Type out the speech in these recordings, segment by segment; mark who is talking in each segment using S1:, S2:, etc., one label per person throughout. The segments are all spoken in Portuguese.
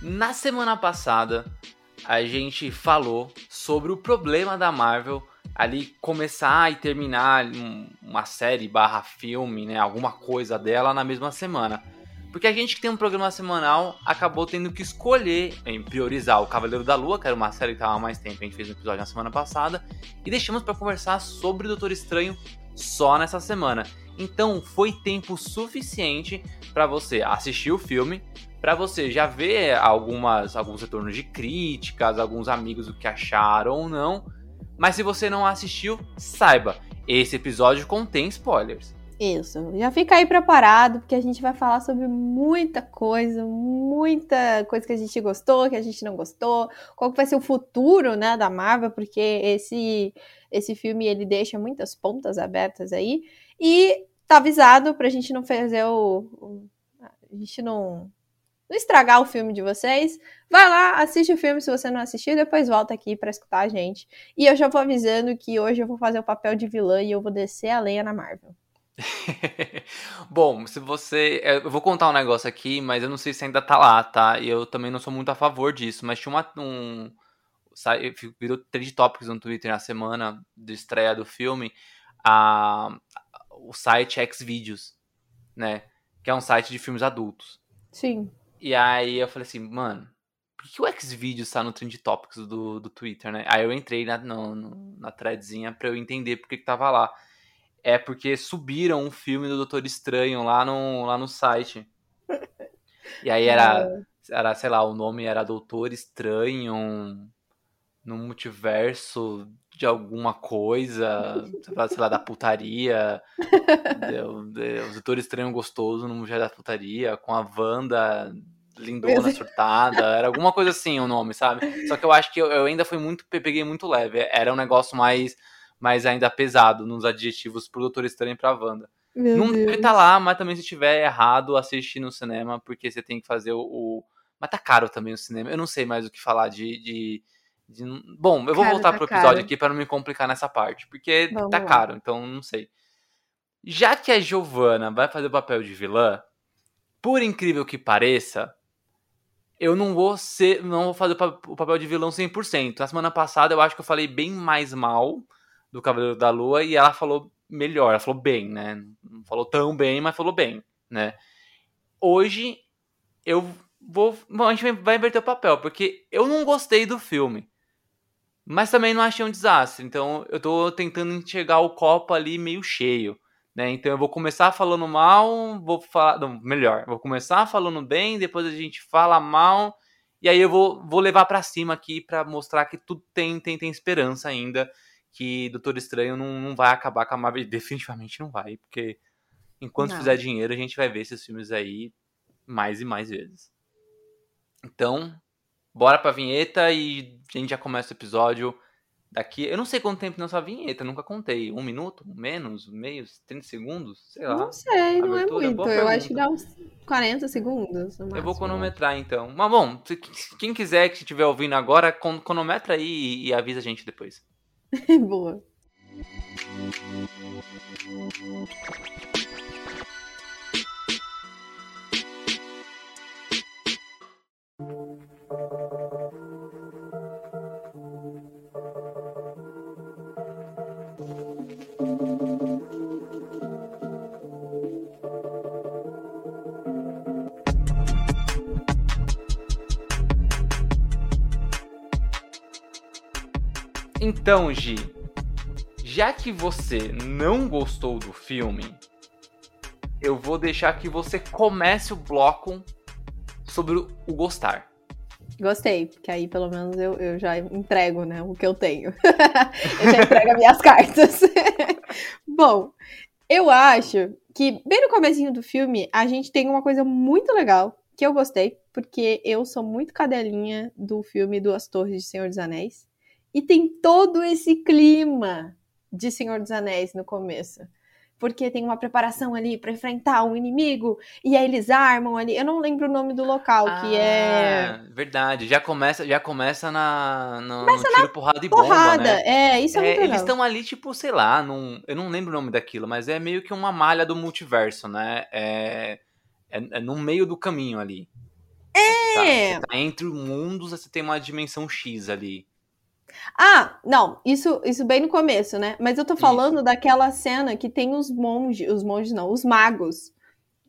S1: Na semana passada, a gente falou sobre o problema da Marvel ali começar e terminar uma série barra filme, né, alguma coisa dela na mesma semana. Porque a gente que tem um programa semanal acabou tendo que escolher em priorizar o Cavaleiro da Lua, que era uma série que estava há mais tempo, a gente fez um episódio na semana passada, e deixamos para conversar sobre o Doutor Estranho só nessa semana. Então foi tempo suficiente para você assistir o filme, para você já ver algumas, alguns retornos de críticas, alguns amigos o que acharam ou não. Mas se você não assistiu, saiba, esse episódio contém spoilers.
S2: Isso, já fica aí preparado, porque a gente vai falar sobre muita coisa, muita coisa que a gente gostou, que a gente não gostou, qual vai ser o futuro, né, da Marvel, porque esse, esse filme, ele deixa muitas pontas abertas aí, e tá avisado pra gente não fazer o, o a gente não não estragar o filme de vocês, vai lá, assiste o filme se você não assistiu, depois volta aqui para escutar a gente. E eu já vou avisando que hoje eu vou fazer o papel de vilã e eu vou descer a lenha na Marvel.
S1: Bom, se você. É, eu vou contar um negócio aqui, mas eu não sei se ainda tá lá, tá? E eu também não sou muito a favor disso, mas tinha uma, um. Virou trade topics no Twitter na semana de estreia do filme. A, o site Xvideos, né? Que é um site de filmes adultos.
S2: Sim.
S1: E aí eu falei assim, mano, por que o Xvideos tá no Trend Topics do, do Twitter, né? Aí eu entrei na, no, na threadzinha pra eu entender por que, que tava lá. É porque subiram um filme do Doutor Estranho lá no, lá no site. E aí era, era, sei lá, o nome era Doutor Estranho no multiverso de alguma coisa, sei lá, da putaria. o Doutor Estranho Gostoso no multiverso da Putaria, com a Wanda lindona, surtada, era alguma coisa assim o nome, sabe? Só que eu acho que eu, eu, ainda fui muito, peguei muito leve, era um negócio mais, mais ainda pesado nos adjetivos pro Doutor Estranho e pra Wanda. Meu não Deus. deve estar tá lá, mas também se tiver errado, assiste no cinema, porque você tem que fazer o, o... Mas tá caro também o cinema, eu não sei mais o que falar de... de, de... Bom, eu vou Cara, voltar tá pro episódio caro. aqui para não me complicar nessa parte, porque Vamos tá lá. caro, então não sei. Já que a Giovanna vai fazer o papel de vilã, por incrível que pareça, eu não vou ser, não vou fazer o papel de vilão 100%. Na semana passada eu acho que eu falei bem mais mal do Cavaleiro da Lua e ela falou melhor, ela falou bem, né? Não falou tão bem, mas falou bem, né? Hoje eu vou, bom, a gente vai inverter o papel, porque eu não gostei do filme. Mas também não achei um desastre, então eu tô tentando enxergar o copo ali meio cheio. Né? Então eu vou começar falando mal, vou falar. Não, melhor, vou começar falando bem, depois a gente fala mal, e aí eu vou, vou levar para cima aqui para mostrar que tudo tem, tem, tem esperança ainda, que Doutor Estranho não, não vai acabar com a Marvel. Definitivamente não vai, porque enquanto não. fizer dinheiro, a gente vai ver esses filmes aí mais e mais vezes. Então, bora pra vinheta e a gente já começa o episódio Daqui, eu não sei quanto tempo nessa vinheta, nunca contei. Um minuto? Menos? Meio? 30 segundos? Sei lá.
S2: Não sei, não é muito. Eu acho que dá uns 40 segundos.
S1: Eu vou cronometrar então. Mas bom, quem quiser que estiver ouvindo agora, cronometra aí e avisa a gente depois.
S2: Boa.
S1: Então, Gi, já que você não gostou do filme, eu vou deixar que você comece o bloco sobre o gostar.
S2: Gostei, porque aí pelo menos eu, eu já entrego, né, o que eu tenho. eu já entrego as minhas cartas. Bom, eu acho que bem no comecinho do filme a gente tem uma coisa muito legal que eu gostei, porque eu sou muito cadelinha do filme Duas Torres de Senhor dos Anéis. E tem todo esse clima de Senhor dos Anéis no começo porque tem uma preparação ali para enfrentar um inimigo, e aí eles armam ali. Eu não lembro o nome do local, ah, que é.
S1: Verdade, já começa, já começa na. No, começa no tiro, na porrada e porrada, bomba, né?
S2: É, isso é, é muito
S1: Eles estão ali, tipo, sei lá, num, eu não lembro o nome daquilo, mas é meio que uma malha do multiverso, né? É, é, é no meio do caminho ali.
S2: É!
S1: Tá, tá entre mundos, você tem uma dimensão X ali.
S2: Ah, não, isso, isso bem no começo, né? Mas eu tô falando isso. daquela cena que tem os monges, os monges não, os magos,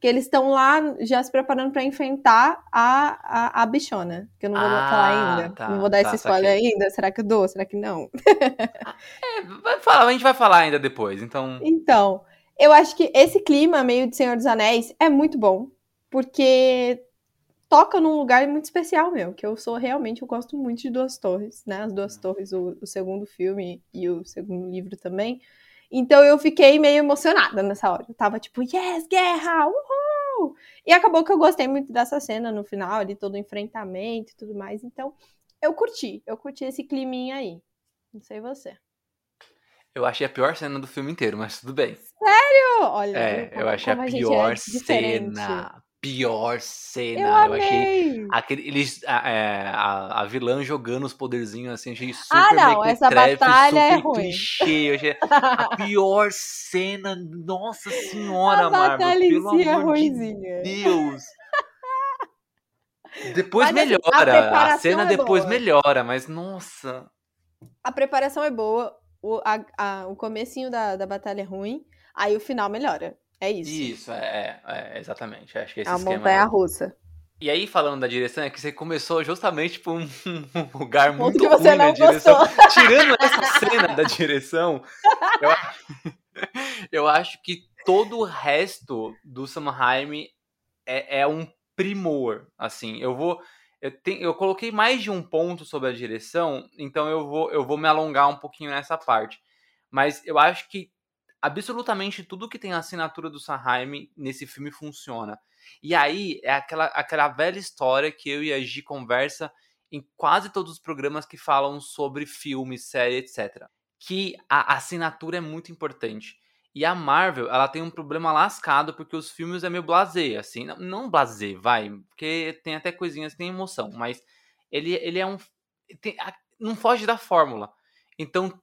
S2: que eles estão lá já se preparando para enfrentar a, a, a, bichona, que eu não vou ah, falar ainda. Tá, não vou dar tá, esse spoiler ainda. Será que eu dou? Será que não?
S1: é, vai falar, a gente vai falar ainda depois, então.
S2: Então, eu acho que esse clima meio de Senhor dos Anéis é muito bom, porque toca num lugar muito especial meu, que eu sou realmente, eu gosto muito de Duas Torres, né? As Duas Torres, o, o segundo filme e o segundo livro também. Então eu fiquei meio emocionada nessa hora. Eu tava tipo, yes, guerra! Uhul! E acabou que eu gostei muito dessa cena no final, ali todo o enfrentamento e tudo mais. Então, eu curti. Eu curti esse climinha aí. Não sei você.
S1: Eu achei a pior cena do filme inteiro, mas tudo bem.
S2: Sério? Olha,
S1: é, eu achei a pior a é cena pior cena. Eu,
S2: eu
S1: achei aquele, eles, a, é, a, a, vilã jogando os poderzinhos assim, achei super
S2: Ah, não, essa batalha é ruim.
S1: clichê. Eu achei a pior cena, nossa senhora, a Marvel, pelo si é amor é de Deus. Depois mas, assim, melhora, a, a cena é depois boa. melhora, mas nossa.
S2: A preparação é boa, o, a, a, o comecinho da, da batalha é ruim, aí o final melhora. É isso.
S1: Isso, é, é, é exatamente. Acho que esse
S2: a
S1: esquema.
S2: montanha russa.
S1: E aí, falando da direção, é que você começou justamente por um, um lugar muito
S2: que você
S1: ruim
S2: não
S1: na direção.
S2: Gostou.
S1: Tirando essa cena da direção, eu, eu, acho que todo o resto do Samheim é, é um primor. Assim, eu vou. Eu, tenho, eu coloquei mais de um ponto sobre a direção, então eu vou, eu vou me alongar um pouquinho nessa parte. Mas eu acho que absolutamente tudo que tem a assinatura do Sanheim nesse filme funciona. E aí é aquela, aquela velha história que eu e a Gi conversa em quase todos os programas que falam sobre filme, série, etc. Que a assinatura é muito importante. E a Marvel, ela tem um problema lascado porque os filmes é meio blasé, assim, não, não blasé, vai, porque tem até coisinhas, tem emoção, mas ele, ele é um tem, não foge da fórmula. Então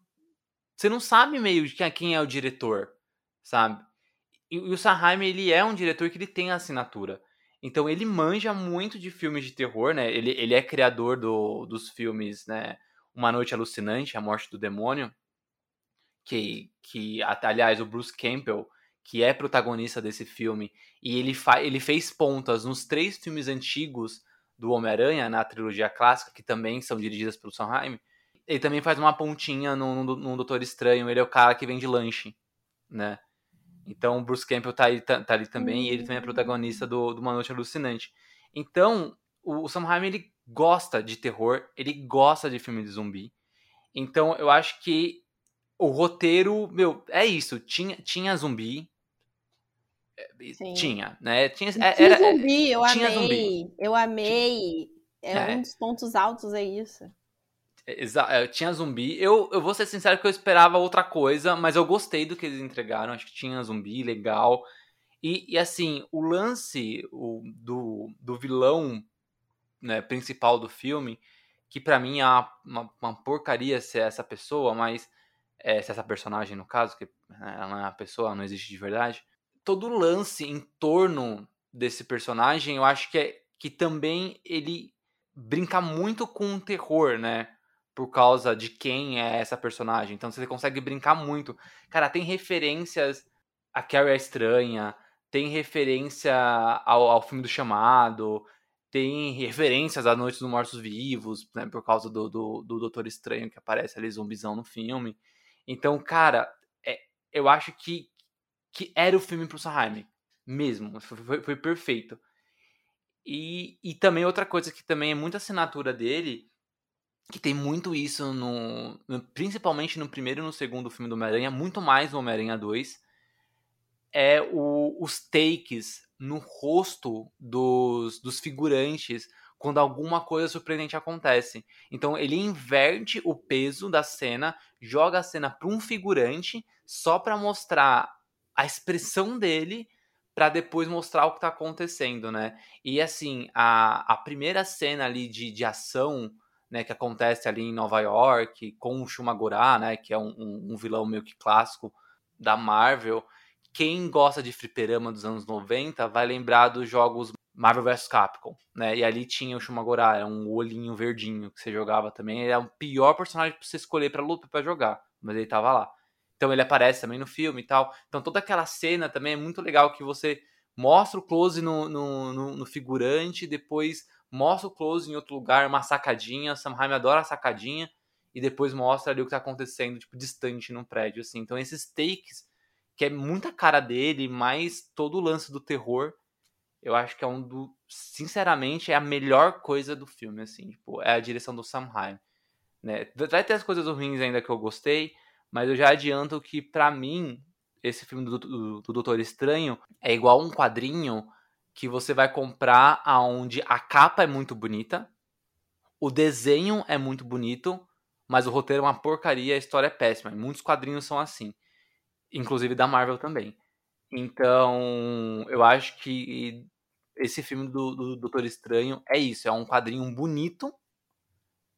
S1: você não sabe meio de quem é o diretor, sabe? E, e o Saheim, ele é um diretor que ele tem a assinatura. Então ele manja muito de filmes de terror, né? Ele, ele é criador do, dos filmes, né? Uma Noite Alucinante, A Morte do Demônio, que, que aliás, o Bruce Campbell, que é protagonista desse filme, e ele, ele fez pontas nos três filmes antigos do Homem-Aranha, na trilogia clássica, que também são dirigidas pelo Sondheim, ele também faz uma pontinha no, no, Doutor Estranho. Ele é o cara que vende lanche, né? Então o Bruce Campbell tá, aí, tá, tá ali também. Uhum. E ele também é protagonista do, do Uma Noite Alucinante. Então, o, o Sam Raimi, ele gosta de terror. Ele gosta de filme de zumbi. Então, eu acho que o roteiro, meu, é isso. Tinha, tinha zumbi. É, Sim. Tinha, né? Tinha,
S2: era, tinha zumbi, eu tinha amei. Zumbi. Eu amei. É, é um dos pontos altos, é isso.
S1: Exa é, tinha zumbi. Eu, eu vou ser sincero que eu esperava outra coisa, mas eu gostei do que eles entregaram. Acho que tinha zumbi, legal. E, e assim, o lance o, do, do vilão né, principal do filme, que para mim é uma, uma, porcaria ser essa pessoa, mas é, se essa personagem no caso, que né, ela é uma pessoa, não existe de verdade. Todo o lance em torno desse personagem, eu acho que é que também ele brinca muito com o terror, né? Por causa de quem é essa personagem. Então você consegue brincar muito. Cara, tem referências a Carrie a Estranha, tem referência ao, ao filme do Chamado, tem referências à Noite dos Mortos Vivos, né, por causa do, do, do, Doutor Estranho que aparece ali zumbizão no filme. Então, cara, é, eu acho que, que era o filme pro Saheim, mesmo. Foi, foi, foi perfeito. E, e também outra coisa que também é muita assinatura dele, que tem muito isso no, no principalmente no primeiro e no segundo filme do Homem-Aranha, muito mais no Homem-Aranha 2, é o, os takes no rosto dos, dos figurantes quando alguma coisa surpreendente acontece. Então ele inverte o peso da cena, joga a cena para um figurante só para mostrar a expressão dele para depois mostrar o que está acontecendo, né? E assim, a, a primeira cena ali de, de ação, né, que acontece ali em Nova York com o Shumagorá, né, que é um, um, um vilão meio que clássico da Marvel, quem gosta de fliperama dos anos 90 vai lembrar dos jogos Marvel vs Capcom, né? E ali tinha o Shumagorá, era um olhinho verdinho que você jogava também. Ele é o pior personagem pra você escolher pra luta para jogar, mas ele tava lá. Então ele aparece também no filme e tal. Então toda aquela cena também é muito legal que você mostra o close no, no, no, no figurante, depois mostra o close em outro lugar, uma sacadinha. Sam Raimi adora a sacadinha. E depois mostra ali o que tá acontecendo, tipo, distante num prédio, assim. Então esses takes, que é muita cara dele, mais todo o lance do terror, eu acho que é um do. Sinceramente, é a melhor coisa do filme, assim. Tipo, é a direção do Sam Raimi. Né? Vai ter as coisas ruins ainda que eu gostei, mas eu já adianto que, para mim, esse filme do, do, do, Doutor Estranho é igual um quadrinho que você vai comprar aonde a capa é muito bonita, o desenho é muito bonito, mas o roteiro é uma porcaria, a história é péssima. Muitos quadrinhos são assim, inclusive da Marvel também. Então, eu acho que esse filme do, do Doutor Estranho é isso, é um quadrinho bonito,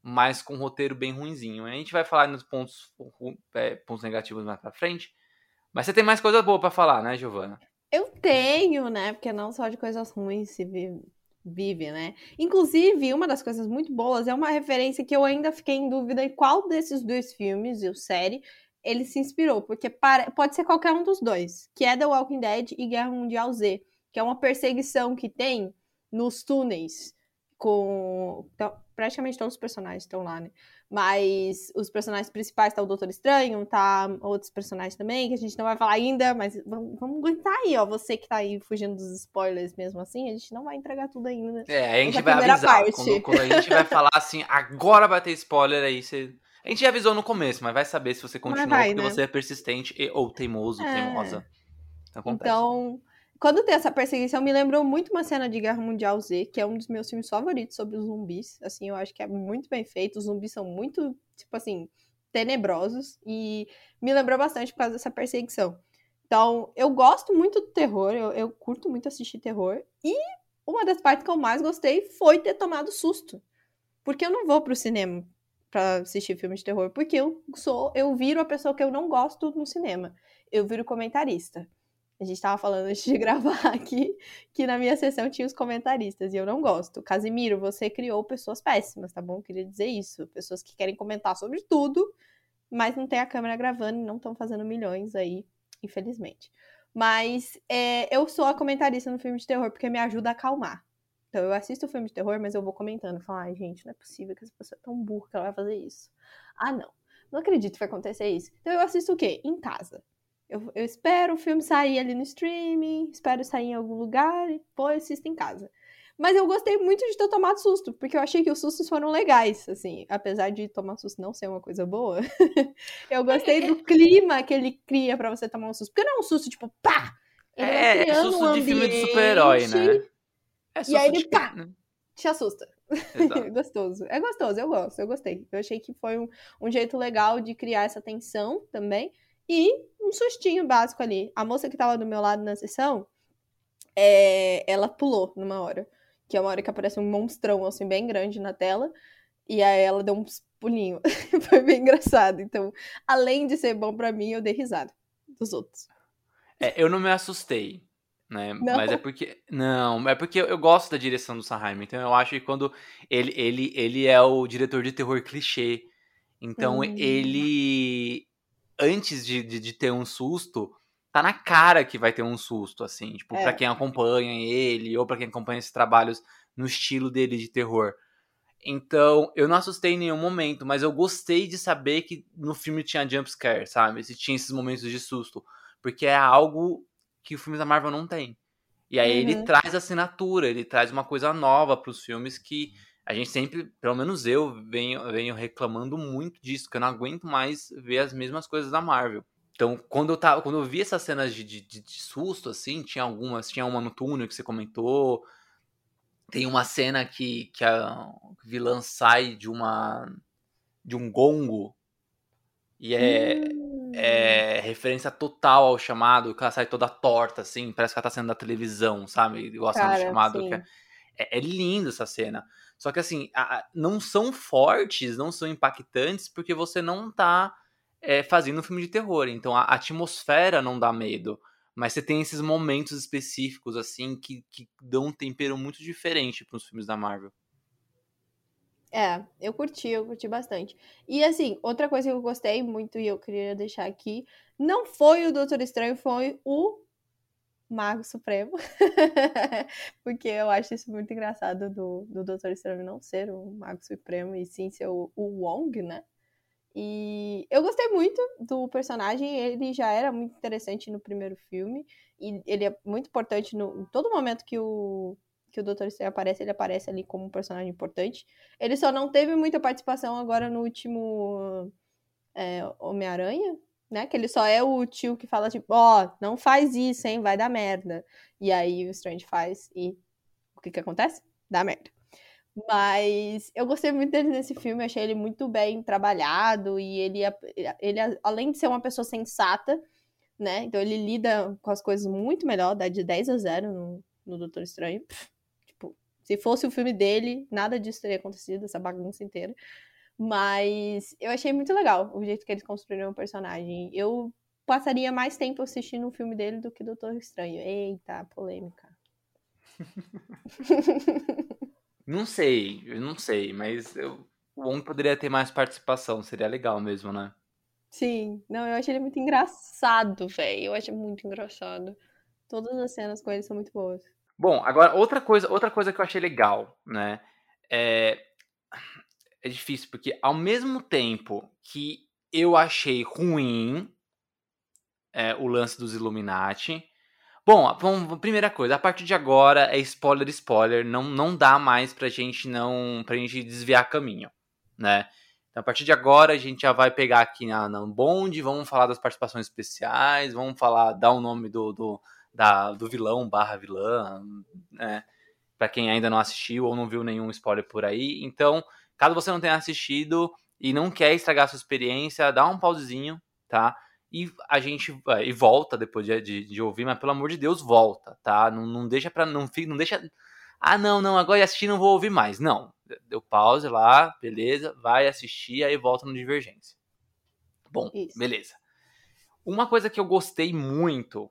S1: mas com um roteiro bem ruinzinho. A gente vai falar nos pontos, é, pontos negativos mais pra frente, mas você tem mais coisa boa para falar, né, Giovana?
S2: Eu tenho, né? Porque não só de coisas ruins se vive, né? Inclusive, uma das coisas muito boas é uma referência que eu ainda fiquei em dúvida em qual desses dois filmes e série ele se inspirou, porque para, pode ser qualquer um dos dois, que é The Walking Dead e Guerra Mundial Z, que é uma perseguição que tem nos túneis com então, praticamente todos os personagens estão lá, né? Mas os personagens principais tá o Doutor Estranho, tá outros personagens também, que a gente não vai falar ainda, mas vamos, vamos aguentar aí, ó. Você que tá aí fugindo dos spoilers mesmo assim, a gente não vai entregar tudo ainda. Né?
S1: É, a gente vai avisar. Quando, quando, a gente vai falar assim, agora vai ter spoiler aí, você. A gente já avisou no começo, mas vai saber se você continua, vai, porque né? você é persistente e, ou teimoso, é. teimosa.
S2: Acontece. Então, quando tem essa perseguição, me lembrou muito uma cena de Guerra Mundial Z, que é um dos meus filmes favoritos sobre os zumbis. Assim, eu acho que é muito bem feito. Os zumbis são muito, tipo assim, tenebrosos. E me lembrou bastante por causa dessa perseguição. Então, eu gosto muito do terror, eu, eu curto muito assistir terror. E uma das partes que eu mais gostei foi ter tomado susto. Porque eu não vou pro cinema para assistir filme de terror, porque eu sou, eu viro a pessoa que eu não gosto no cinema. Eu viro comentarista. A gente estava falando antes de gravar aqui que na minha sessão tinha os comentaristas e eu não gosto. Casimiro, você criou pessoas péssimas, tá bom? Eu queria dizer isso. Pessoas que querem comentar sobre tudo, mas não tem a câmera gravando e não estão fazendo milhões aí, infelizmente. Mas é, eu sou a comentarista no filme de terror porque me ajuda a acalmar. Então eu assisto o filme de terror, mas eu vou comentando. Falar, ai, gente, não é possível que essa pessoa é tão burra que ela vai fazer isso. Ah, não. Não acredito que vai acontecer isso. Então eu assisto o quê? Em casa. Eu, eu espero o filme sair ali no streaming, espero sair em algum lugar e depois assisto em casa. Mas eu gostei muito de ter tomado susto, porque eu achei que os sustos foram legais, assim. Apesar de tomar susto não ser uma coisa boa, eu gostei do clima que ele cria para você tomar um susto. Porque não é um susto, tipo, pá!
S1: Ele é, é susto um de filme de super-herói, né?
S2: É e aí ele, pá, né? te assusta. Gostoso. É gostoso, eu gosto, eu gostei. Eu achei que foi um, um jeito legal de criar essa tensão também. E um sustinho básico ali. A moça que tava do meu lado na sessão, é, ela pulou numa hora. Que é uma hora que aparece um monstrão, assim, bem grande na tela. E aí ela deu uns pulinhos. Foi bem engraçado. Então, além de ser bom para mim, eu dei risada dos outros.
S1: É, eu não me assustei né? Não. Mas é porque. Não, é porque eu gosto da direção do Sanheim. Então eu acho que quando. Ele, ele, ele é o diretor de terror clichê. Então hum. ele. Antes de, de, de, ter um susto, tá na cara que vai ter um susto, assim. Tipo, é. pra quem acompanha ele, ou para quem acompanha esses trabalhos no estilo dele de terror. Então, eu não assustei em nenhum momento, mas eu gostei de saber que no filme tinha jumpscare, sabe? Se tinha esses momentos de susto. Porque é algo que o filme da Marvel não tem. E aí ele
S2: Uhum.
S1: traz assinatura, ele traz uma coisa nova para os filmes que a gente sempre, pelo menos eu, venho, venho reclamando muito disso, que eu não aguento mais ver as mesmas coisas da Marvel. Então, quando eu, tava, quando eu vi essas cenas de, de, de susto, assim, tinha algumas, tinha uma no túnel que você comentou, tem uma cena que, que a vilã sai de uma de um gongo e é,
S2: Hum.
S1: é referência total ao chamado, que ela sai toda torta, assim, parece que ela tá sendo da televisão, sabe? Igual a cena do chamado. que é, é, é lindo essa cena. Só que assim, a- não são fortes, não são impactantes, porque você não tá é, fazendo um filme de terror. Então a, a atmosfera não dá medo. Mas você tem esses momentos específicos, assim, que, que dão um tempero muito diferente para os filmes da Marvel.
S2: É, eu curti, eu curti bastante. E assim, outra coisa que eu gostei muito e eu queria deixar aqui, não foi o Doutor Estranho, foi o Mago Supremo. Porque eu acho isso muito engraçado do, do Doutor Estranho não ser o Mago Supremo e sim ser o, o Wong, né? E eu gostei muito do personagem, ele já era muito interessante no primeiro filme, e ele é muito importante no, em todo momento que o, que o Doutor Estranho aparece, ele aparece ali como um personagem importante. Ele só não teve muita participação agora no último é, Homem-Aranha, né? Que ele só é o tio que fala, tipo, ó, não faz isso, hein? Vai dar merda. E aí o Strange faz e o que que acontece? Dá merda. Mas eu gostei muito dele nesse filme, achei ele muito bem trabalhado e ele, ele além de ser uma pessoa sensata, né? Então ele lida com as coisas muito melhor, dá de 10 a 0 no, no Doutor Estranho. Tipo, se fosse o filme dele, nada disso teria acontecido, essa bagunça inteira. Mas eu achei muito legal o jeito que eles construíram o personagem. Eu passaria mais tempo assistindo um filme dele do que Doutor Estranho. Eita, polêmica.
S1: Não sei, eu não sei, mas eu, o Wong poderia ter mais participação, seria legal mesmo, né?
S2: Sim, não, eu achei ele muito engraçado, velho. Eu achei muito engraçado. Todas as cenas com ele são muito boas.
S1: Bom, agora outra coisa, outra coisa que eu achei legal, né? É, é difícil porque ao mesmo tempo que eu achei ruim é, o lance dos Illuminati. Bom, vamos, primeira coisa, a partir de agora é spoiler, spoiler, não, não dá mais pra gente não, pra gente desviar caminho, né? Então, a partir de agora, a gente já vai pegar aqui na, no bonde, vamos falar das participações especiais, vamos falar, dar o nome do, do, da, do vilão barra vilã, né? Pra quem ainda não assistiu ou não viu nenhum spoiler por aí. Então, caso você não tenha assistido e não quer estragar a sua experiência, dá um pausezinho, tá? E a gente e volta depois de, de, de, ouvir, mas pelo amor de Deus, volta, tá? Não, não deixa pra. Não, não deixa. Ah, não, não, agora ia assistir não vou ouvir mais. Não. Deu pause lá, beleza, vai assistir, aí volta no Divergência. Bom, Isso. beleza. Uma coisa que eu gostei muito.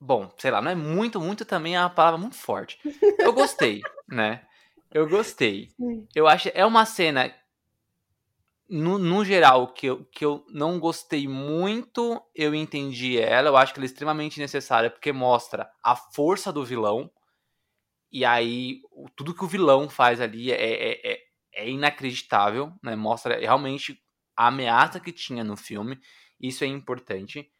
S1: Bom, sei lá, não é muito, muito também é uma palavra muito forte. Eu gostei, né? Eu gostei. Eu acho é uma cena no, no, geral, que eu, que eu não gostei muito, eu entendi ela. Eu acho que ela é extremamente necessária, porque mostra a força do vilão. E aí, tudo que o vilão faz ali é, é, é, é inacreditável, né? Mostra realmente a ameaça que tinha no filme. Isso é importante.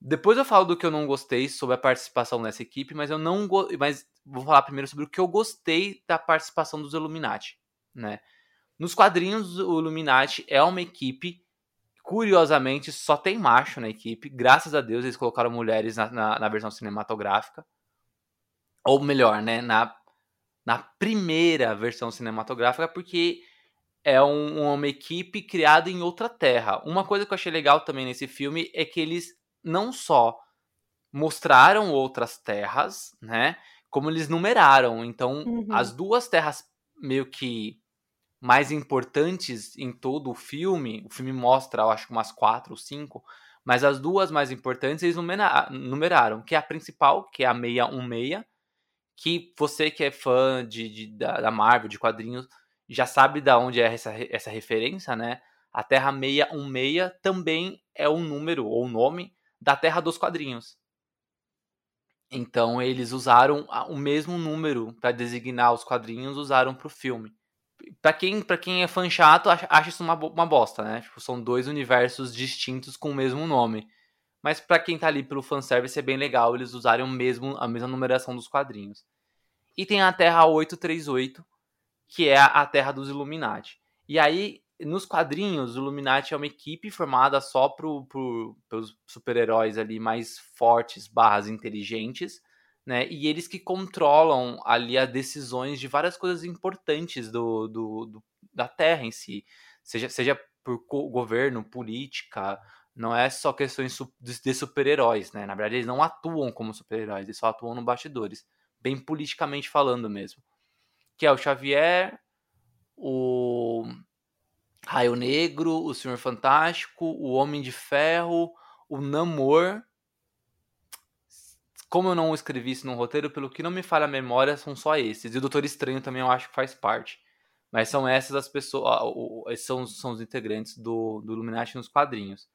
S1: Depois eu falo do que eu não gostei sobre a participação nessa equipe, mas eu não go... mas vou falar primeiro sobre o que eu gostei da participação dos Illuminati, né? Nos quadrinhos, o Illuminati é uma equipe, curiosamente, só tem macho na equipe. Graças a Deus, eles colocaram mulheres na, na, na versão cinematográfica. Ou melhor, né? Na, na primeira versão cinematográfica, porque é um, uma equipe criada em outra terra. Uma coisa que eu achei legal também nesse filme é que eles não só mostraram outras terras, né? Como eles numeraram. Então,
S2: Uhum.
S1: as duas terras meio que mais importantes em todo o filme, o filme mostra, eu acho que umas quatro ou cinco, mas as duas mais importantes eles numera numeraram, que é a principal, que é a 616, que você que é fã de, de da, da, Marvel, de quadrinhos, já sabe da onde é essa, essa referência, né? A Terra 616 também é o número ou nome da Terra dos quadrinhos. Então eles usaram o mesmo número para designar os quadrinhos, usaram para o filme pra quem, quem é fã chato, acha, acha isso uma, uma bosta, né? Tipo, são dois universos distintos com o mesmo nome. Mas para quem tá ali pelo fanservice é bem legal eles usarem o mesmo, a mesma numeração dos quadrinhos. E tem a Terra 838, que é a Terra dos Illuminati. E aí, nos quadrinhos, o Illuminati é uma equipe formada só pro, pro, pelos super-heróis ali mais fortes, barras inteligentes, né? E eles que controlam ali as decisões de várias coisas importantes do, do, do da Terra em si. Seja, seja por governo, política, não é só questões de super-heróis, né? Na verdade, eles não atuam como super-heróis, eles só atuam no bastidores, bem politicamente falando mesmo. Que é o Xavier, o Raio Negro, o Senhor Fantástico, o Homem de Ferro, o Namor. Como eu não escrevi isso no roteiro, pelo que não me falha a memória, são só esses. E o Doutor Estranho também eu acho que faz parte. Mas são essas as pessoas. São, são os integrantes do, do Illuminati nos quadrinhos.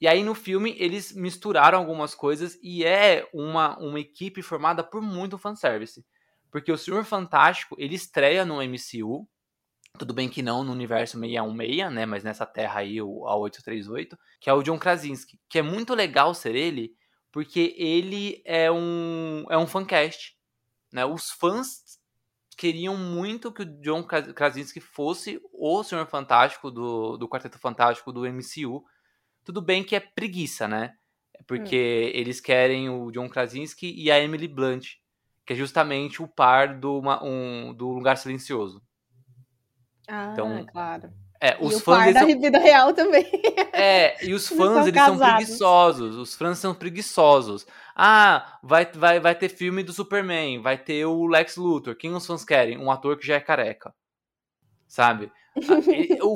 S1: E aí no filme eles misturaram algumas coisas e é uma, uma equipe formada por muito fanservice. Porque o Senhor Fantástico, ele estreia no MCU, tudo bem que não no universo 616, né, mas nessa terra aí, o A838, que é o John Krasinski, que é muito legal ser ele, porque ele é um, é um fancast, né, os fãs queriam muito que o John Krasinski fosse o Senhor Fantástico do, do Quarteto Fantástico do MCU, tudo bem que é preguiça, né? Porque hum. eles querem o John Krasinski e a Emily Blunt, que é justamente o par do, uma, um, do Lugar Silencioso.
S2: Ah, então, claro.
S1: É, os
S2: e
S1: fãs.
S2: Da
S1: são...
S2: vida real também.
S1: É, e os fãs, eles, são preguiçosos. Os fãs são preguiçosos. Ah, vai, vai, vai ter filme do Superman, vai ter o Lex Luthor. Quem os fãs querem? Um ator que já é careca. Sabe?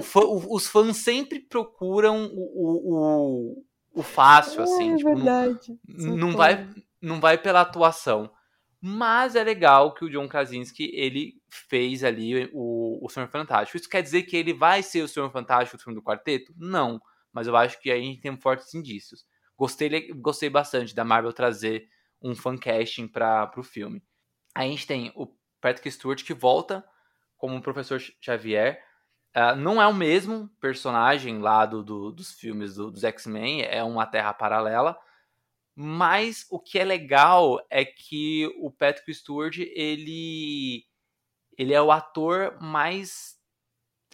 S1: fã, os fãs sempre procuram o, o, o, fácil, assim.
S2: É,
S1: tipo,
S2: verdade.
S1: Não, não vai, não vai pela atuação. Mas é legal que o John Krasinski, ele fez ali o, o Senhor Fantástico. Isso quer dizer que ele vai ser o Senhor Fantástico do filme do quarteto? Não. Mas eu acho que aí a gente tem fortes indícios. Gostei, gostei bastante da Marvel trazer um fancasting para o filme. A gente tem o Patrick Stewart que volta como o Professor Xavier. Uh, não é o mesmo personagem lá do, do dos filmes do, dos X-Men, é uma terra paralela. Mas o que é legal é que o Patrick Stewart, ele, ele é o ator mais.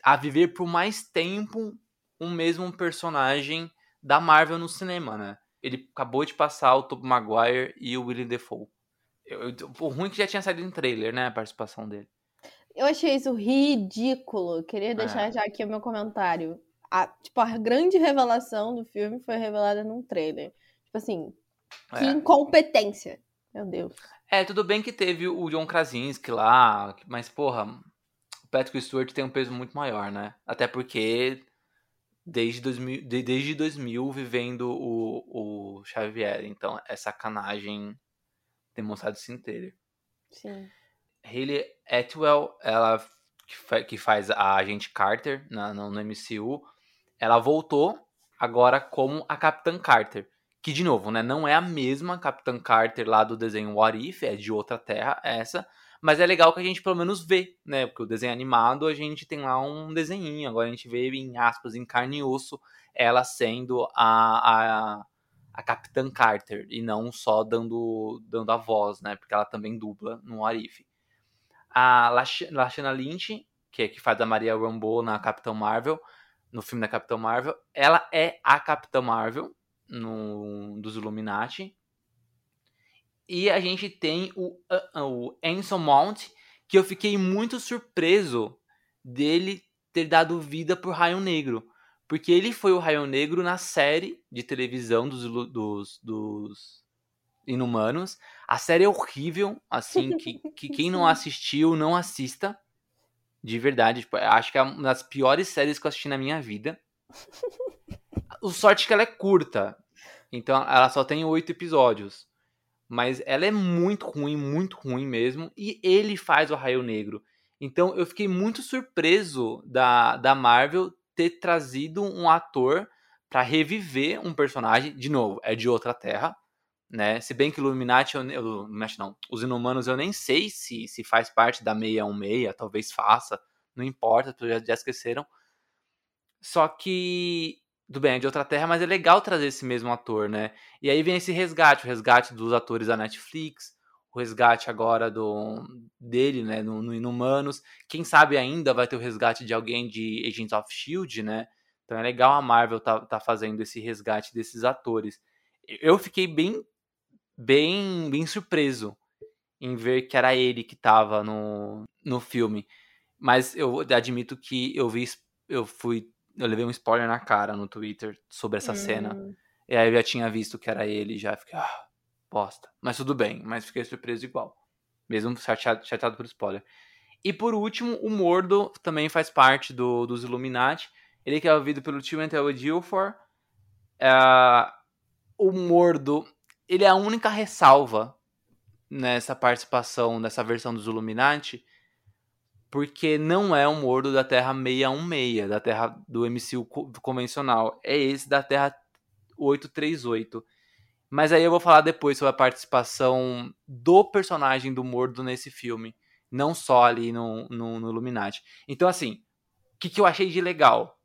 S1: a viver por mais tempo um mesmo personagem da Marvel no cinema, né? Ele acabou de passar o Tobey Maguire e o William Defoe. Eu, eu, o ruim é que já tinha saído em trailer, né? A participação dele.
S2: Eu achei isso ridículo. Queria deixar é. já aqui o meu comentário. A, tipo, a grande revelação do filme foi revelada num trailer. Tipo assim, que é. incompetência. Meu Deus.
S1: É, tudo bem que teve o John Krasinski lá, mas, porra, o Patrick Stewart tem um peso muito maior, né? Até porque desde 2000, desde 2000 vivendo o, o Xavier, então é sacanagem demonstrado isso inteiro.
S2: Sim.
S1: Hayley Atwell, ela que faz a agente Carter na, no, no MCU, ela voltou agora como a Capitã Carter. Que, de novo, né, não é a mesma Capitã Carter lá do desenho What If, é de outra terra essa. Mas é legal que a gente pelo menos vê, né? Porque o desenho animado a gente tem lá um desenhinho. Agora a gente vê, em aspas, em carne e osso, ela sendo a, a, a Capitã Carter. E não só dando, dando a voz, né? Porque ela também dubla no Arif. A Lashana Lynch, que é que faz a Maria Rambeau na Capitã Marvel, no filme da Capitã Marvel, ela é a Capitã Marvel no, dos Illuminati. E a gente tem o, o Anson Mount, que eu fiquei muito surpreso dele ter dado vida por Raio Negro. Porque ele foi o Raio Negro na série de televisão dos, dos, dos Inumanos. A série é horrível, assim, que, que quem não assistiu, não assista. De verdade, tipo, acho que é uma das piores séries que eu assisti na minha vida. O sorte é que ela é curta. Então ela só tem oito episódios. Mas ela é muito ruim, muito ruim mesmo. E ele faz o Raio Negro. Então eu fiquei muito surpreso da, da Marvel ter trazido um ator para reviver um personagem. De novo, é de outra terra né? Se bem que Illuminati, eu, Illuminati não, os Inumanos eu nem sei se, se faz parte da 616, talvez faça, não importa, já, já esqueceram. Só que do bem, é de outra terra, mas é legal trazer esse mesmo ator, né? E aí vem esse resgate, o resgate dos atores da Netflix, o resgate agora do dele, né, no, no Inumanos. Quem sabe ainda vai ter o resgate de alguém de Agents of Shield, né? Então é legal a Marvel tá, tá fazendo esse resgate desses atores. Eu fiquei bem, bem, bem surpreso em ver que era ele que tava no, no filme. Mas eu admito que eu vi, eu fui eu levei um spoiler na cara no Twitter sobre essa hum. cena. E aí eu já tinha visto que era ele, já fiquei, ah, bosta. Mas tudo bem, mas fiquei surpreso igual. Mesmo chateado, chateado por spoiler. E por último, o Mordo também faz parte do, dos Illuminati. Ele que é ouvido pelo tio Antel Dilfor. É, o Mordo, ele é a única ressalva nessa participação, nessa versão dos Illuminati porque não é um Mordo da Terra 616, da Terra do MCU convencional. É esse da Terra 838. Mas aí eu vou falar depois sobre a participação do personagem do Mordo nesse filme. Não só ali no, no, no Illuminati. Então, assim, o que, que eu achei de legal?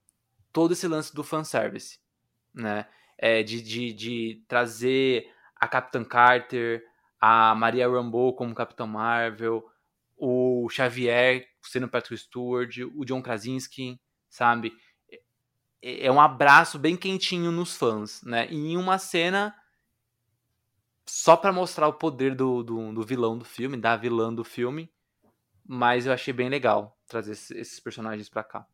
S1: Todo esse lance do fanservice. Né? É, de, de, de trazer a Capitã Carter, a Maria Rambeau como Capitão Marvel, o Xavier sendo Patrick Stewart, o John Krasinski, sabe? É, é um abraço bem quentinho nos fãs, né? E em uma cena só para mostrar o poder do, do, do, vilão do filme, da vilã do filme. Mas eu achei bem legal trazer esses personagens para cá.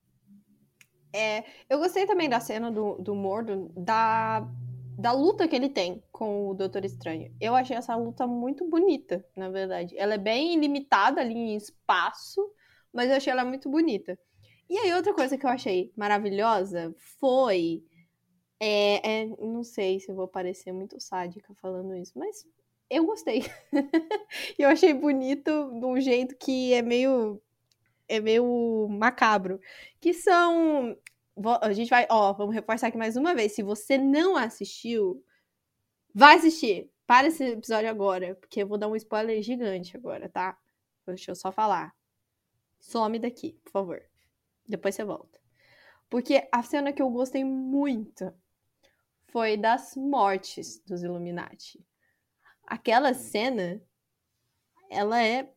S2: É, eu gostei também da cena do, do Mordor, da da luta que ele tem com o Doutor Estranho. Eu achei essa luta muito bonita, na verdade. Ela é bem limitada ali em espaço, mas eu achei ela muito bonita. E aí, outra coisa que eu achei maravilhosa foi. É, é, não sei se eu vou parecer muito sádica falando isso, mas eu gostei. eu achei bonito de um jeito que é meio. É meio macabro. Que são a gente vai, ó, vamos reforçar aqui mais uma vez. Se você não assistiu, vai assistir. Para esse episódio agora, porque eu vou dar um spoiler gigante agora, tá? Deixa eu só falar. Some daqui, por favor. Depois você volta. Porque a cena que eu gostei muito foi das mortes dos Illuminati. Aquela cena, ela é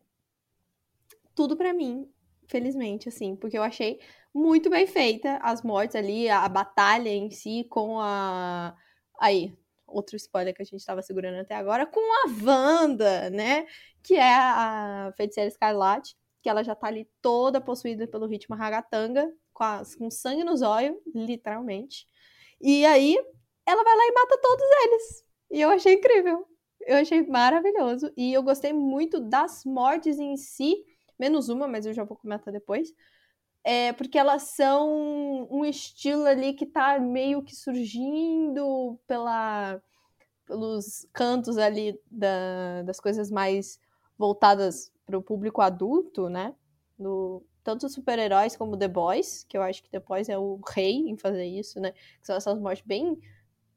S2: tudo para mim, felizmente, assim, porque eu achei muito bem feita as mortes ali, a, a batalha em si com a. Aí, outro spoiler que a gente estava segurando até agora, com a Wanda, né? Que é a feiticeira escarlate, que ela já tá ali toda possuída pelo ritmo ragatanga, com, com sangue nos olhos, literalmente. E aí, ela vai lá e mata todos eles. E eu achei incrível. Eu achei maravilhoso. E eu gostei muito das mortes em si, menos uma, mas eu já vou comentar depois é, porque elas são um estilo ali que tá meio que surgindo pela, pelos cantos ali da, das coisas mais voltadas para o público adulto, né? No, tanto super-heróis como The Boys, que eu acho que The Boys é o rei em fazer isso, né? Que são essas mortes bem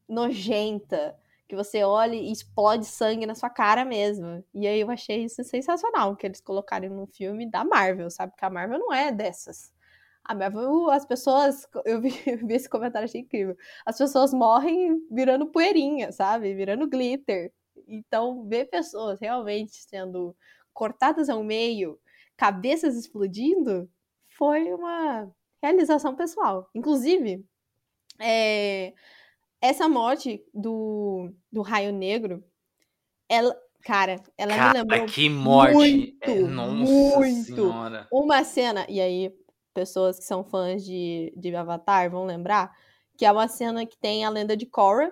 S2: nojenta, que você olha e explode sangue na sua cara mesmo. E aí eu achei isso sensacional que eles colocarem no filme da Marvel, sabe? Porque a Marvel não é dessas. A Marvel, as pessoas. Eu vi, eu vi esse comentário, achei incrível. As pessoas morrem virando poeirinha, sabe? Virando glitter. Então, ver pessoas realmente sendo cortadas ao meio, cabeças explodindo, foi uma realização pessoal. Inclusive, é, essa morte do, do Raio Negro, ela, cara, ela
S1: cara,
S2: me lembrou
S1: que morte.
S2: muito,
S1: é, nossa
S2: muito
S1: senhora.
S2: uma cena, e aí pessoas que são fãs de, de Avatar vão lembrar, que é uma cena que tem a lenda de Korra,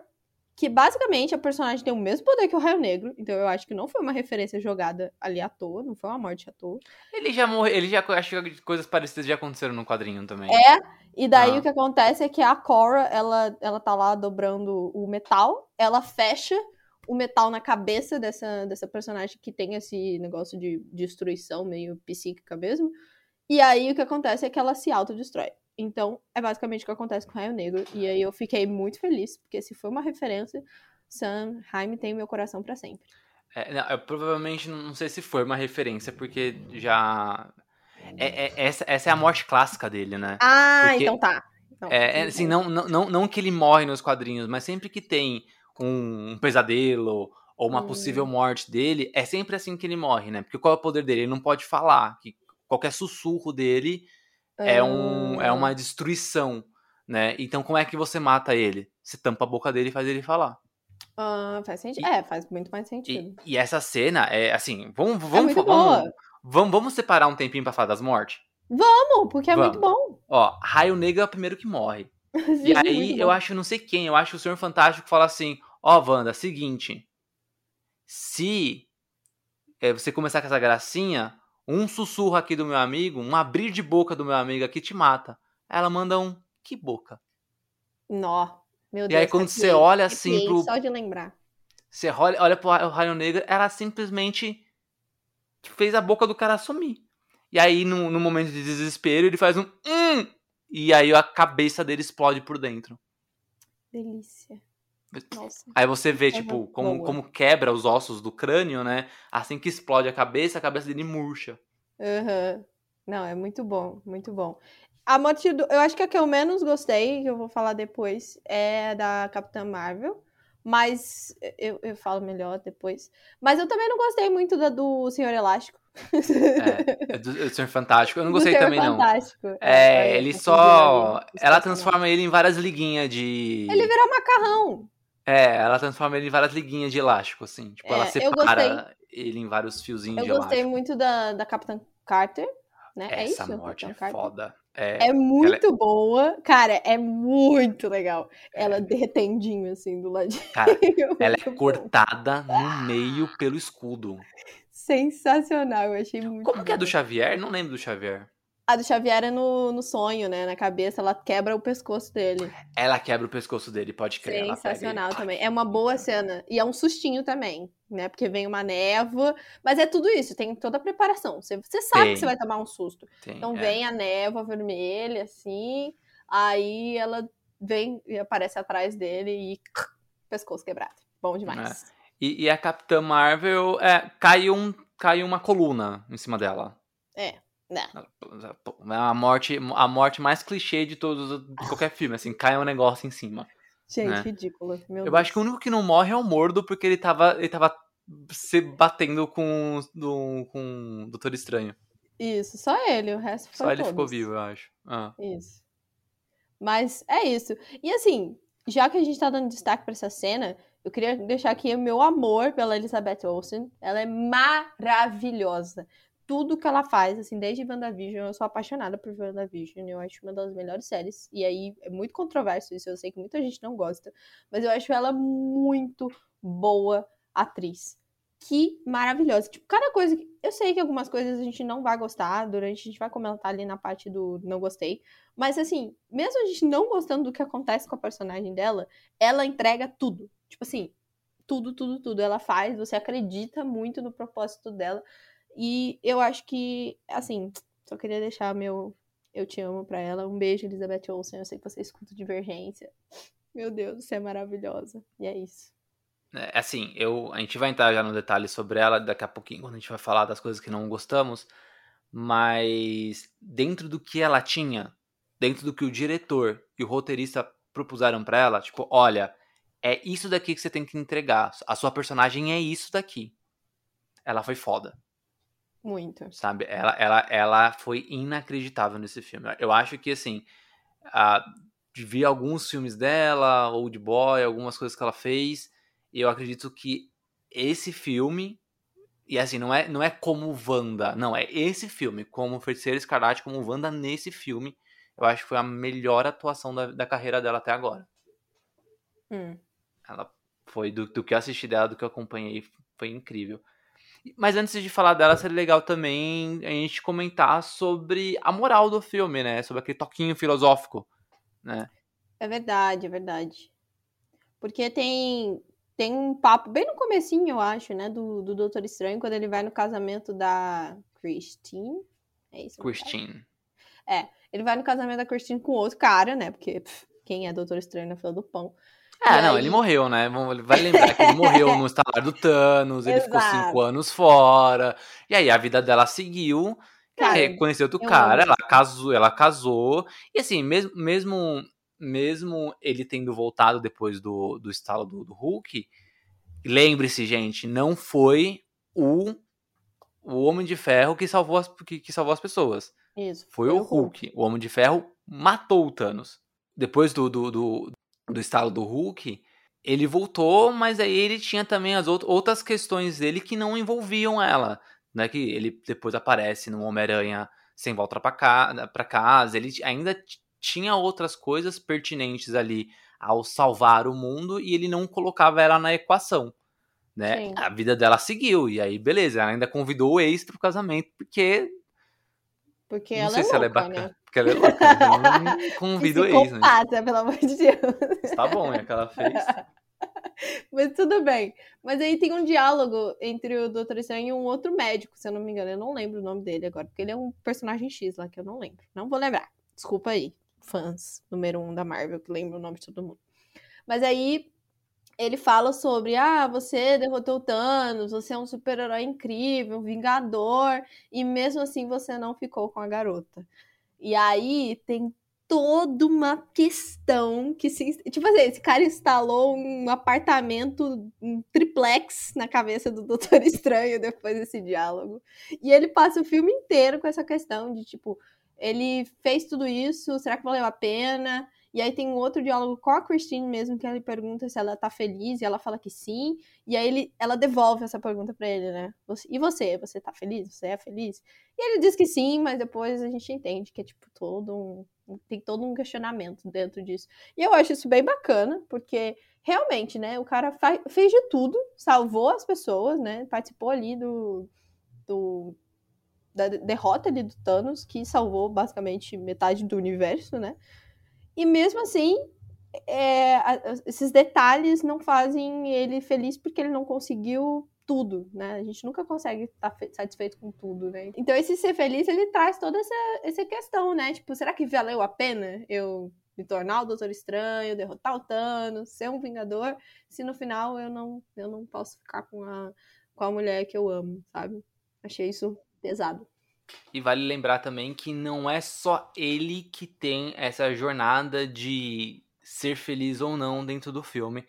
S2: que basicamente a personagem tem o mesmo poder que o Raio Negro, então eu acho que não foi uma referência jogada ali à toa, não foi uma morte à toa.
S1: Ele já morreu, ele já acho que coisas parecidas já aconteceram no quadrinho também.
S2: É, e daí ah. o que acontece é que a Korra, ela, ela tá lá dobrando o metal, ela fecha o metal na cabeça dessa, dessa personagem que tem esse negócio de destruição meio psíquica mesmo. E aí o que acontece é que ela se autodestrói. Então, é basicamente o que acontece com o Raio Negro. E aí eu fiquei muito feliz, porque se foi uma referência, Sam Raimi tem meu coração para sempre.
S1: É, não, eu provavelmente não sei se foi uma referência, porque já. É, é, essa, essa é a morte clássica dele, né?
S2: Ah,
S1: porque
S2: então tá. Não,
S1: É, é, assim,
S2: bem.
S1: não, não, não, não que ele morre nos quadrinhos, mas sempre que tem um, um pesadelo ou uma
S2: Hum.
S1: possível morte dele, é sempre assim que ele morre, né? Porque qual é o poder dele? Ele não pode falar. Que qualquer sussurro dele é, um, é
S2: Ah,
S1: uma destruição, né? Então como é que você mata ele? Você tampa a boca dele e faz ele falar.
S2: ah, faz sentido.
S1: E-
S2: É, faz muito mais
S1: E,
S2: sentido.
S1: e essa cena é assim, vamos,
S2: é
S1: vamos,
S2: muito
S1: vamos, vamos, vamos separar um tempinho pra falar das mortes?
S2: Vamos, porque é muito bom.
S1: Ó, Raio Negro é o primeiro que morre.
S2: Sim,
S1: E aí, eu acho, não sei quem, eu acho o Senhor Fantástico fala assim: Ó, Wanda, seguinte. Se é, você começar com essa gracinha, um sussurro aqui do meu amigo, um abrir de boca do meu amigo aqui te mata. Ela manda um: Que boca?
S2: Nó. Meu
S1: E
S2: Deus.
S1: aí, quando você
S2: arrepiei,
S1: olha assim
S2: arrepiei
S1: pro-
S2: Só de lembrar.
S1: Você olha, olha pro Ra- Raio Negro, ela simplesmente fez a boca do cara sumir. E aí, no, no momento de desespero, ele faz um hum! E aí a cabeça dele explode por dentro.
S2: Delícia. Nossa.
S1: Aí você vê,
S2: Coisa
S1: tipo, como,
S2: boa.
S1: como quebra os ossos do crânio, né? Assim que explode a cabeça, a cabeça dele murcha.
S2: Aham. Não, é muito bom, muito bom. A morte do. Eu acho que a que eu menos gostei, que eu vou falar depois, é a da Capitã Marvel. Mas eu, eu falo melhor depois. Mas eu também não gostei muito da do Senhor Elástico.
S1: É, é do, do Senhor Fantástico. Eu não
S2: Do
S1: gostei também, não.
S2: Fantástico.
S1: É,
S2: eu
S1: ele só. Ela transforma ele em várias liguinhas de.
S2: Ele virou macarrão.
S1: É, ela transforma ele em várias liguinhas de elástico, assim. Tipo, ela
S2: É, eu
S1: separa ele em vários fiozinhos
S2: Eu
S1: de
S2: gostei
S1: elástico.
S2: muito da, da Capitã Carter, né? é
S1: Essa
S2: isso?
S1: morte é
S2: Carter?
S1: foda. É,
S2: É muito boa. Cara, é muito legal. Ela
S1: É.
S2: derretendinho, assim, do ladinho.
S1: Cara, ela é
S2: bom.
S1: cortada no meio pelo escudo.
S2: Sensacional, eu achei muito
S1: Como que é
S2: bom.
S1: do Xavier? Não lembro do Xavier.
S2: A do Xavier é no, no sonho, né? Na cabeça, ela quebra o pescoço dele.
S1: Ela quebra o pescoço dele, pode crer.
S2: Sensacional também. É uma boa cena. E é um sustinho também, né? Porque vem uma névoa. Mas é tudo isso, tem toda a preparação. Você, você sabe
S1: Tem.
S2: que você vai tomar um susto.
S1: Tem,
S2: Então
S1: é.
S2: vem a névoa vermelha, assim. Aí ela vem e aparece atrás dele e pescoço quebrado. Bom demais.
S1: E, e a Capitã Marvel, é, cai, um, cai uma coluna em cima dela.
S2: É, né?
S1: É a morte, a morte mais clichê de todos de qualquer filme, assim, cai um negócio em cima.
S2: Gente,
S1: Né?
S2: ridículo. Meu
S1: Eu
S2: Deus.
S1: acho que o único que não morre é o Mordo, porque ele tava, ele tava se batendo com, do, com o Doutor Estranho.
S2: Isso, só ele, o resto foi
S1: Só ele ficou vivo, eu acho. Ah.
S2: Isso. Mas é isso. E assim, já que a gente tá dando destaque pra essa cena, eu queria deixar aqui o meu amor pela Elizabeth Olsen. Ela é maravilhosa. Tudo que ela faz, assim, desde WandaVision, eu sou apaixonada por WandaVision. Eu acho uma das melhores séries. E aí é muito controverso isso, eu sei que muita gente não gosta. Mas eu acho ela muito boa atriz. Que maravilhosa. Tipo, cada coisa que. Eu sei que algumas coisas a gente não vai gostar, durante a gente vai comentar ali na parte do não gostei. Mas assim, mesmo a gente não gostando do que acontece com a personagem dela, ela entrega tudo. Tipo assim, tudo, tudo, tudo. Ela faz, você acredita muito no propósito dela. E eu acho que, assim, só queria deixar meu eu te amo pra ela. Um beijo, Elizabeth Olsen. Eu sei que você escuta Divergência. Meu Deus, você é maravilhosa. E é isso.
S1: É, assim, eu, a gente vai entrar já no detalhe sobre ela daqui a pouquinho, quando a gente vai falar das coisas que não gostamos, mas dentro do que ela tinha, dentro do que o diretor e o roteirista propuseram pra ela, tipo, olha, é isso daqui que você tem que entregar, a sua personagem é isso daqui. Ela foi foda,
S2: Muito.
S1: sabe? Ela, ela, ela foi inacreditável nesse filme. Eu acho que, assim, a, vi alguns filmes dela, Old Boy, algumas coisas que ela fez, e eu acredito que esse filme, e assim, não é, não é como Wanda, não, é esse filme, como Feiticeira Escarlate, como Wanda nesse filme, eu acho que foi a melhor atuação da, da carreira dela até agora.
S2: Hum.
S1: Ela foi, do, do que eu assisti dela, do que eu acompanhei, foi incrível. Mas antes de falar dela, seria legal também a gente comentar sobre a moral do filme, né? Sobre aquele toquinho filosófico, né?
S2: É verdade, é verdade. Porque tem tem um papo bem no comecinho, eu acho, né, do, do Doutor Estranho, quando ele vai no casamento da Christine. É isso?
S1: Christine.
S2: Ele vai no casamento da Christine com outro cara, né? Porque pff, quem é Doutor Estranho na fila do pão.
S1: É,
S2: E
S1: não,
S2: aí-
S1: ele morreu, né? Vai lembrar que ele morreu no estalar do Thanos, ele ficou cinco anos fora. E aí a vida dela seguiu.
S2: Cara,
S1: conheceu outro
S2: eu
S1: cara,
S2: amo.
S1: ela casou, ela casou. E assim, mesmo, mesmo mesmo ele tendo voltado depois do, do estalo do, do Hulk, lembre-se, gente, não foi o, o Homem de Ferro que salvou as, que, que salvou as pessoas.
S2: Isso.
S1: Foi, foi o Hulk. Hulk. O Homem de Ferro matou o Thanos. Depois do, do, do, do estalo do Hulk, ele voltou, mas aí ele tinha também as outras questões dele que não envolviam ela. Né, que ele depois aparece no Homem-Aranha sem volta para casa, pra casa, ele ainda tinha outras coisas pertinentes ali ao salvar o mundo e ele não colocava ela na equação. Né? Sim. A vida dela seguiu, e aí beleza, ela ainda convidou o ex pro casamento, porque.
S2: Porque não ela sei é se louca, ela é bacana. Né?
S1: Porque ela é louca, não convida o ex, né?
S2: pelo amor de Deus.
S1: Tá bom, é que ela fez.
S2: Mas tudo bem. Mas aí tem um diálogo entre o Doutor Estranho e um outro médico, se eu não me engano. Eu não lembro o nome dele agora, porque ele é um personagem X lá que eu não lembro. Não vou lembrar. Desculpa aí, fãs número um da Marvel, que lembram o nome de todo mundo. Mas aí ele fala sobre: ah, você derrotou o Thanos, você é um super-herói incrível, um vingador, e mesmo assim você não ficou com a garota. E aí tem toda uma questão que se. Tipo assim, esse cara instalou um apartamento, um triplex na cabeça do Doutor Estranho depois desse diálogo. E ele passa o filme inteiro com essa questão de, tipo, ele fez tudo isso, será que valeu a pena? E aí tem um outro diálogo com a Christine mesmo, que ele pergunta se ela tá feliz, e ela fala que sim. E aí ele, ela devolve essa pergunta para ele, né? E você? Você tá feliz? Você é feliz? E ele diz que sim, mas depois a gente entende que é tipo todo um. Tem todo um questionamento dentro disso. E eu acho isso bem bacana, porque realmente, né? O cara fez de tudo, salvou as pessoas, né? Participou ali do, do da derrota ali do Thanos, que salvou basicamente metade do universo, né? E mesmo assim, é, esses detalhes não fazem ele feliz porque ele não conseguiu tudo, né? A gente nunca consegue estar satisfeito com tudo, né? Então esse ser feliz, ele traz toda essa, essa questão, né? Tipo, será que valeu a pena eu me tornar o Doutor Estranho, derrotar o Thanos, ser um Vingador, se no final eu não, eu não posso ficar com a, com a mulher que eu amo, sabe? Achei isso pesado.
S1: E vale lembrar também que não é só ele que tem essa jornada de ser feliz ou não dentro do filme.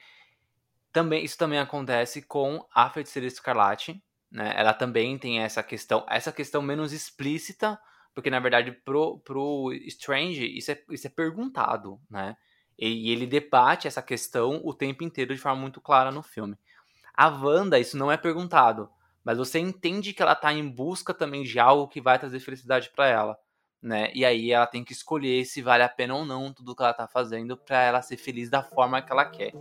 S1: Também isso também acontece com a Feiticeira Escarlate, né? Ela também tem essa questão, essa questão menos explícita, porque na verdade pro, pro Strange isso é, isso é perguntado, né? E, e ele debate essa questão o tempo inteiro de forma muito clara no filme. A Wanda, isso não é perguntado mas você entende que ela tá em busca também de algo que vai trazer felicidade para ela, né? E aí ela tem que escolher se vale a pena ou não tudo que ela tá fazendo para ela ser feliz da forma que ela quer.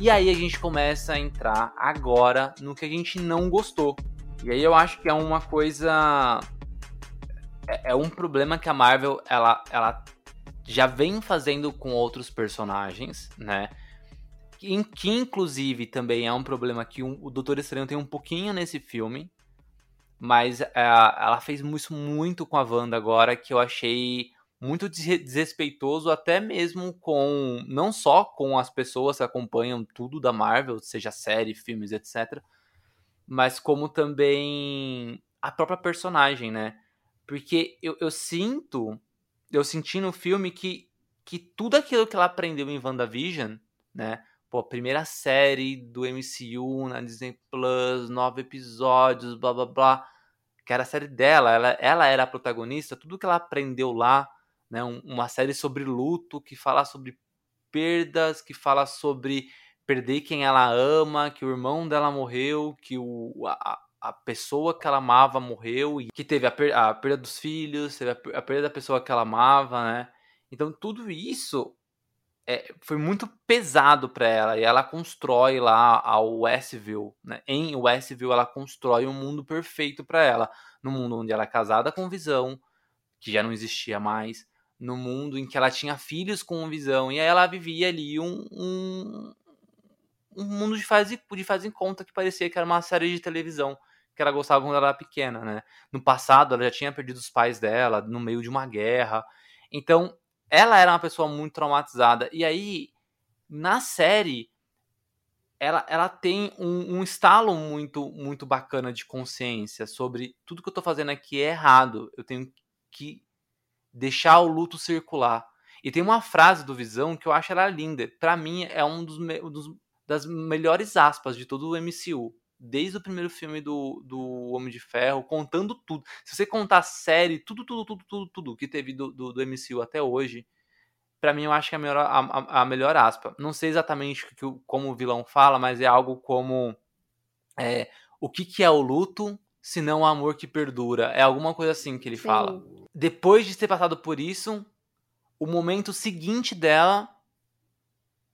S1: E aí a gente começa a entrar agora no que a gente não gostou. E aí eu acho que é uma coisa é, é um problema que a Marvel ela, ela já vem fazendo com outros personagens, né? Que, que inclusive também é um problema que um, o Doutor Estranho tem um pouquinho nesse filme, mas é, ela fez isso muito com a Wanda agora, que eu achei muito desrespeitoso, até mesmo com. não só com as pessoas que acompanham tudo da Marvel, seja série, filmes, etc., mas como também a própria personagem, né? Porque eu, eu sinto eu senti no filme que, que tudo aquilo que ela aprendeu em WandaVision, né? Pô, primeira série do MCU na Disney Plus, nove episódios, blá blá blá. Que era a série dela, ela, ela era a protagonista, tudo que ela aprendeu lá, né? Um, uma série sobre luto, que fala sobre perdas, que fala sobre perder quem ela ama, que o irmão dela morreu, que o, a, a pessoa que ela amava morreu e que teve a, per a perda dos filhos, teve a, a, perda da pessoa que ela amava, né? Então tudo isso é, foi muito pesado para ela e ela constrói lá a Westview, né? Em Westview ela constrói um mundo perfeito para ela, no mundo onde ela é casada com Visão, que já não existia mais, no mundo em que ela tinha filhos com Visão e aí ela vivia ali um, um, um mundo de faz, de faz em conta que parecia que era uma série de televisão que ela gostava quando ela era pequena, né? No passado, ela já tinha perdido os pais dela no meio de uma guerra. Então, ela era uma pessoa muito traumatizada. E aí, na série, ela, ela tem um, um estalo muito muito bacana de consciência sobre tudo que eu tô fazendo aqui é errado. Eu tenho que deixar o luto circular. E tem uma frase do Visão que eu acho ela linda. Para mim é um dos, dos das melhores aspas de todo o MCU. Desde o primeiro filme do, do Homem de Ferro, contando tudo. Se você contar a série, tudo, tudo, tudo, tudo, tudo que teve do, do, do MCU até hoje, para mim eu acho que é a melhor, a, a melhor aspa. Não sei exatamente que, como o vilão fala, mas é algo como é, o que, que é o luto se não o amor que perdura. É alguma coisa assim que ele Sim. fala. Depois de ter passado por isso, o momento seguinte dela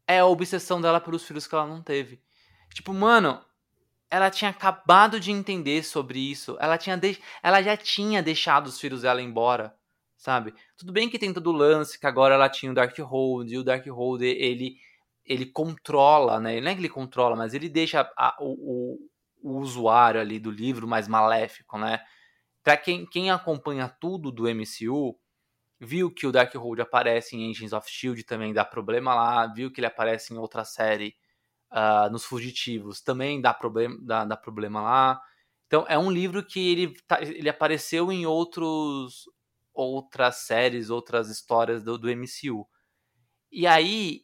S1: é a obsessão dela pelos filhos que ela não teve. Tipo, mano, ela tinha acabado de entender sobre isso. Ela, tinha de... ela já tinha deixado os filhos dela embora sabe? Tudo bem que tem todo o lance que agora ela tinha o Darkhold, e o Darkhold, ele, ele controla, né? Não é que ele controla, mas ele deixa a, o, o, o, usuário ali do livro mais maléfico, né? Pra quem, quem acompanha tudo do MCU, viu que o Darkhold aparece em Agents of S.H.I.E.L.D. também dá problema lá, viu que ele aparece em outra série uh, nos Fugitivos, também dá problema, dá, dá problema lá. Então é um livro que ele, tá, ele apareceu em outros outras séries, outras histórias do, do MCU. E aí,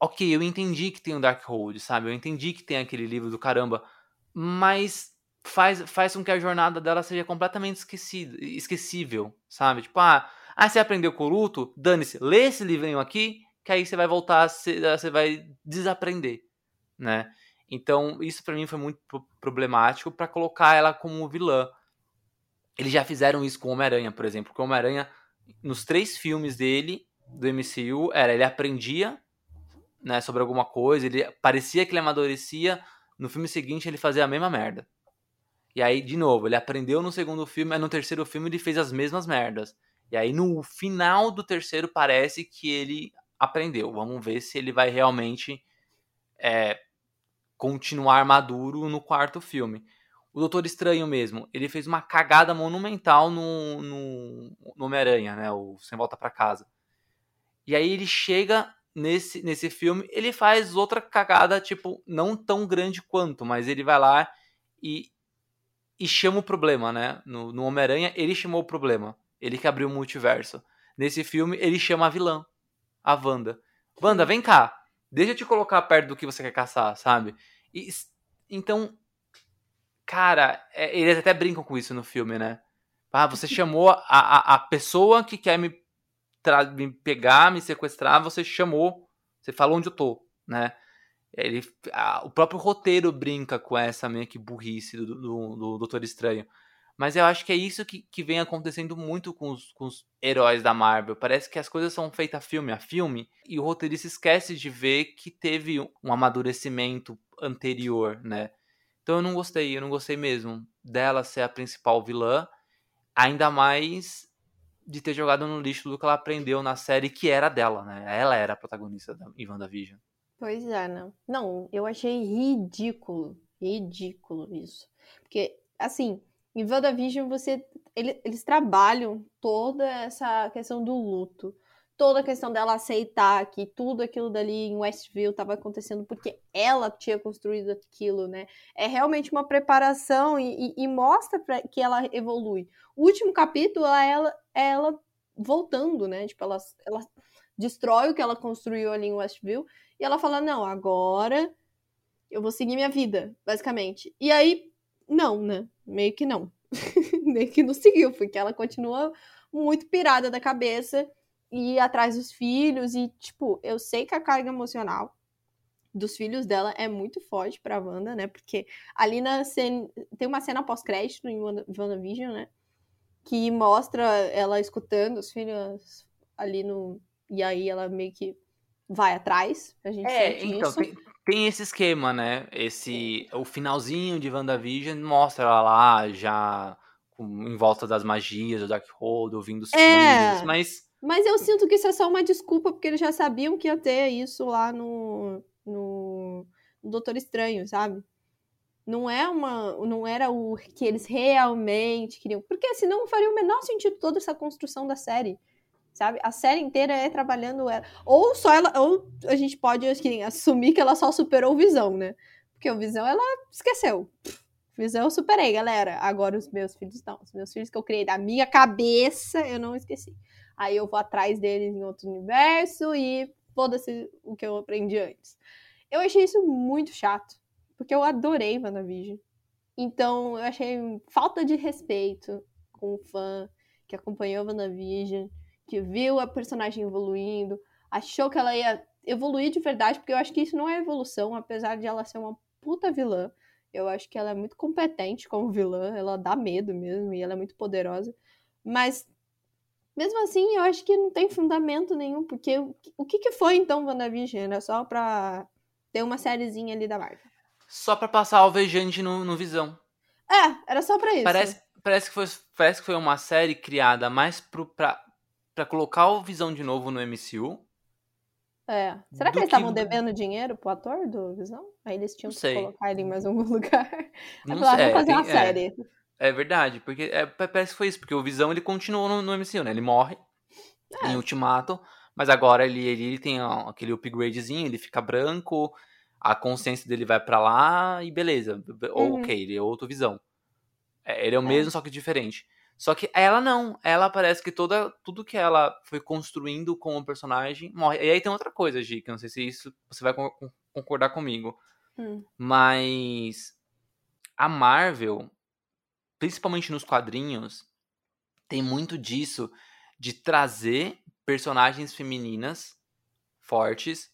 S1: ok, eu entendi que tem o Darkhold, sabe? Eu entendi que tem aquele livro do caramba, mas faz, faz com que a jornada dela seja completamente esquecida, esquecível, sabe? Tipo, ah, ah você aprendeu com o luto? Dane-se, lê esse livrinho aqui, que aí você vai voltar, você vai desaprender, né? Então, isso para mim foi muito problemático para colocar ela como vilã. Eles já fizeram isso com Homem-Aranha, por exemplo. Porque Homem-Aranha, nos três filmes dele, do MCU, era ele aprendia né, sobre alguma coisa, ele parecia que ele amadurecia, no filme seguinte ele fazia a mesma merda. E aí, de novo, ele aprendeu no segundo filme, mas no terceiro filme ele fez as mesmas merdas. E aí, no final do terceiro, parece que ele aprendeu. Vamos ver se ele vai realmente é, continuar maduro no quarto filme. O Doutor Estranho mesmo, ele fez uma cagada monumental no, no, no Homem-Aranha, né? O Sem Volta para Casa. E aí ele chega nesse, nesse filme, ele faz outra cagada, tipo, não tão grande quanto, mas ele vai lá e, e chama o problema, né? No, no Homem-Aranha, ele chamou o problema. Ele que abriu o multiverso. Nesse filme, ele chama a vilã, a Wanda. Wanda, vem cá. Deixa eu te colocar perto do que você quer caçar, sabe? E, então, Cara, é, eles até brincam com isso no filme, né? Ah, você chamou a, a, a pessoa que quer me, me pegar, me sequestrar, você chamou, você falou onde eu tô, né? Ele, a, o próprio roteiro brinca com essa meio que burrice do, do, do Doutor Estranho. Mas eu acho que é isso que, que vem acontecendo muito com os, com os heróis da Marvel. Parece que as coisas são feitas filme a filme e o roteirista esquece de ver que teve um amadurecimento anterior, né? Então eu não gostei, eu não gostei mesmo dela ser a principal vilã, ainda mais de ter jogado no lixo do que ela aprendeu na série que era dela, né? Ela era a protagonista da WandaVision.
S2: Pois é, né? Não, eu achei ridículo, ridículo isso. Porque, assim, em WandaVision você, ele, eles trabalham toda essa questão do luto toda a questão dela aceitar que tudo aquilo dali em Westview estava acontecendo porque ela tinha construído aquilo, né? É realmente uma preparação e, e, e mostra pra, que ela evolui. O último capítulo é ela, ela voltando, né? Tipo, ela, ela destrói o que ela construiu ali em Westview e ela fala: não, agora eu vou seguir minha vida, basicamente. E aí, não, né? Meio que não. Meio que não seguiu, porque ela continua muito pirada da cabeça ir atrás dos filhos e, tipo, eu sei que a carga emocional dos filhos dela é muito forte pra Wanda, né? Porque ali na cena, tem uma cena pós-crédito em WandaVision, né? Que mostra ela escutando os filhos ali no... E aí ela meio que vai atrás, a gente é, então, isso.
S1: Tem, tem esse esquema, né? Esse... O finalzinho de WandaVision mostra ela lá já... em volta das magias, do Darkhold, ouvindo os é. filhos, mas
S2: mas eu sinto que isso é só uma desculpa, porque eles já sabiam que ia ter isso lá no, no, no Doutor Estranho, sabe? Não é uma. Não era o que eles realmente queriam. Porque senão faria o menor sentido toda essa construção da série. Sabe? A série inteira é trabalhando ela. Ou só ela, ou a gente pode assim, assumir que ela só superou o Visão, né? Porque o Visão ela esqueceu. Visão eu superei, galera. Agora os meus filhos não. Os meus filhos que eu criei da minha cabeça, eu não esqueci. Aí eu vou atrás deles em outro universo e foda-se o que eu aprendi antes. Eu achei isso muito chato, porque eu adorei WandaVision. Então, eu achei falta de respeito com o fã que acompanhou WandaVision, que viu a personagem evoluindo, achou que ela ia evoluir de verdade, porque eu acho que isso não é evolução, apesar de ela ser uma puta vilã. Eu acho que ela é muito competente como vilã, ela dá medo mesmo e ela é muito poderosa. Mas mesmo assim, eu acho que não tem fundamento nenhum, porque o que, que foi então WandaVision? Era só pra ter uma sériezinha ali da Marvel.
S1: Só pra passar alvejante no, no Visão.
S2: É, era só pra isso.
S1: Parece, parece, que foi, parece que foi uma série criada mais pro, pra, pra colocar o Visão de novo no MCU.
S2: É. Será que eles estavam que... devendo dinheiro pro ator do Visão? Aí eles tinham que colocar ele em mais algum lugar. Não sei. Vamos fazer uma é, série.
S1: É verdade, porque é, parece que foi isso, porque o Visão ele continuou no, no MCU, né? Ele morre é. em Ultimato, mas agora ele, ele, ele tem ó, aquele upgradezinho, ele fica branco, a consciência dele vai para lá e beleza. Uhum. Ok, ele é outro Visão. É, ele é o é. mesmo, só que diferente. Só que ela não. Ela parece que toda, tudo que ela foi construindo com o personagem morre. E aí tem outra coisa, Gi, que eu não sei se isso você vai concordar comigo. Hum. Mas a Marvel, principalmente nos quadrinhos, tem muito disso de trazer personagens femininas fortes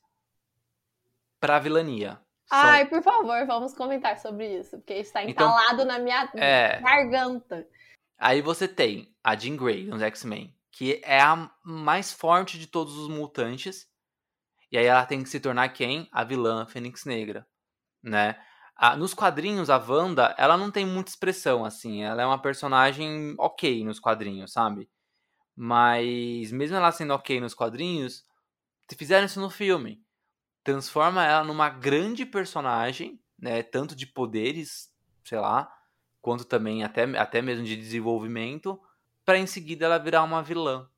S1: pra vilania.
S2: Ai, por favor, vamos comentar sobre isso, porque está então, entalado então, na minha é... garganta.
S1: Aí você tem a Jean Grey nos X-Men, que é a mais forte de todos os mutantes. E aí ela tem que se tornar quem? A vilã Fênix Negra, né? Ah, nos quadrinhos, a Wanda, ela não tem muita expressão, assim. Ela é uma personagem ok nos quadrinhos, sabe? Mas, mesmo ela sendo ok nos quadrinhos, fizeram isso no filme. Transforma ela numa grande personagem, né? Tanto de poderes, sei lá, quanto também até, até mesmo de desenvolvimento, para em seguida ela virar uma vilã.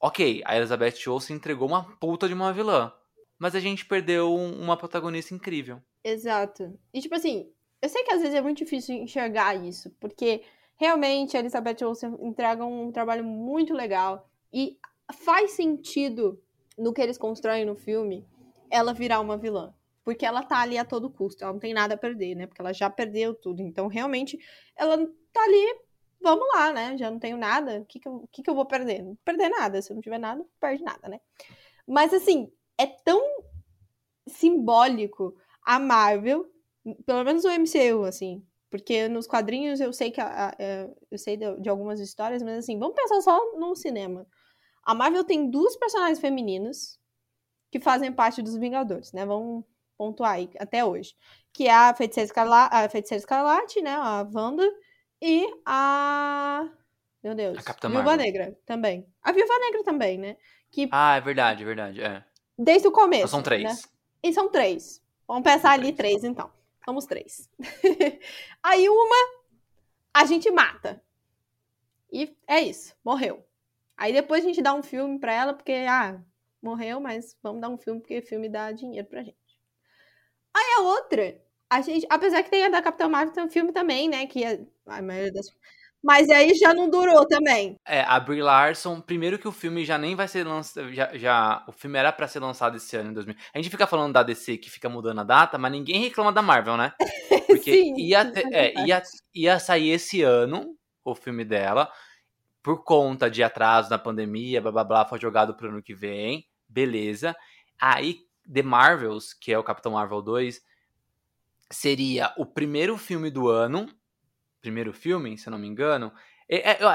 S1: Ok, a Elizabeth Olsen entregou uma puta de uma vilã, mas a gente perdeu uma protagonista incrível.
S2: Exato. E tipo assim, eu sei que às vezes é muito difícil enxergar isso, porque realmente a Elizabeth Olsen entrega um trabalho muito legal e faz sentido no que eles constroem no filme ela virar uma vilã. Porque ela tá ali a todo custo, ela não tem nada a perder, né? Porque ela já perdeu tudo. Então, realmente, ela tá ali, vamos lá, né? Já não tenho nada, o que, que, eu, que, que eu vou perder? Não perder nada, se não tiver nada, não perde nada, né? Mas, assim, é tão simbólico a Marvel, pelo menos o MCU, assim, porque nos quadrinhos eu sei que a, a, é, eu sei de, de, algumas histórias, mas assim, vamos pensar só no cinema. A Marvel tem duas personagens femininas que fazem parte dos Vingadores, né? Vamos pontuar aí até hoje. Que é a Feiticeira Escarlate, a Feiticeira Escarlate, né? A Wanda e a meu Deus. A Capitã Viúva Marvel. Negra também. A Viúva Negra também, né? Que...
S1: Ah, é verdade, é verdade. É.
S2: Desde o começo. Então
S1: são três.
S2: Né? E são três. Vamos pensar são ali três. três, então. Somos três. Aí uma a gente mata. E é isso, morreu. Aí depois a gente dá um filme pra ela, porque, ah, morreu, mas vamos dar um filme, porque filme dá dinheiro pra gente. Aí a outra, a gente, apesar que tem a da Capitão Marvel, tem um filme também, né? Que é, a maioria das. Mas aí já não durou também.
S1: É, a Brie Larson, primeiro que o filme já nem vai ser lançado. Já, já, o filme era para ser lançado esse ano, em 2000. A gente fica falando da DC que fica mudando a data, mas ninguém reclama da Marvel, né? Porque Sim, ia, ter, é, ia, ia sair esse ano o filme dela, por conta de atraso na pandemia, blá blá blá, foi jogado pro ano que vem, beleza. Aí The Marvels, que é o Capitão Marvel 2, seria o primeiro filme do ano. Primeiro filme, se eu não me engano.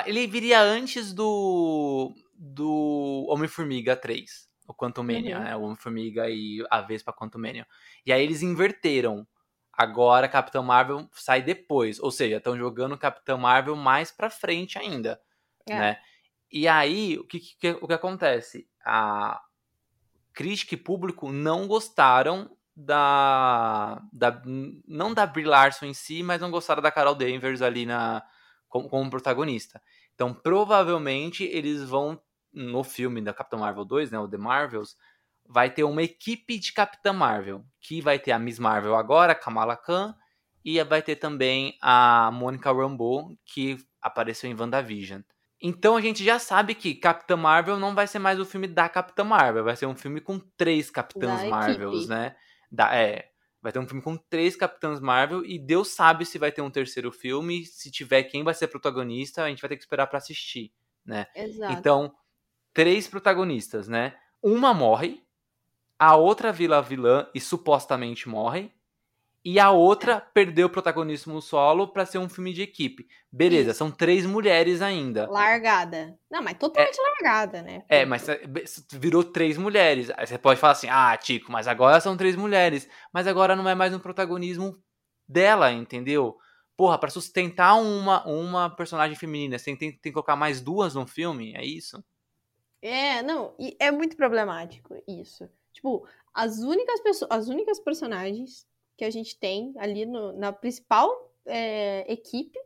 S1: Ele viria antes do. do Homem-Formiga 3. O Quantumania, uhum. né? O Homem-Formiga e a Vespa Quantumania. E aí eles inverteram. Agora Capitão Marvel sai depois. Ou seja, estão jogando Capitão Marvel mais pra frente ainda. É. Né? E aí, o que, que, o que acontece? A, crítica e público não gostaram da, da não da Brie Larson em si, mas não gostaram da Carol Danvers ali na como, como protagonista. Então, provavelmente eles vão no filme da Capitã Marvel 2, né, o The Marvels, vai ter uma equipe de Capitã Marvel, que vai ter a Miss Marvel agora, Kamala Khan, e vai ter também a Monica Rambeau, que apareceu em WandaVision. Então a gente já sabe que Capitã Marvel não vai ser mais o filme da Capitã Marvel, vai ser um filme com três Capitãs
S2: Da
S1: Marvels,
S2: equipe.
S1: né? Da, é, vai ter um filme com três Capitãs Marvel e Deus sabe se vai ter um terceiro filme, se tiver quem vai ser protagonista, a gente vai ter que esperar pra assistir, né?
S2: Exato.
S1: Então, três protagonistas, né? Uma morre, a outra vira vilã e supostamente morre, e a outra perdeu o protagonismo solo pra ser um filme de equipe. Beleza,
S2: Isso.
S1: são três mulheres ainda.
S2: Largada. Não, mas totalmente largada, né?
S1: É, mas é, be- virou três mulheres. Aí você pode falar assim, ah, Tico, mas agora são três mulheres. Mas agora não é mais um protagonismo dela, entendeu? Porra, pra sustentar uma, uma personagem feminina, você tem, tem, tem que colocar mais duas no filme? É isso?
S2: É, não, e é muito problemático isso. Tipo, as únicas pessoas, as únicas personagens que a gente tem ali no- na principal é, equipe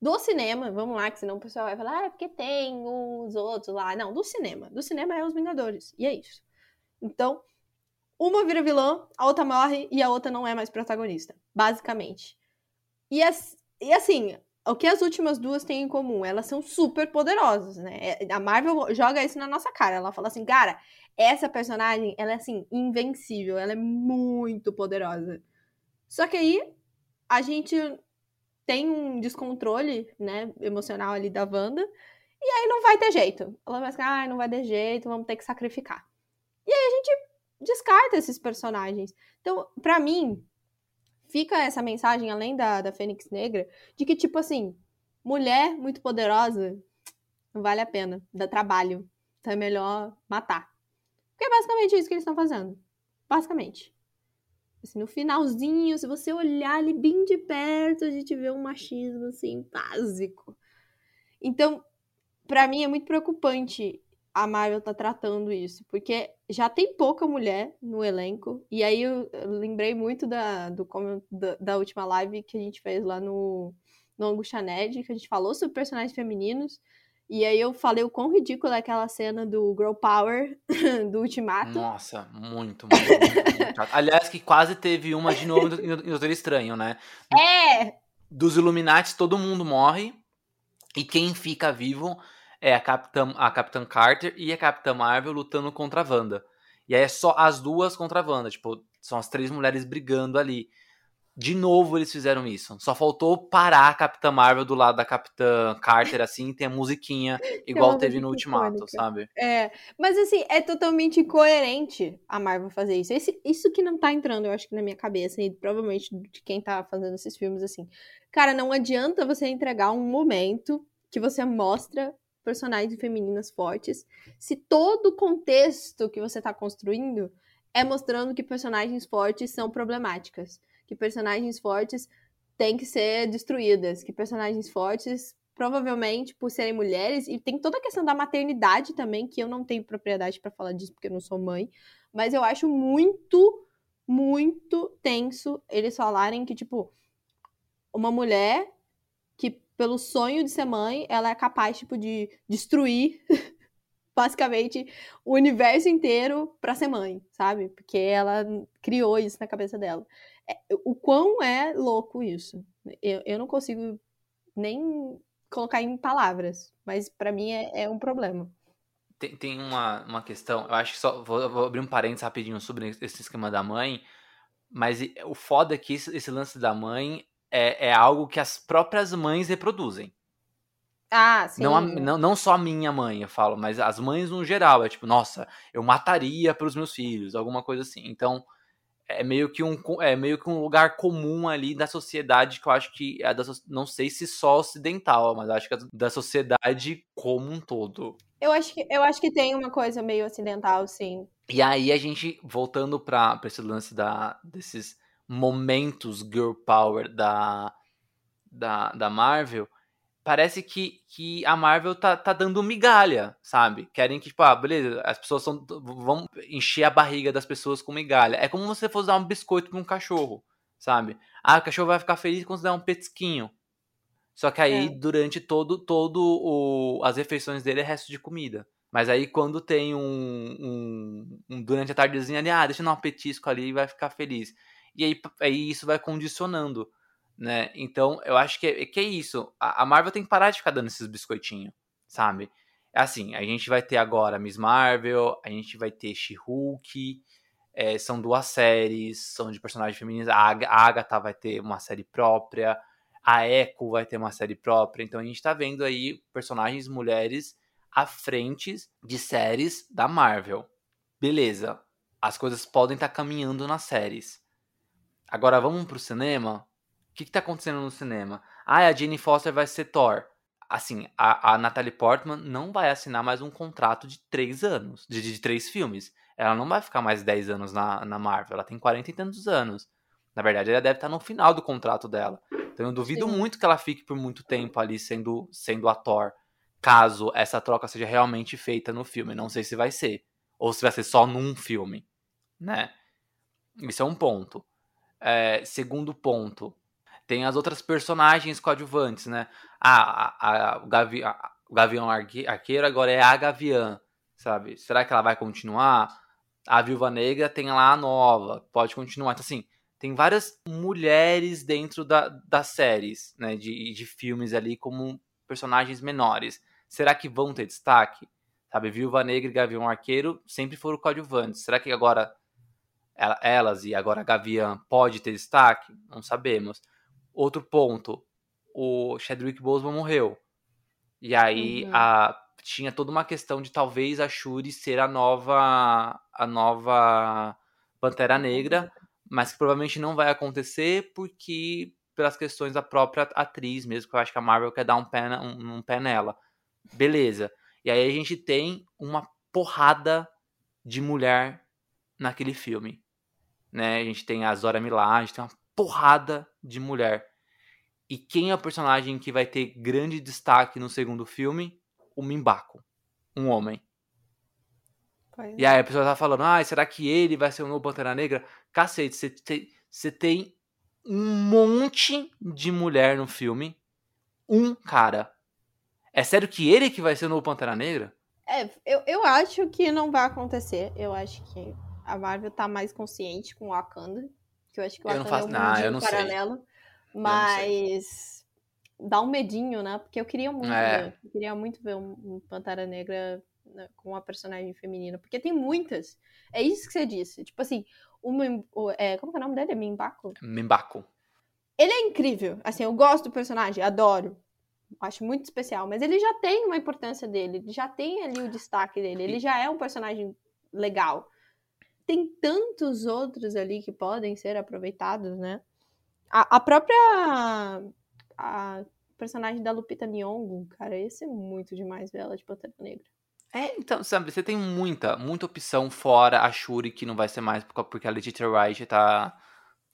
S2: do cinema, vamos lá, que senão o pessoal vai falar, ah, é porque tem os outros lá. Não, do cinema. Do cinema é os Vingadores. E é isso. Então, uma vira vilã, a outra morre e a outra não é mais protagonista, basicamente. E, as- e assim, o que as últimas duas têm em comum? Elas são super poderosas, né? É, A Marvel joga isso na nossa cara. Ela fala assim, cara, essa personagem, ela é assim, invencível, ela é muito poderosa. Só que aí a gente tem um descontrole, né, emocional ali da Wanda, e aí não vai ter jeito. Ela vai ficar, ah, não vai ter jeito, vamos ter que sacrificar. E aí a gente descarta esses personagens. Então, pra mim, fica essa mensagem, além da, da Fênix Negra, de que, tipo assim, mulher muito poderosa não vale a pena, dá trabalho. Então é melhor matar. Porque é basicamente isso que eles estão fazendo. Basicamente. Assim, no finalzinho, se você olhar ali bem de perto, a gente vê um machismo, assim, básico. Então, pra mim é muito preocupante a Marvel tá tratando isso, porque já tem pouca mulher no elenco, e aí eu, lembrei muito da, do, da, da última live que a gente fez lá no, no Angustia Nerd, que a gente falou sobre personagens femininos, e aí eu falei o quão ridícula é aquela cena do Girl Power do Ultimato.
S1: Nossa, muito, muito, muito, muito. Aliás, que quase teve uma de novo em Doutor Estranho, né?
S2: É!
S1: Dos Illuminati, todo mundo morre. E quem fica vivo é a Capitã, a Capitã Carter e a Capitã Marvel lutando contra a Wanda. E aí é só as duas contra a Wanda. Tipo, são as três mulheres brigando ali. De novo eles fizeram isso. Só faltou parar a Capitã Marvel do lado da Capitã Carter, assim, e ter a musiquinha igual
S2: uma
S1: teve no Ultimato,
S2: icônica.
S1: sabe?
S2: É, mas assim, é totalmente incoerente a Marvel fazer isso. Esse- isso que não tá entrando, eu acho que na minha cabeça, e provavelmente de quem tá fazendo esses filmes assim. Cara, não adianta você entregar um momento que você mostra personagens femininas fortes, se todo o contexto que você tá construindo é mostrando que personagens fortes são problemáticas, que personagens fortes têm que ser destruídas, que personagens fortes provavelmente por serem mulheres, e tem toda a questão da maternidade também, que eu não tenho propriedade pra falar disso porque eu não sou mãe, mas eu acho muito, muito tenso eles falarem que, tipo, uma mulher que, pelo sonho de ser mãe, ela é capaz, tipo, de destruir, basicamente, o universo inteiro pra ser mãe, sabe? Porque ela criou isso na cabeça dela. É, o quão é louco isso. Eu, eu não consigo nem colocar em palavras, mas pra mim é, é um problema.
S1: Tem, tem uma, uma questão, eu acho que só. Vou, vou abrir um parênteses rapidinho sobre esse esquema da mãe. Mas o foda é que esse, esse lance da mãe é, é algo que as próprias mães reproduzem.
S2: Ah, sim.
S1: Não, a- não, não só a minha mãe, eu falo, mas as mães no geral. É tipo, nossa, eu mataria pelos meus filhos, alguma coisa assim. Então, é meio que um, é meio que um lugar comum ali da sociedade que eu acho que é da, não sei se só ocidental, mas acho que é da sociedade como um todo.
S2: Eu acho que eu acho que tem uma coisa meio ocidental, sim.
S1: E aí a gente, voltando pra esse lance da, desses momentos girl power da, da, da Marvel, parece que, que a Marvel tá, tá dando migalha, sabe? Querem que, tipo, ah, beleza, as pessoas são, vão encher a barriga das pessoas com migalha. É como você fosse dar um biscoito pra um cachorro, sabe? Ah, o cachorro vai ficar feliz quando você der um petisquinho. Só que aí,
S2: É.
S1: durante todo, todo o, as refeições dele é resto de comida, Mas aí quando tem um, um, um durante a tardezinha ali, ah, deixa eu dar um petisco ali e vai ficar feliz. E aí, aí isso vai condicionando, né? Então eu acho que é, que é isso. A, a Marvel tem que parar de ficar dando esses biscoitinhos, sabe? É assim, a gente vai ter agora Miss Marvel, a gente vai ter She-Hulk, é, são duas séries, são de personagens femininos. A, a Agatha vai ter uma série própria, a Echo vai ter uma série própria. Então a gente tá vendo aí personagens mulheres à frente de séries da Marvel. Beleza, as coisas podem estar tá caminhando nas séries. Agora vamos pro cinema? O que, que tá acontecendo no cinema? Ah, a Jane Foster vai ser Thor. Assim, a, a Natalie Portman não vai assinar mais um contrato de três anos, de, de três filmes. Ela não vai ficar mais 10 anos na, na Marvel, ela tem 40 e tantos anos. Na verdade, ela deve estar no final do contrato dela. Então eu duvido Sim. muito que ela fique por muito tempo ali sendo, sendo a Thor caso essa troca seja realmente feita no filme. Não sei se vai ser. Ou se vai ser só num filme, né? Isso é um ponto. É, segundo ponto, tem as outras personagens coadjuvantes, né? Ah, a, a, o, a, o Gavião Arqueiro agora é a Gaviã, sabe? Será que ela vai continuar? A Viúva Negra tem lá a nova, pode continuar. Então, assim, tem várias mulheres dentro da, das séries, né? De, de filmes ali como personagens menores será que vão ter destaque? Sabe, Viúva Negra e Gavião Arqueiro sempre foram coadjuvantes. Será que agora elas e agora a Gavião pode ter destaque? Não sabemos. Outro ponto, o Chadwick Boseman morreu. E aí uhum. a, tinha toda uma questão de talvez a Shuri ser a nova a nova Pantera Negra, mas que provavelmente não vai acontecer porque pelas questões da própria atriz mesmo, que eu acho que a Marvel quer dar um pé, um, um pé nela. Beleza. E aí a gente tem uma porrada de mulher naquele filme. Né? A gente tem a Zora Milaje, a gente tem uma porrada de mulher. E quem é o personagem que vai ter grande destaque no segundo filme? O Mimbako. Um homem. Pois e aí é. a pessoa tá falando, ah, será que ele vai ser o novo Pantera Negra? Cacete, você tem um monte de mulher no filme. Um cara. É sério que ele que vai ser o novo Pantera Negra?
S2: É, eu, eu acho que não vai acontecer. Eu acho que a Marvel tá mais consciente com o Wakanda. Que eu acho que o Wakanda faço, é um não, eu não paralelo. Sei. Mas dá um medinho, né? Porque eu queria muito, é. eu queria muito ver um, um Pantera Negra né, com uma personagem feminina. Porque tem muitas. É isso que você disse. Tipo assim, o, o é, como que é o nome dele? É Mimbako?
S1: Mimbako.
S2: Ele é incrível. Assim, eu gosto do personagem, adoro acho muito especial, mas ele já tem uma importância dele, ele já tem ali o destaque dele, ele já é um personagem legal. Tem tantos outros ali que podem ser aproveitados, né? A, a própria a personagem da Lupita Nyong'o, cara, esse é muito demais ver ela de Pantera Negra.
S1: É, então, sabe, você tem muita, muita opção fora a Shuri, que não vai ser mais porque a Letitia Wright tá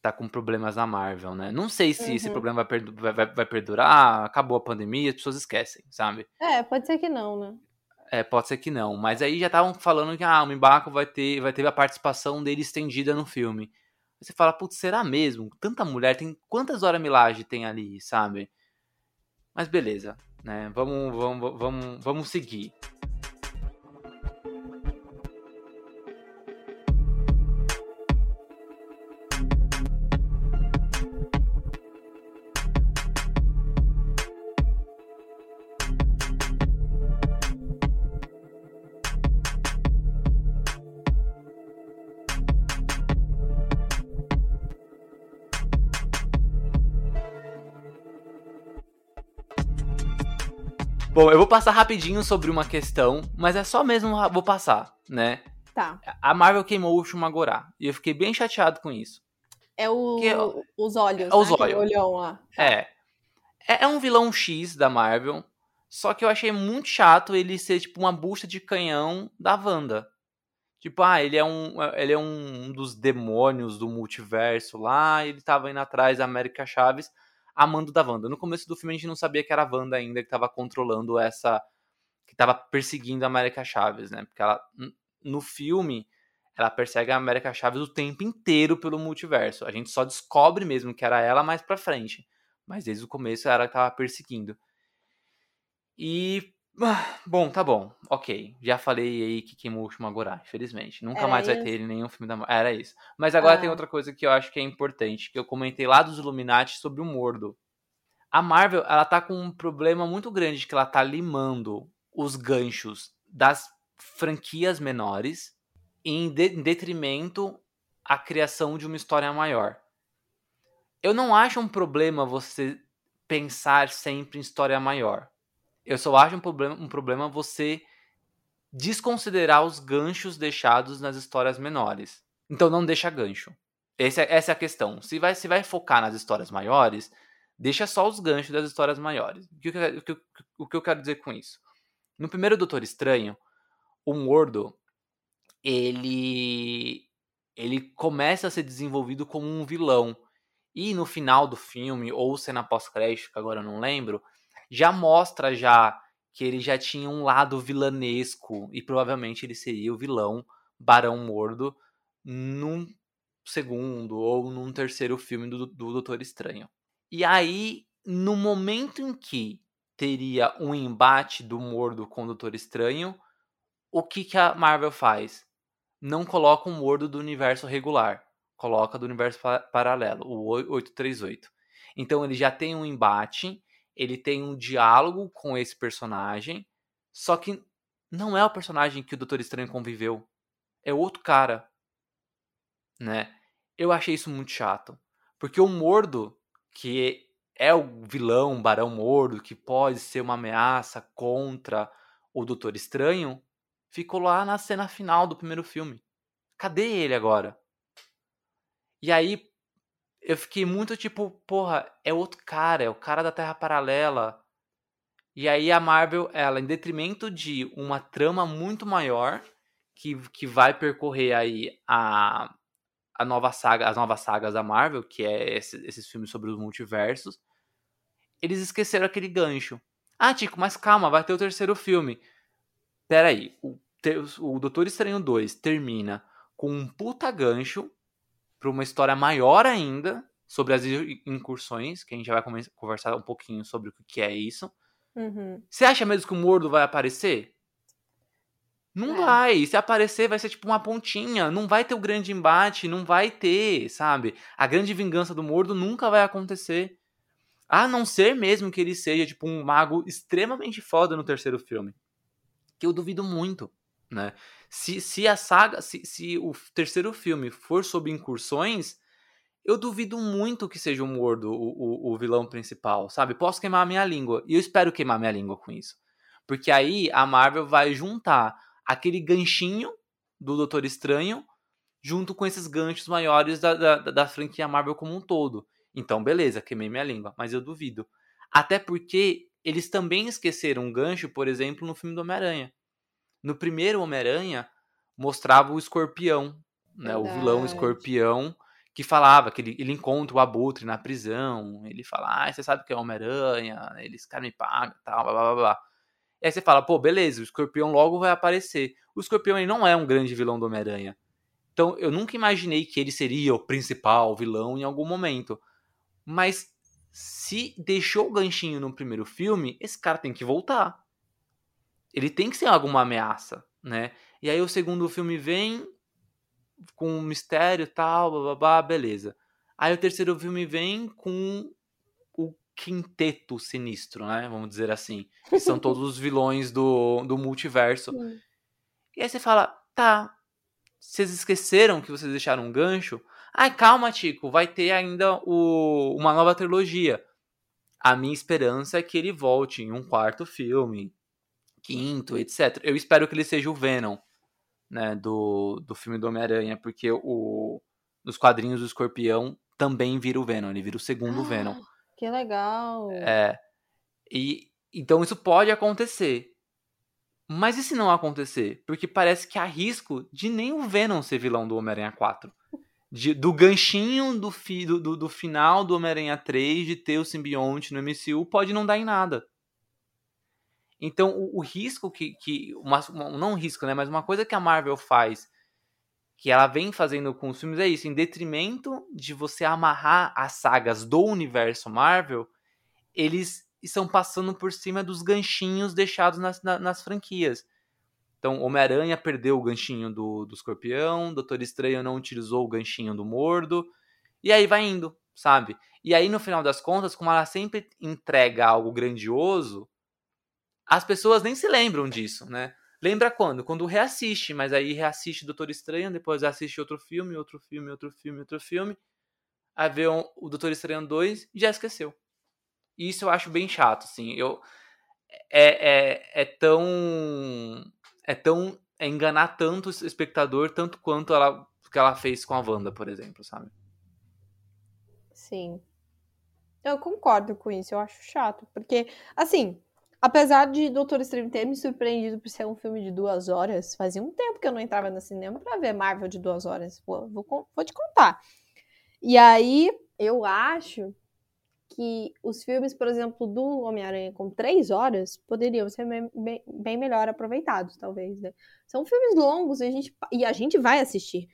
S1: tá com problemas na Marvel, né? Não sei se uhum. esse problema vai, vai, vai, perdurar, acabou a pandemia, as pessoas esquecem, sabe?
S2: É, pode ser que não, né?
S1: É, pode ser que não. Mas aí já estavam falando que ah, o Mbaku vai ter, vai ter a participação dele estendida no filme. Você fala, putz, será mesmo? Tanta mulher, tem quantas horas Milage tem ali, sabe? Mas beleza, né? Vamos, vamos, vamos, vamos seguir. Bom, eu vou passar rapidinho sobre uma questão, mas é só mesmo vou passar, né?
S2: Tá.
S1: A Marvel queimou o Shumagorá. E eu fiquei bem chateado com isso.
S2: É o, Porque, os olhos,
S1: é os
S2: né?
S1: olhos.
S2: olhão lá.
S1: É. é. É um vilão X da Marvel. Só que eu achei muito chato ele ser, tipo, uma bucha de canhão da Wanda. Tipo, ah, ele é um, ele é um dos demônios do multiverso lá, ele tava indo atrás da América Chaves amando da Wanda. No começo do filme a gente não sabia que era a Wanda ainda que estava controlando essa. que estava perseguindo a América Chaves, né? Porque ela. No filme, ela persegue a América Chaves o tempo inteiro pelo multiverso. A gente só descobre mesmo que era ela mais pra frente. Mas desde o começo era ela que tava perseguindo. E Ah, Bom, tá bom. Ok. Já falei aí que queimou o Shumagorá, infelizmente. Nunca
S2: Era
S1: mais vai
S2: isso?
S1: ter ele em nenhum filme da. Era isso. Mas agora tem
S2: Ah.
S1: outra coisa que eu acho que é importante, que eu comentei lá dos Illuminati sobre o Mordo. A Marvel, ela tá com um problema muito grande, que ela tá limando os ganchos das franquias menores em, de- em detrimento à criação de uma história maior. Eu não acho um problema você pensar sempre em história maior. Eu só acho um problema, um problema você desconsiderar os ganchos deixados nas histórias menores. Então não deixa gancho. Esse é- essa é a questão. Se vai, se vai focar nas histórias maiores, deixa só os ganchos das histórias maiores. O que, eu o que o que eu quero dizer com isso? No primeiro Doutor Estranho, o Mordo, ele ele começa a ser desenvolvido como um vilão. E no final do filme, ou cena pós-crédito, que agora eu não lembro, já mostra já que ele já tinha um lado vilanesco e provavelmente ele seria o vilão Barão Mordo num segundo ou num terceiro filme do, do Doutor Estranho. E aí, no momento em que teria um embate do Mordo com o Doutor Estranho, o que, que a Marvel faz? Não coloca um Mordo do universo regular, coloca do universo pa- paralelo, o oi- 838. Então ele já tem um embate, ele tem um diálogo com esse personagem, só que não é o personagem que o Doutor Estranho conviveu, é outro cara, né? Eu achei isso muito chato, porque o Mordo, que é o vilão, o Barão Mordo, que pode ser uma ameaça contra o Doutor Estranho, ficou lá na cena final do primeiro filme. Cadê ele agora? E aí eu fiquei muito tipo, porra, é outro cara, é o cara da Terra Paralela. E aí a Marvel, ela, em detrimento de uma trama muito maior, que, que vai percorrer aí a, a nova saga, as novas sagas da Marvel, que é esse- esses filmes sobre os multiversos, eles esqueceram aquele gancho. Ah, Tico, mas calma, vai ter o terceiro filme. Pera aí, o, o Doutor Estranho 2 termina com um puta gancho pra uma história maior ainda sobre as in- incursões, que a gente já vai conversar um pouquinho sobre o que é isso.
S2: Uhum.
S1: Você acha mesmo que o Mordo vai aparecer? Não
S2: É.
S1: vai. Se aparecer, vai ser tipo uma pontinha. Não vai ter o grande embate, não vai ter, sabe? A grande vingança do Mordo nunca vai acontecer. A não ser mesmo que ele seja, tipo, um mago extremamente foda no terceiro filme. Que eu duvido muito, né? Se, se a saga, se, se o terceiro filme for sobre incursões, eu duvido muito que seja o Mordo o, o, o vilão principal, sabe? Posso queimar a minha língua. E eu espero queimar minha língua com isso. Porque aí a Marvel vai juntar aquele ganchinho do Doutor Estranho junto com esses ganchos maiores da, da, da franquia Marvel como um todo. Então, beleza, queimei minha língua, mas eu duvido. Até porque eles também esqueceram um gancho, por exemplo, no filme do Homem-Aranha. No primeiro Homem-Aranha, mostrava o escorpião, né? O vilão
S2: Verdade.
S1: escorpião, que falava que ele, ele encontra o Abutre na prisão. Ele fala, ah, você sabe que é Homem-Aranha, eles caras me pagam tal, blá blá blá blá. E aí você fala, pô, beleza, o escorpião logo vai aparecer. O escorpião ele não é um grande vilão do Homem-Aranha. Então eu nunca imaginei que ele seria o principal vilão em algum momento. Mas se deixou o ganchinho no primeiro filme, esse cara tem que voltar. Ele tem que ser alguma ameaça, né? E aí o segundo filme vem com um mistério e tal, blá, blá, blá, beleza. Aí o terceiro filme vem com o quinteto sinistro, né? Vamos dizer assim. Que são todos os vilões do, do multiverso.
S2: Sim.
S1: E aí você fala, tá, vocês esqueceram que vocês deixaram um gancho? Ai, calma, Tico, vai ter ainda o, uma nova trilogia. A minha esperança é que ele volte em um quarto filme, quinto, etc. Eu espero que ele seja o Venom, né, do, do filme do Homem-Aranha, porque o, nos quadrinhos do Escorpião também vira o Venom, ele vira o segundo Venom.
S2: Que legal.
S1: É. E então isso pode acontecer. Mas e se não acontecer? Porque parece que há risco de nem o Venom ser vilão do Homem-Aranha 4. De- do ganchinho do, fi- do, do- do final do Homem-Aranha 3 de ter o simbionte no MCU pode não dar em nada. Então o, o risco que. que uma, não um risco, né? Mas uma coisa que a Marvel faz, que ela vem fazendo com os filmes, é isso. Em detrimento de você amarrar as sagas do universo Marvel, eles estão passando por cima dos ganchinhos deixados nas, na, nas franquias. Então, Homem-Aranha perdeu o ganchinho do, do escorpião, Doutor Estranho não utilizou o ganchinho do mordo, e aí vai indo, sabe? E aí, no final das contas, como ela sempre entrega algo grandioso, as pessoas nem se lembram disso, né? Lembra quando? Quando reassiste, mas aí reassiste Doutor Estranho, depois assiste outro filme, outro filme, outro filme, outro filme. Aí vê o Doutor Estranho 2 e já esqueceu. Isso eu acho bem chato, assim. Eu, é, é, é tão. É tão. É enganar tanto o espectador, tanto quanto ela, que ela fez com a Wanda, por exemplo, sabe?
S2: Sim. Eu concordo com isso, eu acho chato. Porque, assim, apesar de Doutor Estranho ter me surpreendido por ser um filme de duas horas, fazia um tempo que eu não entrava no cinema pra ver Marvel de duas horas. Vou, vou, vou te contar. E aí, eu acho que os filmes, por exemplo, do Homem-Aranha com três horas poderiam ser bem, bem, melhor aproveitados, talvez, né? São filmes longos e a gente, e a gente vai assistir.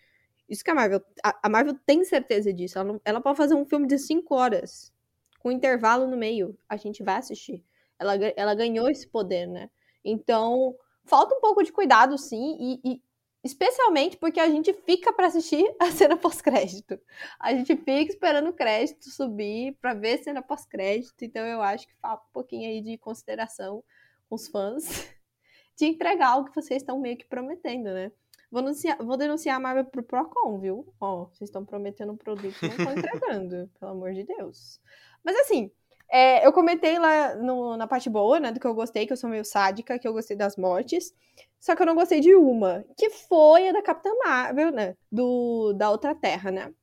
S2: Isso que a Marvel. A, a Marvel tem certeza disso. Ela, ela pode fazer um filme de cinco horas, com intervalo no meio. A gente vai assistir. Ela, ela ganhou esse poder, né? Então, falta um pouco de cuidado, sim, e, e Especialmente porque a gente fica para assistir a cena pós-crédito. A gente fica esperando o crédito subir para ver a cena pós-crédito. Então eu acho que falta um pouquinho aí de consideração com os fãs de entregar o que vocês estão meio que prometendo, né? Vou, denunciar, vou denunciar a Marvel pro Procon, viu? Ó, vocês estão prometendo um produto e não estão entregando, pelo amor de Deus. Mas assim, é, eu comentei lá no, na parte boa, né, do que eu gostei, que eu sou meio sádica, que eu gostei das mortes. Só que eu não gostei de uma, que foi a da Capitã Marvel, né? Do, da outra Terra, né?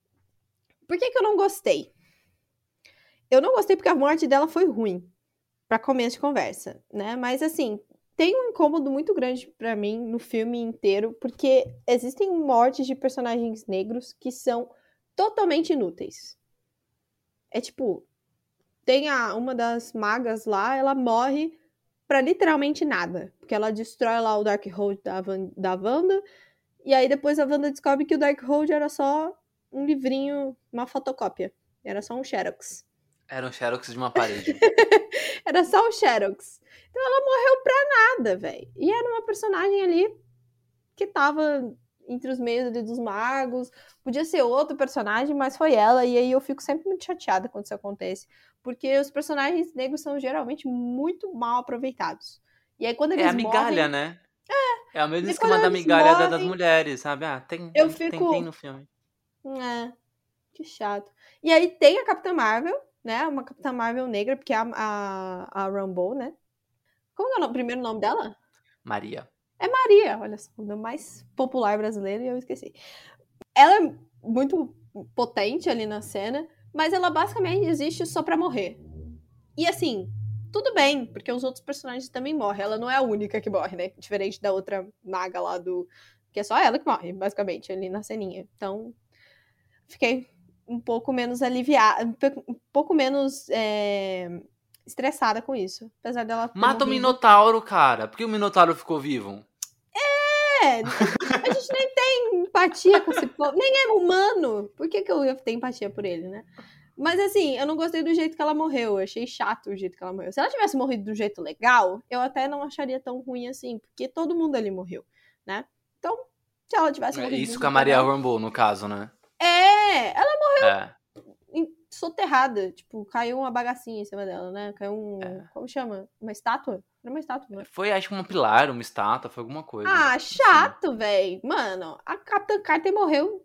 S2: Por que, que eu não gostei? Eu não gostei porque a morte dela foi ruim, para começo de conversa, né? Mas assim, tem um incômodo muito grande para mim no filme inteiro, porque existem mortes de personagens negros que são totalmente inúteis. É tipo, tem a, uma das magas lá, ela morre para literalmente nada. Porque ela destrói lá o Darkhold da, Van, da Wanda. E aí depois a Wanda descobre que o Darkhold era só um livrinho, uma fotocópia. Era só um Xerox.
S1: Era um Xerox de uma parede.
S2: era só um Xerox. Então ela morreu pra nada, velho. E era uma personagem ali que tava entre os meios ali dos magos. Podia ser outro personagem, mas foi ela. E aí eu fico sempre muito chateada quando isso acontece. Porque os personagens negros são geralmente muito mal aproveitados. E aí quando é eles
S1: É a migalha,
S2: morrem,
S1: né?
S2: É.
S1: É o mesmo esquema da migalha da- das
S2: morrem,
S1: mulheres, sabe? Ah, tem,
S2: eu
S1: tem,
S2: fico-
S1: tem no filme.
S2: É, que chato. E aí tem a Capitã Marvel, né? Uma Capitã Marvel negra, porque é a, a, a Rambo, né? Como é o nome- primeiro nome dela?
S1: Maria.
S2: É Maria, olha só, o nome mais popular brasileiro e eu esqueci. Ela é muito potente ali na cena, mas ela basicamente existe só pra morrer. E assim, tudo bem, porque os outros personagens também morrem. Ela não é a única que morre, né? Diferente da outra maga lá do. Que é só ela que morre, basicamente, ali na ceninha. Então, fiquei um pouco menos aliviada, um pouco menos é, estressada com isso. Apesar dela.
S1: Mata o. Minotauro, cara. Por que o Minotauro ficou vivo?
S2: É, a gente nem tem empatia com esse povo, nem é humano. Por que, que eu ia ter empatia por ele, né? Mas assim, eu não gostei do jeito que ela morreu. Eu achei chato o jeito que ela morreu. Se ela tivesse morrido do jeito legal, eu até não acharia tão ruim assim, porque todo mundo ali morreu, né? Então, se ela tivesse
S1: É
S2: morrido.
S1: isso
S2: do
S1: com a Maria Rambo, no caso, né?
S2: É, ela
S1: É.
S2: soterrada. Tipo, caiu uma bagacinha em cima dela, né? Caiu um.
S1: É.
S2: Como chama? Uma estátua? Era uma estátua, né?
S1: Foi, acho que uma pilar, uma estátua, foi alguma coisa.
S2: Ah, chato, velho. Mano, a Capitã Carter morreu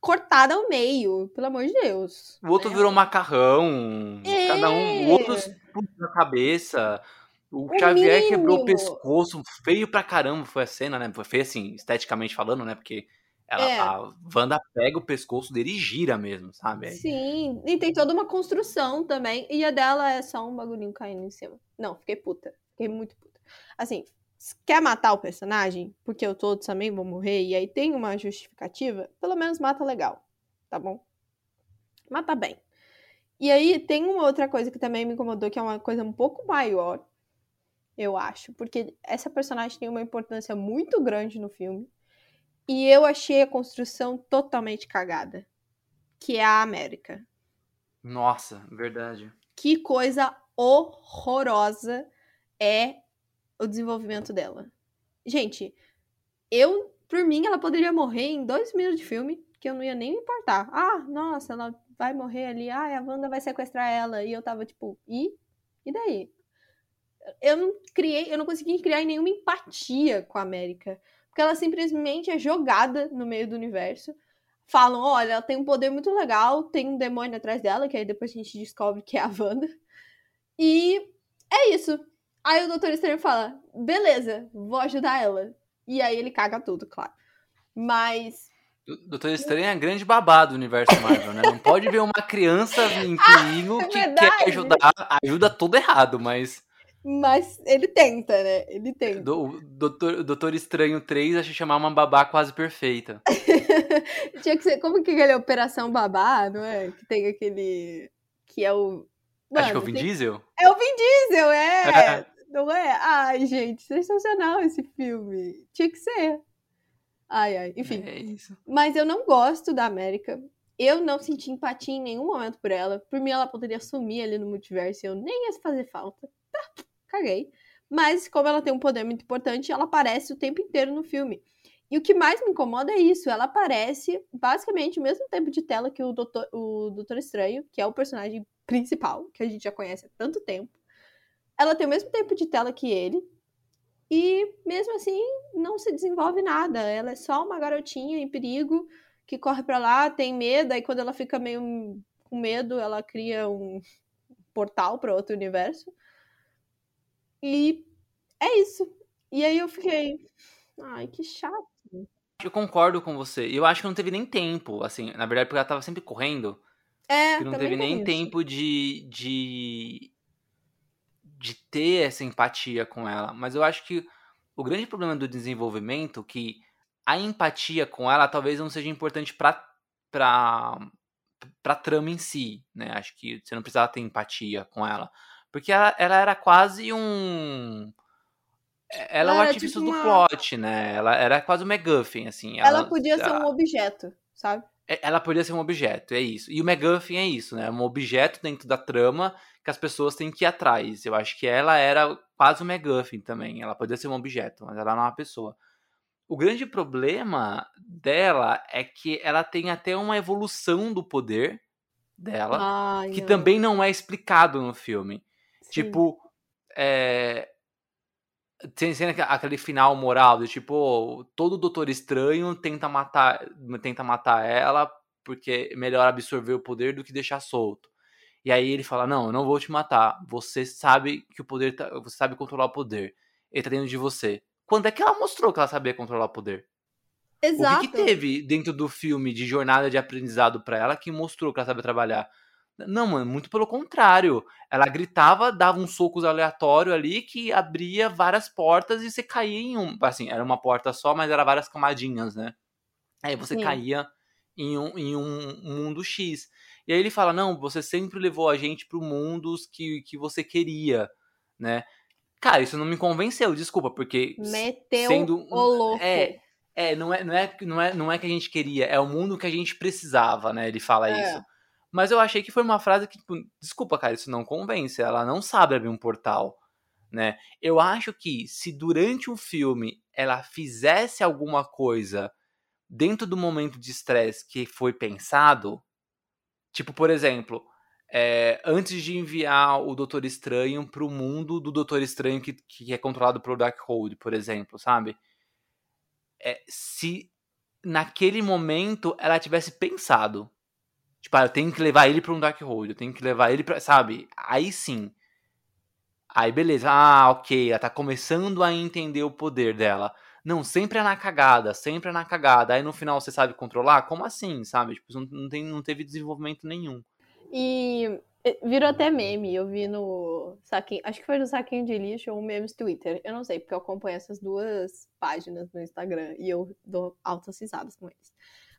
S2: cortada ao meio, pelo amor de Deus.
S1: O outro
S2: né?
S1: virou macarrão. Cada um. O outro
S2: É.
S1: explodiu na cabeça. O
S2: O
S1: Xavier quebrou o pescoço. Feio pra caramba foi a cena, né? Foi feio assim, esteticamente falando, né? Porque ela,
S2: É.
S1: a Wanda pega o pescoço dele e gira mesmo, sabe?
S2: Sim, e tem toda uma construção também. E a dela é só um bagulhinho caindo em cima. Não, fiquei puta. Fiquei muito puta. Assim, quer matar o personagem? Porque eu todos também vão morrer, e aí tem uma justificativa, pelo menos mata legal, tá bom? Mata bem. E aí tem uma outra coisa que também me incomodou, que é uma coisa um pouco maior, eu acho, porque essa personagem tem uma importância muito grande no filme. E eu achei a construção totalmente cagada. Que é a América.
S1: Nossa, verdade.
S2: Que coisa horrorosa é o desenvolvimento dela. Gente, eu, por mim, ela poderia morrer em dois minutos de filme, que eu não ia nem me importar. Ah, nossa, ela vai morrer ali, ah, a Wanda vai sequestrar ela. E eu tava tipo, e? E daí? Eu não criei, eu não consegui criar nenhuma empatia com a América. Porque ela simplesmente é jogada no meio do universo. Falam, olha, ela tem um poder muito legal, tem um demônio atrás dela, que aí depois a gente descobre que é a Wanda. E é isso. Aí o Doutor Estranho fala, beleza, vou ajudar ela. E aí ele caga tudo, claro. Mas
S1: Doutor Estranho é grande babado do universo Marvel, né? Não pode ver uma criança em perigo
S2: é
S1: que quer ajudar, ajuda todo errado, mas
S2: Mas ele tenta, né? Ele tenta.
S1: do- o Doutor, Doutor Estranho 3 acho chamar uma babá quase perfeita.
S2: Tinha que ser. Como que aquele Operação Babá, não é? Que tem aquele. Que é o.
S1: acho que é o
S2: Mano,
S1: Vin
S2: tem-
S1: Diesel.
S2: É o Vin Diesel, é!
S1: É.
S2: Não é? Ai, gente, sensacional esse filme. Tinha que ser. Ai, ai. Enfim.
S1: É isso.
S2: Mas eu não gosto da América. Eu não senti empatia em nenhum momento por ela. Por mim, ela poderia sumir ali no multiverso e eu nem ia fazer falta. Tá, caguei. Mas, como ela tem um poder muito importante, ela aparece o tempo inteiro no filme. E o que mais me incomoda é isso. Ela aparece basicamente o mesmo tempo de tela que o Doutor, o Doutor Estranho, que é o personagem principal, que a gente já conhece há tanto tempo. Ela tem o mesmo tempo de tela que ele. E mesmo assim, não se desenvolve nada. Ela é só uma garotinha em perigo que corre pra lá, tem medo, aí quando ela fica meio com medo, ela cria um portal pra outro universo. E é isso. E aí eu fiquei, ai, que chato.
S1: Eu concordo com você. Eu acho que não teve nem tempo, assim, na verdade, porque ela tava sempre correndo,
S2: É,
S1: que não teve nem
S2: isso.
S1: tempo de, de de ter essa empatia com ela. Mas eu acho que o grande problema do desenvolvimento que a empatia com ela talvez não seja importante pra para para trama em si, né? Acho que você não precisava ter empatia com ela, porque ela, ela era quase um ela é o
S2: Ela era
S1: artifício
S2: tipo
S1: do
S2: uma-
S1: plot, né? Ela era quase o MacGuffin, assim.
S2: Ela podia ser
S1: a-
S2: um objeto, sabe?
S1: é- ela podia ser um objeto, é isso. E o MacGuffin é isso, né? Um objeto dentro da trama que as pessoas têm que ir atrás. Eu acho que ela era quase um MacGuffin também. Ela podia ser um objeto, mas ela não é uma pessoa. O grande problema dela é que ela tem até uma evolução do poder dela,
S2: Ai,
S1: que
S2: não.
S1: também não é explicado no filme.
S2: Sim.
S1: Tipo, é. Tem aquele final moral do tipo, todo doutor estranho tenta matar, tenta matar ela porque é melhor absorver o poder do que deixar solto. E aí ele fala: Não, eu não vou te matar. Você sabe que o poder. Tá, você sabe controlar o poder. Ele tá dentro de você. Quando é que ela mostrou que ela sabia controlar o poder?
S2: Exato.
S1: O que, que teve dentro do filme de jornada de aprendizado pra ela que mostrou que ela sabia trabalhar? Não, mano, muito pelo contrário. Ela gritava, dava uns socos aleatórios ali que abria várias portas e você caía em um. Assim, era uma porta só, mas era várias camadinhas, né? Aí você
S2: Sim.
S1: caía em um, em um mundo X. E aí ele fala: Não, você sempre levou a gente pro mundos que, que você queria, né? Cara, isso não me convenceu, desculpa, porque
S2: Meteu
S1: sendo um-
S2: o louco.
S1: é, é, não é, não é, não é, não é que a gente queria, é o mundo que a gente precisava, né? Ele fala
S2: É.
S1: isso. Mas eu achei que foi uma frase que, tipo, desculpa, cara, isso não convence. Ela não sabe abrir um portal, né? Eu acho que se durante o filme ela fizesse alguma coisa dentro do momento de estresse que foi pensado, tipo, por exemplo, é, antes de enviar o Doutor Estranho pro mundo do Doutor Estranho que, que é controlado pelo Darkhold, por exemplo, sabe? É, se naquele momento ela tivesse pensado, tipo, ah, eu tenho que levar ele pra um Darkhold, eu tenho que levar ele pra, sabe? Aí sim. Aí beleza, ah, ok, ela tá começando a entender o poder dela. Não, sempre é na cagada, sempre é na cagada. Aí no final você sabe controlar? Como assim, sabe? Tipo, não, não, tem, não teve desenvolvimento nenhum.
S2: E virou até meme. Eu vi no saquinho. Acho que foi no saquinho de lixo ou memes Twitter. Eu não sei, porque eu acompanho essas duas páginas no Instagram e eu dou altas risadas com eles.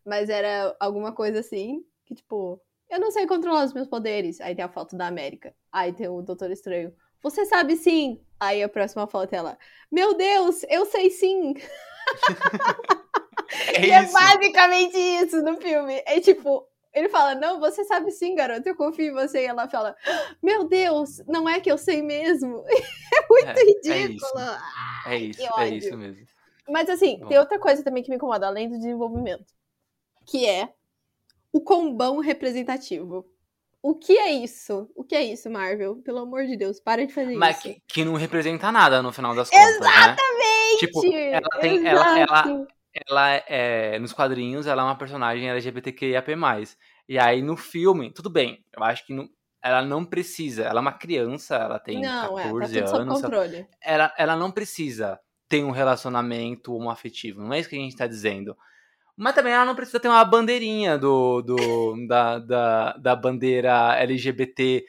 S2: Mas era alguma coisa assim, que tipo, eu não sei controlar os meus poderes. Aí tem a foto da América. Aí tem o Doutor Estranho. Você sabe sim. Aí a próxima foto é ela. Meu Deus, eu sei sim.
S1: É
S2: e é
S1: isso.
S2: basicamente isso no filme. É tipo, Ele fala, não, você sabe sim, garoto, eu confio em você. E ela fala, meu Deus, não é que eu sei mesmo. É muito
S1: É, é
S2: ridículo.
S1: isso.
S2: Ai,
S1: É isso, é isso mesmo.
S2: Mas assim,
S1: Bom.
S2: tem outra coisa também que me incomoda, além do desenvolvimento, que é o combão representativo. O que é isso? O que é isso, Marvel? Pelo amor de Deus, para de fazer
S1: Mas
S2: isso.
S1: que, que não representa nada no final das contas, né? Tipo, ela tem. Ela, ela, ela é. Nos quadrinhos, ela é uma personagem LGBTQIAP+. E aí, no filme, tudo bem. Eu acho que não- ela não precisa. Ela é uma criança, ela tem
S2: Não, é, tá
S1: 14
S2: tudo sob
S1: anos.
S2: controle.
S1: ela, ela não precisa ter um relacionamento homoafetivo. Não é isso que a gente tá dizendo. Mas também ela não precisa ter uma bandeirinha do, do, da, da, da bandeira LGBT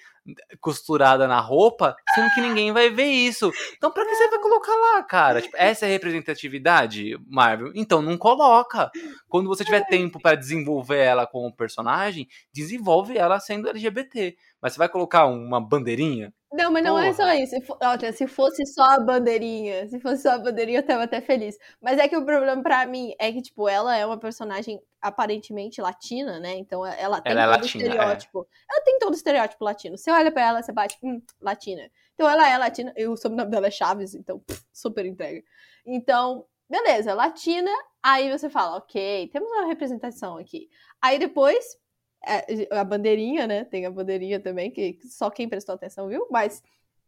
S1: costurada na roupa, sendo que ninguém vai ver isso. Então pra que você vai colocar lá, cara? Tipo, essa é a representatividade, Marvel? Então não coloca. Quando você tiver tempo pra desenvolver ela como personagem, desenvolve ela sendo LGBT. Mas você vai colocar uma bandeirinha?
S2: Não, mas não é
S1: Porra.
S2: só isso. Olha, se fosse só a bandeirinha, se fosse só a bandeirinha, eu tava até feliz. Mas é que o problema pra mim é que, tipo, ela é uma personagem aparentemente latina, né? Então ela tem
S1: Ela é
S2: todo o
S1: latina, é.
S2: estereótipo. Ela tem todo o estereótipo latino. Você olha pra ela, você bate, hum, latina. Então ela é latina, e o sobrenome dela é Chaves, então pff, super entrega. Então, beleza, latina. Aí você fala, ok, temos uma representação aqui. Aí depois, é, a bandeirinha, né? Tem a bandeirinha também, que só quem prestou atenção viu, mas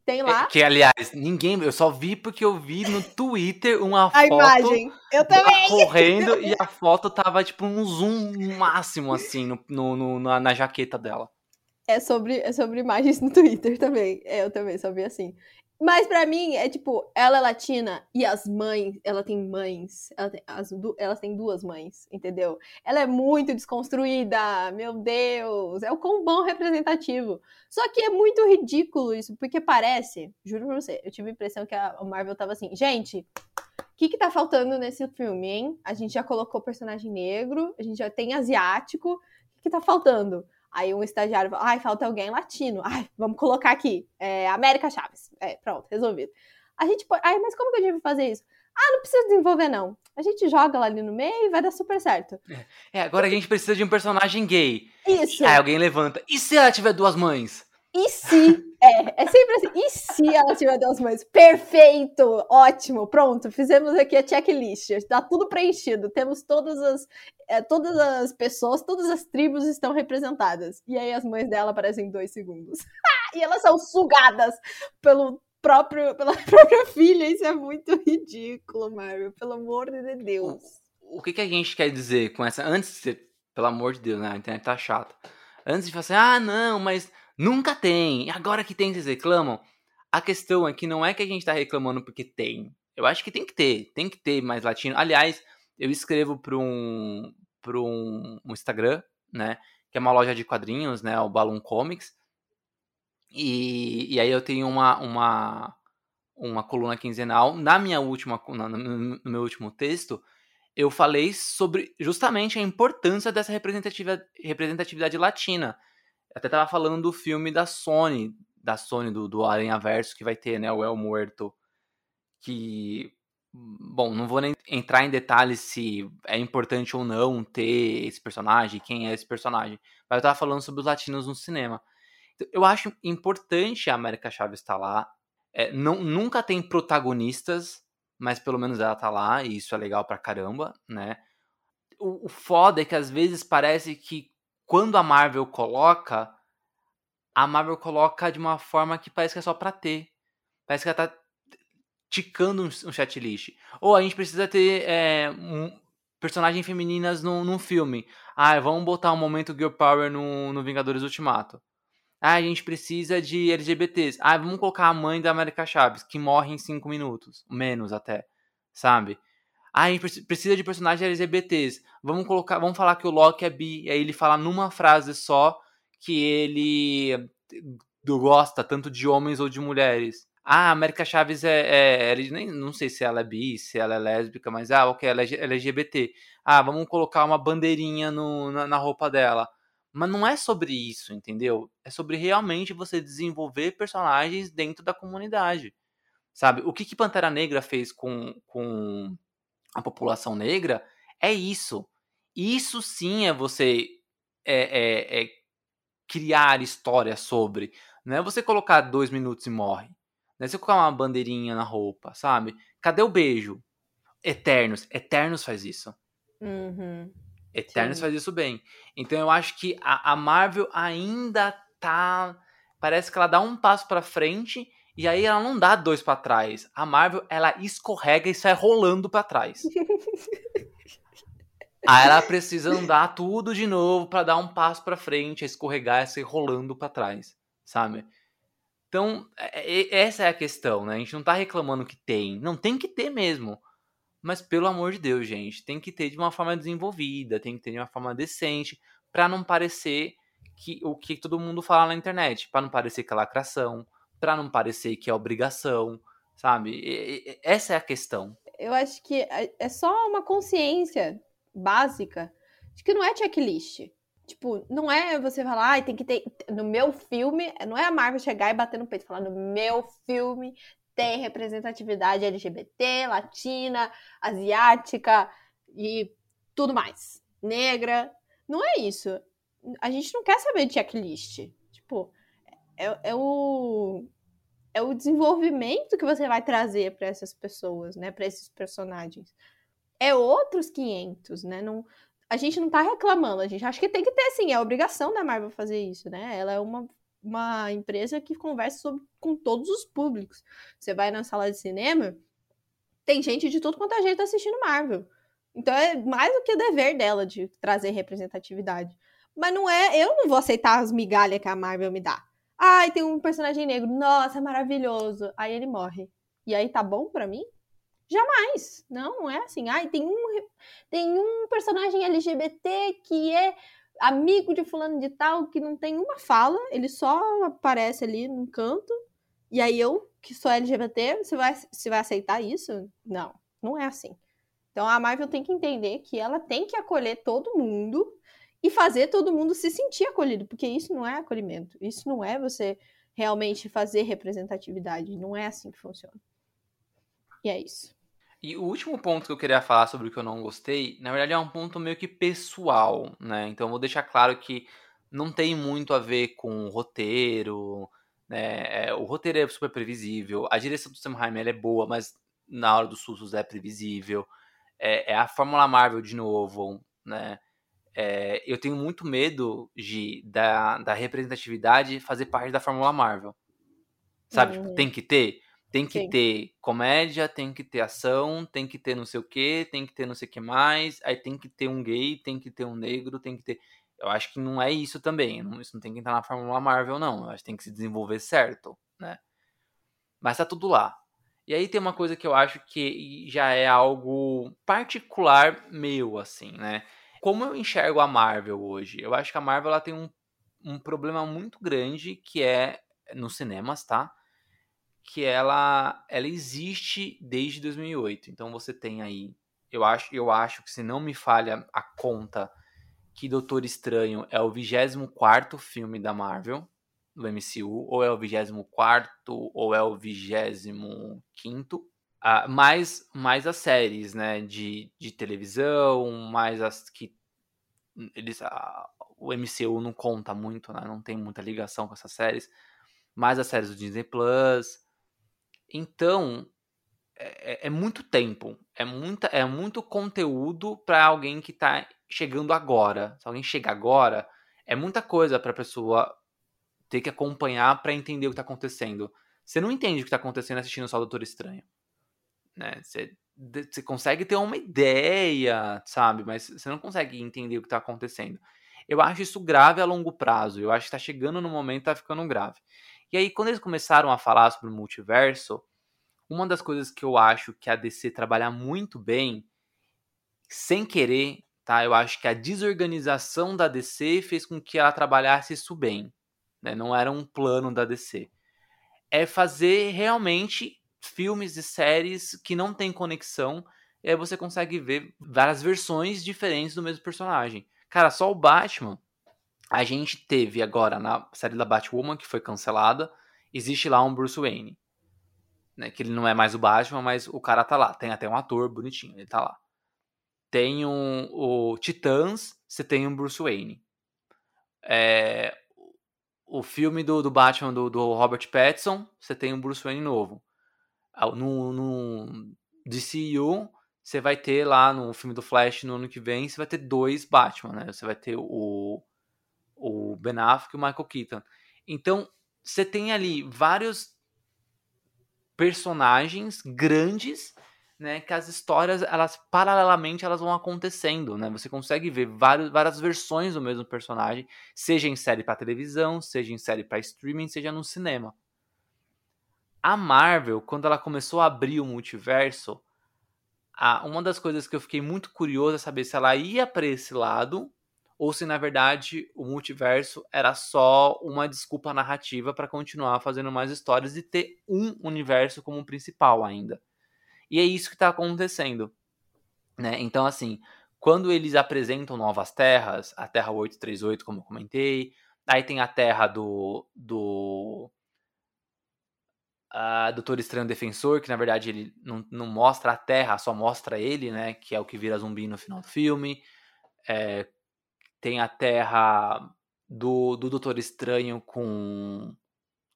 S2: tem lá
S1: É, Que, aliás, ninguém. Eu só vi porque eu vi no Twitter uma
S2: a
S1: foto
S2: imagem. Eu também.
S1: correndo e a foto tava tipo um zoom máximo, assim, no, no- no- na, na jaqueta dela.
S2: É sobre, é sobre imagens no Twitter também. É, eu também só vi assim. Mas pra mim, é tipo, ela é latina e as mães, ela tem mães, ela tem, as, du- elas têm duas mães, entendeu? Ela é muito desconstruída, meu Deus, é o combão representativo. Só que é muito ridículo isso, porque parece, juro pra você, eu tive a impressão que a Marvel tava assim, gente, o que que tá faltando nesse filme, hein? A gente já colocou personagem negro, a gente já tem asiático, o que que tá faltando? Aí um estagiário fala, ai, falta alguém latino. Ai, vamos colocar aqui. É, América Chaves. É, pronto, resolvido. A gente pode. Ai, mas como que gente vai fazer isso? Ah, não precisa desenvolver, não. A gente joga lá ali no meio e vai dar super certo.
S1: É, agora a gente precisa de um personagem gay.
S2: Isso.
S1: Aí alguém levanta. E se ela tiver duas mães?
S2: E se? É, é sempre assim. E se ela tiver duas mães? Perfeito! Ótimo! Pronto, fizemos aqui a checklist. Está tudo preenchido. Temos todas as, é, todas as pessoas, todas as tribos estão representadas. E aí as mães dela aparecem em dois segundos. e elas são sugadas pelo próprio, pela própria filha. Isso é muito ridículo, Marvel. Pelo amor de Deus.
S1: O que, que a gente quer dizer com essa. Antes de ser. Pelo amor de Deus, né? A internet tá chata. Antes de falar assim, ah, não, mas nunca tem. Agora que tem, vocês reclamam. A questão é que não é que a gente tá reclamando porque tem. Eu acho que tem que ter. Tem que ter mais latino. Aliás, eu escrevo para um, um, um Instagram, né? Que é uma loja de quadrinhos, né? O Balloon Comics. E, e aí eu tenho uma, uma, uma coluna quinzenal. Na minha última, na- no meu último texto, eu falei sobre justamente a importância dessa representatividade, representatividade latina. Até tava falando do filme da Sony, da Sony, do, do Aranha Verso, que vai ter, né? O El Muerto. Que. Bom, não vou nem entrar em detalhes se é importante ou não ter esse personagem, quem é esse personagem. Mas eu tava falando sobre os latinos no cinema. Então, Eu acho importante a América Chaves estar lá. É, não, nunca tem protagonistas, mas pelo menos ela tá lá, e isso é legal pra caramba, né? O foda é que às vezes parece que quando a Marvel coloca, a Marvel coloca de uma forma que parece que é só pra ter. Parece que ela tá ticando um, um chat list. Ou a gente precisa ter é, um, personagens femininas num, num filme. Ah, vamos botar um momento Girl Power no, no Vingadores Ultimato. Ah, a gente precisa de LGBTs. Ah, vamos colocar a mãe da América Chaves, que morre em 5 minutos. Menos até. Sabe? Ah, a gente preci- precisa de personagens LGBTs. Vamos colocar. Vamos falar que o Loki é bi. E aí ele fala numa frase só que ele gosta tanto de homens ou de mulheres. Ah, a América Chaves é, é, é- nem, não sei se ela é bi, se ela é lésbica, mas ah, ok, ela é LGBT. Ah, vamos colocar uma bandeirinha no, na, na roupa dela. Mas não é sobre isso, entendeu? É sobre realmente você desenvolver personagens dentro da comunidade. Sabe? O que, que Pantera Negra fez com, com a população negra é isso. Isso sim é você é, é, é criar história sobre. Não é você colocar dois minutos e morre. Não é você colocar uma bandeirinha na roupa, sabe? Cadê o beijo? Eternos. Eternos faz isso.
S2: Uhum.
S1: Eternos
S2: Sim.
S1: faz isso bem. Então eu acho que a, a Marvel ainda tá. Parece que ela dá um passo pra frente e aí ela não dá dois pra trás. A Marvel, ela escorrega e sai rolando pra trás. Aí ela precisa andar tudo de novo pra dar um passo pra frente, escorregar e sair rolando pra trás, sabe? Então, é- é- essa é a questão, né? A gente não tá reclamando que tem. Não, tem que ter mesmo. Mas pelo amor de Deus, gente, tem que ter de uma forma desenvolvida, tem que ter de uma forma decente, pra não parecer que o que todo mundo fala na internet, Pra não parecer que é lacração, pra não parecer que é obrigação, sabe? E- e- essa é a questão.
S2: Eu acho que é é só uma consciência básica de que não é checklist. Tipo, não é você falar, ai, tem que ter. No meu filme, não é a Marvel chegar e bater no peito e falar, no meu filme tem representatividade LGBT, latina, asiática e tudo mais. Negra. Não é isso. A gente não quer saber de checklist. Tipo, é, é o. É o desenvolvimento que você vai trazer para essas pessoas, né? Para esses personagens. É outros 500, né? Não, a gente não tá reclamando, a gente acha que tem que ter, sim, é obrigação da Marvel fazer isso, né? Ela é uma, uma empresa que conversa sobre, com todos os públicos. Você vai na sala de cinema, tem gente de tudo quanto a gente assistindo Marvel. Então é mais do que dever dela de trazer representatividade. Mas não é, eu não vou aceitar as migalhas que a Marvel me dá. Ai, tem um personagem negro, nossa, maravilhoso. Aí ele morre. E aí tá bom pra mim? Jamais. Não, não é assim. Ai, tem um, tem um personagem LGBT que é amigo de fulano de tal que não tem uma fala, ele só aparece ali num canto. E aí eu, que sou LGBT, você vai, você vai aceitar isso? Não, não é assim. Então a Marvel tem que entender que ela tem que acolher todo mundo e fazer todo mundo se sentir acolhido, porque isso não é acolhimento. Isso não é você realmente fazer representatividade. Não é assim que funciona. E é isso.
S1: E o último ponto que eu queria falar sobre o que eu não gostei, na verdade é um ponto meio que pessoal, né? Então eu vou deixar claro que não tem muito a ver com o roteiro, né? É, O roteiro é super previsível, a direção do Sam Raimi é boa, mas na hora dos sustos é previsível. É, é a Fórmula Marvel de novo, né? É, eu tenho muito medo de, da, da representatividade fazer parte da Fórmula Marvel. Sabe? Tipo,
S2: Uhum.
S1: tem que ter. Tem que
S2: Sim.
S1: ter comédia, tem que ter ação, tem que ter não sei o que, tem que ter não sei o que mais, aí tem que ter um gay, tem que ter um negro, tem que ter. Eu acho que não é isso também. não- isso não tem que entrar na Fórmula Marvel, não. Eu acho que tem que se desenvolver certo, né? Mas tá tudo lá. E aí tem uma coisa que eu acho que já é algo particular meu, assim, né? Como eu enxergo a Marvel hoje? Eu acho que a Marvel ela tem um, um problema muito grande que é nos cinemas, tá? Que ela, ela existe desde 2008. Então você tem aí, eu acho, eu acho que se não me falha a conta, que Doutor Estranho é o 24 filme da Marvel, do MCU, ou é o 24 ou é o 25 ah, mais, mais as séries, né, de, de televisão, mais as que eles, o MCU não conta muito, né, não tem muita ligação com essas séries, mais as séries do Disney Plus. Então, é, é muito tempo, é, muita, é muito conteúdo para alguém que tá chegando agora. Se alguém chega agora, é muita coisa para a pessoa ter que acompanhar para entender o que tá acontecendo. Você não entende o que tá acontecendo assistindo só o Doutor Estranho. Né? Você, você consegue ter uma ideia, sabe? Mas você não consegue entender o que tá acontecendo. Eu acho isso grave a longo prazo. Eu acho que tá chegando no momento tá ficando grave. E aí, quando eles começaram a falar sobre o multiverso, uma das coisas que eu acho que a DC trabalha muito bem, sem querer, tá? Eu acho que a desorganização da DC fez com que ela trabalhasse isso bem. Né? Não era um plano da DC. É fazer realmente filmes e séries que não tem conexão, e aí você consegue ver várias versões diferentes do mesmo personagem. Cara, só o Batman, a gente teve agora na série da Batwoman, que foi cancelada, existe lá um Bruce Wayne. Né, que ele não é mais o Batman, mas o cara tá lá. Tem até um ator bonitinho, ele tá lá. Tem um, o Titãs, você tem um Bruce Wayne. É, o filme do, do Batman do, do, Robert Pattinson, você tem um Bruce Wayne novo. No, no DCU, você vai ter lá no filme do Flash no ano que vem, você vai ter dois Batman, né? Você vai ter o, o Ben Affleck e o Michael Keaton. Então, você tem ali vários personagens grandes, né, que as histórias, elas paralelamente elas vão acontecendo, né? Você consegue ver vários, várias versões do mesmo personagem, seja em série para televisão, seja em série para streaming, seja no cinema. A Marvel, quando ela começou a abrir o multiverso, a, uma das coisas que eu fiquei muito curioso é saber se ela ia para esse lado ou se na verdade o multiverso era só uma desculpa narrativa para continuar fazendo mais histórias e ter um universo como principal ainda. E é isso que está acontecendo. Né? Então, assim, quando eles apresentam novas terras, a Terra 838, como eu comentei, aí tem a Terra do. do uh, Doutor Estranho Defensor, que na verdade ele não, não mostra a Terra, só mostra ele, né? Que é o que vira zumbi no final do filme. É, tem a Terra do, do Doutor Estranho com,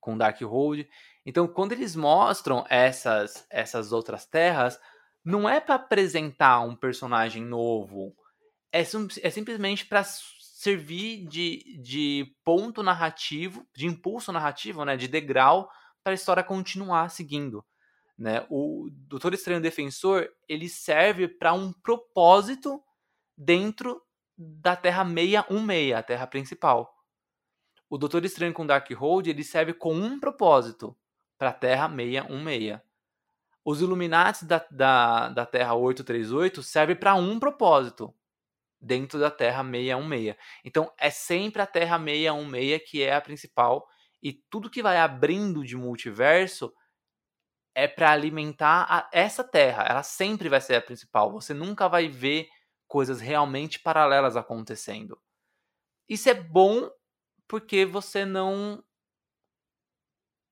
S1: com Darkhold. Então, quando eles mostram essas, essas outras terras, não é para apresentar um personagem novo, é, é simplesmente para servir de, de ponto narrativo, de impulso narrativo, né, de degrau para a história continuar seguindo. Né? O Doutor Estranho Defensor ele serve para um propósito dentro da Terra 616, a Terra principal. O Doutor Estranho com Darkhold, ele serve com um propósito para a Terra 616. Os Illuminati da, da, da Terra 838 servem para um propósito dentro da Terra 616. Então é sempre a Terra 616 que é a principal e tudo que vai abrindo de multiverso é para alimentar a, essa Terra. Ela sempre vai ser a principal. Você nunca vai ver coisas realmente paralelas acontecendo. Isso é bom porque você não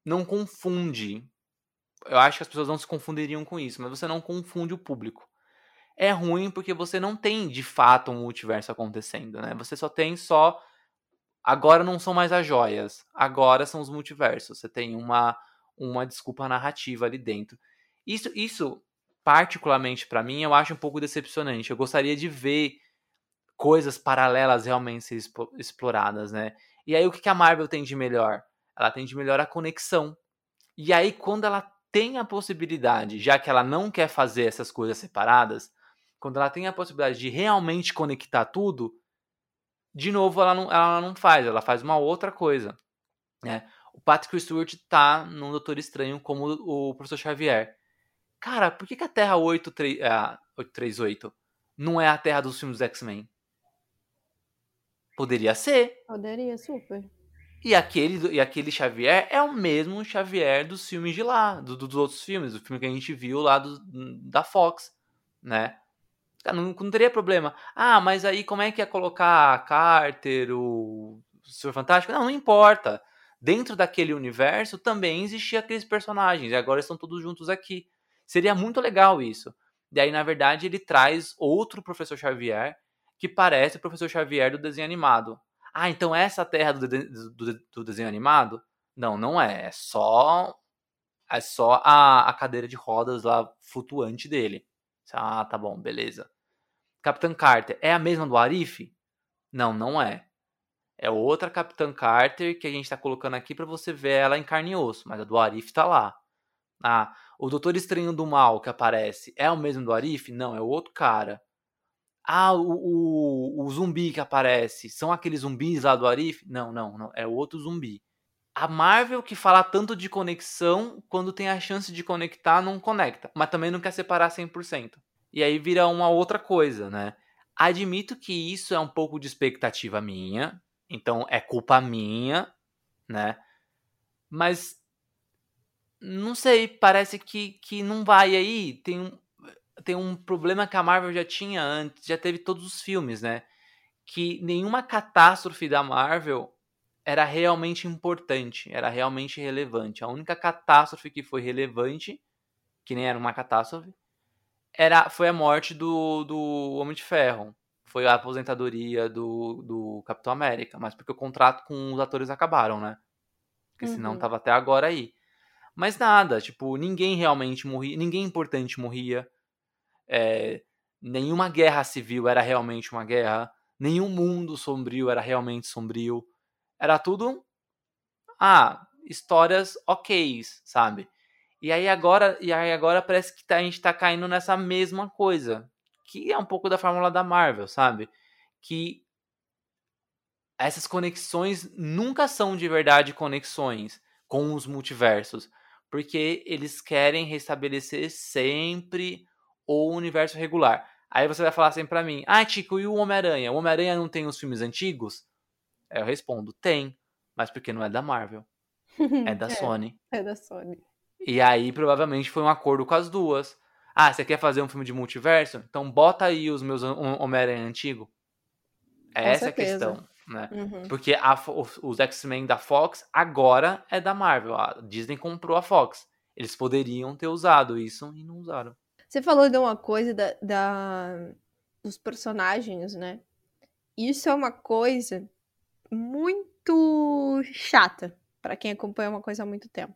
S1: não confunde. Eu acho que as pessoas não se confundiriam com isso, mas você não confunde o público. É ruim porque você não tem de fato um multiverso acontecendo, né? Você só tem só agora não são mais as joias, agora são os multiversos. Você tem uma uma desculpa narrativa ali dentro. Isso isso particularmente para mim eu acho um pouco decepcionante. Eu gostaria de ver coisas paralelas realmente ser exploradas, né? E aí o que a Marvel tem de melhor? Ela tem de melhor a conexão. E aí quando ela tem a possibilidade, já que ela não quer fazer essas coisas separadas, quando ela tem a possibilidade de realmente conectar tudo, de novo ela não, ela não faz, ela faz uma outra coisa. Né? O Patrick Stewart tá no Doutor Estranho como o Professor Xavier. Cara, por que, que a Terra 83, a 838 não é a Terra dos filmes dos X-Men? Poderia ser.
S2: Poderia, super.
S1: E aquele, e aquele Xavier é o mesmo Xavier dos filmes de lá, do, dos outros filmes, do filme que a gente viu lá do, da Fox, né? Não, não teria problema. Ah, mas aí como é que ia colocar a Carter, o Senhor Fantástico? Não, não importa. Dentro daquele universo também existiam aqueles personagens, e agora estão todos juntos aqui. Seria muito legal isso. E aí, na verdade, ele traz outro professor Xavier que parece o professor Xavier do desenho animado. Ah, então essa é a terra do, do, do, desenho animado? Não, não é. É só é só a, a cadeira de rodas lá flutuante dele. Ah, tá bom, beleza. Capitã Carter é a mesma do Arif? Não, não é. É outra Capitã Carter que a gente tá colocando aqui para você ver ela em carne e osso, mas a do Arif tá lá. Ah, o Doutor Estranho do Mal que aparece é o mesmo do Arif? Não, é outro cara. Ah, o, o, o, zumbi que aparece são aqueles zumbis lá do Arif? Não, não, não. É outro zumbi. A Marvel que fala tanto de conexão, quando tem a chance de conectar, não conecta. Mas também não quer separar 100%. E aí vira uma outra coisa, né? Admito que isso é um pouco de expectativa minha. Então é culpa minha, né? Mas não sei, parece que, que não vai aí. Tem um, tem um problema que a Marvel já tinha antes, já teve todos os filmes, né? Que nenhuma catástrofe da Marvel era realmente importante, era realmente relevante. A única catástrofe que foi relevante, que nem era uma catástrofe, era, foi a morte do, do Homem de Ferro. foi a aposentadoria do, do Capitão América, mas porque o contrato com os atores acabaram, né? Porque senão
S2: Uhum.
S1: tava até agora aí. Mas nada, tipo, ninguém realmente morria, ninguém importante morria. É, nenhuma guerra civil era realmente uma guerra. Nenhum mundo sombrio era realmente sombrio. Era tudo. Ah, histórias ok, sabe? E aí agora, e aí agora parece que tá- a gente tá caindo nessa mesma coisa. Que é um pouco da fórmula da Marvel, sabe? Que essas conexões nunca são de verdade conexões com os multiversos. Porque eles querem restabelecer sempre o universo regular. Aí você vai falar assim pra mim: Ah, Chico, e o Homem-Aranha? O Homem-Aranha não tem os filmes antigos? Aí eu respondo: Tem, mas porque não é da Marvel, é da Sony.
S2: É da Sony.
S1: E aí provavelmente foi um acordo com as duas. Ah, você quer fazer um filme de multiverso? Então bota aí os meus Hom- Homem-Aranha antigo. É
S2: Com
S1: essa a
S2: certeza.
S1: questão, né?
S2: Uhum.
S1: Porque a os- os X-Men da Fox agora é da Marvel. A Disney comprou a Fox. Eles poderiam ter usado isso e não usaram.
S2: Você falou de uma coisa da, da- dos personagens, né? Isso é uma coisa muito chata pra quem acompanha uma coisa há muito tempo.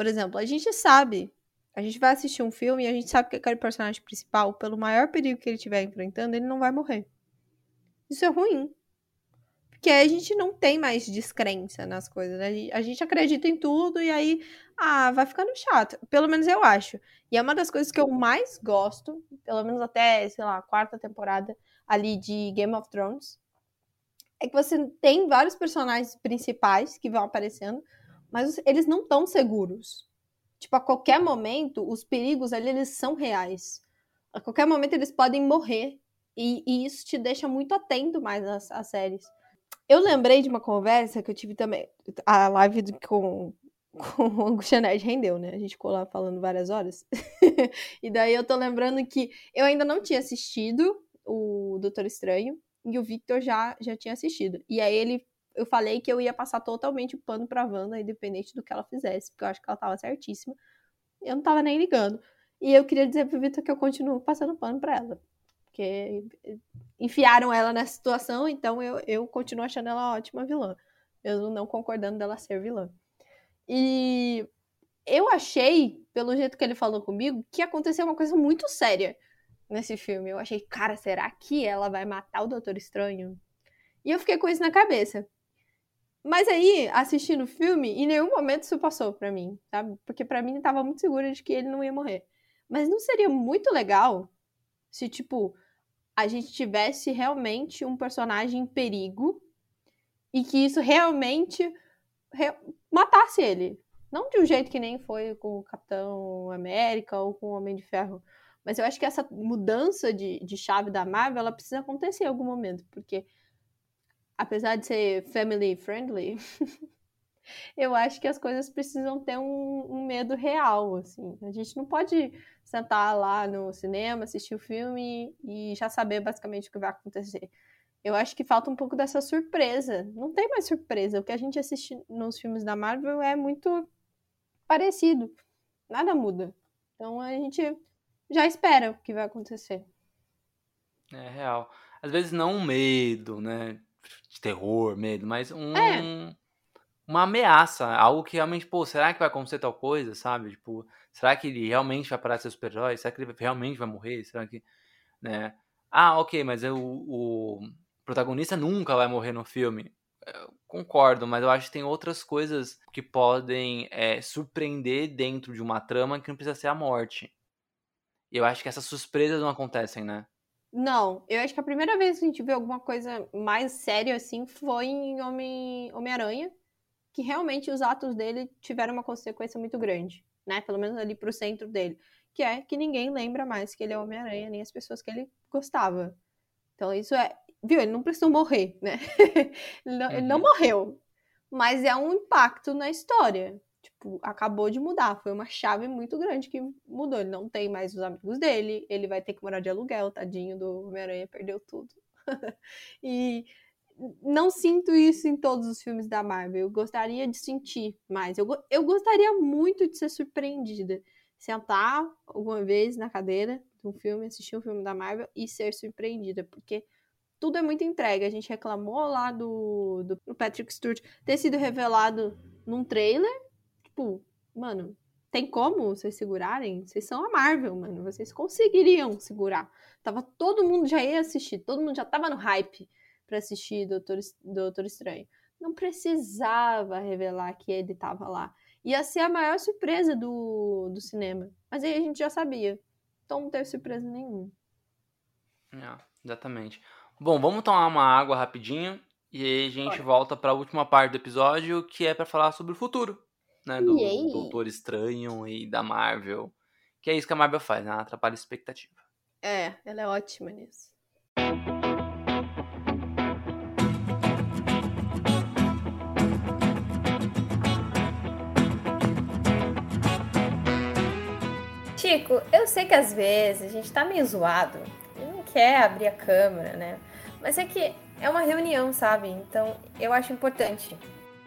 S2: Por exemplo, a gente sabe, a gente vai assistir um filme e a gente sabe que aquele personagem principal, pelo maior perigo que ele estiver enfrentando, ele não vai morrer. Isso é ruim. Porque aí a gente não tem mais descrença nas coisas, né? A gente- acredita em tudo e aí, ah, vai ficando chato. Pelo menos eu acho. E é uma das coisas que eu mais gosto, pelo menos até, sei lá, a quarta temporada ali de Game of Thrones, é que você tem vários personagens principais que vão aparecendo, mas eles não estão seguros. Tipo, a qualquer momento, os perigos ali, eles são reais. A qualquer momento, eles podem morrer. E, e isso te deixa muito atento mais às, às séries. Eu lembrei de uma conversa que eu tive também. A live com, com o Angústia Nerd rendeu, né? A gente ficou lá falando várias horas. e daí eu tô lembrando que eu ainda não tinha assistido o Doutor Estranho e o Victor já, já tinha assistido. E aí ele. Eu falei que eu ia passar totalmente o pano pra Wanda, independente do que ela fizesse, porque eu acho que ela tava certíssima. Eu não tava nem ligando. E eu queria dizer pro Victor que eu continuo passando pano pra ela. Porque enfiaram ela nessa situação, então eu, eu continuo achando ela ótima vilã. Mesmo não concordando dela ser vilã. E eu achei, pelo jeito que ele falou comigo, que aconteceu uma coisa muito séria nesse filme. Eu achei, cara, será que ela vai matar o Doutor Estranho? E eu fiquei com isso na cabeça. Mas aí, assistindo o filme, em nenhum momento isso passou pra mim, sabe? Porque pra mim tava muito segura de que ele não ia morrer. Mas não seria muito legal se, tipo, a gente tivesse realmente um personagem em perigo e que isso realmente re- matasse ele. Não de um jeito que nem foi com o Capitão América ou com o Homem de Ferro. Mas eu acho que essa mudança de, de chave da Marvel, ela precisa acontecer em algum momento. Porque, apesar de ser family friendly, eu acho que as coisas precisam ter um, um medo real, assim. A gente não pode sentar lá no cinema, assistir o filme e já saber basicamente o que vai acontecer. Eu acho que falta um pouco dessa surpresa. Não tem mais surpresa. O que a gente assiste nos filmes da Marvel é muito parecido. Nada muda. Então a gente já espera o que vai acontecer.
S1: É real. Às vezes não um medo, né? De terror, medo, mas um.
S2: É.
S1: Uma ameaça. Algo que realmente, pô, será que vai acontecer tal coisa, sabe? Tipo, será que ele realmente vai parar de ser super-herói? Será que ele realmente vai morrer? Será que. Né? Ah, ok, mas eu, o protagonista nunca vai morrer no filme. Eu concordo, mas eu acho que tem outras coisas que podem é, surpreender dentro de uma trama que não precisa ser a morte. E eu acho que essas surpresas não acontecem, né?
S2: Não, eu acho que a primeira vez que a gente viu alguma coisa mais séria assim foi em Homem- Homem-Aranha, que realmente os atos dele tiveram uma consequência muito grande, né? Pelo menos ali pro centro dele. Que é que ninguém lembra mais que ele é Homem-Aranha, nem as pessoas que ele gostava. Então isso é. Viu? Ele não precisou morrer, né? ele, não, ele não
S1: Uhum.
S2: morreu. Mas é um impacto na história. Tipo, acabou de mudar. Foi uma chave muito grande que mudou. Ele não tem mais os amigos dele. Ele vai ter que morar de aluguel, tadinho do Homem-Aranha, perdeu tudo. e não sinto isso em todos os filmes da Marvel. Eu gostaria de sentir mais. Eu, eu gostaria muito de ser surpreendida. Sentar alguma vez na cadeira de um filme, assistir um filme da Marvel e ser surpreendida. Porque tudo é muito entregue. A gente reclamou lá do, do Patrick Stewart ter sido revelado num trailer. Tipo, mano, tem como vocês segurarem? Vocês são a Marvel, mano. Vocês conseguiriam segurar. Tava todo mundo já ia assistir, todo mundo já tava no hype para assistir Doutor, Doutor Estranho. Não precisava revelar que ele tava lá. Ia ser a maior surpresa do, do cinema. Mas aí a gente já sabia. Então não teve surpresa nenhuma.
S1: É, exatamente. Bom, vamos tomar uma água rapidinho e aí a gente Olha. volta para a última parte do episódio, que é para falar sobre o futuro, né, do, do Doutor Estranho e da Marvel. Que é isso que a Marvel faz, né? Ela atrapalha a expectativa.
S2: É, ela é ótima nisso.
S3: Chico, eu sei que às vezes a gente tá meio zoado e não quer abrir a câmera, né? Mas é que é uma reunião, sabe? Então eu acho importante.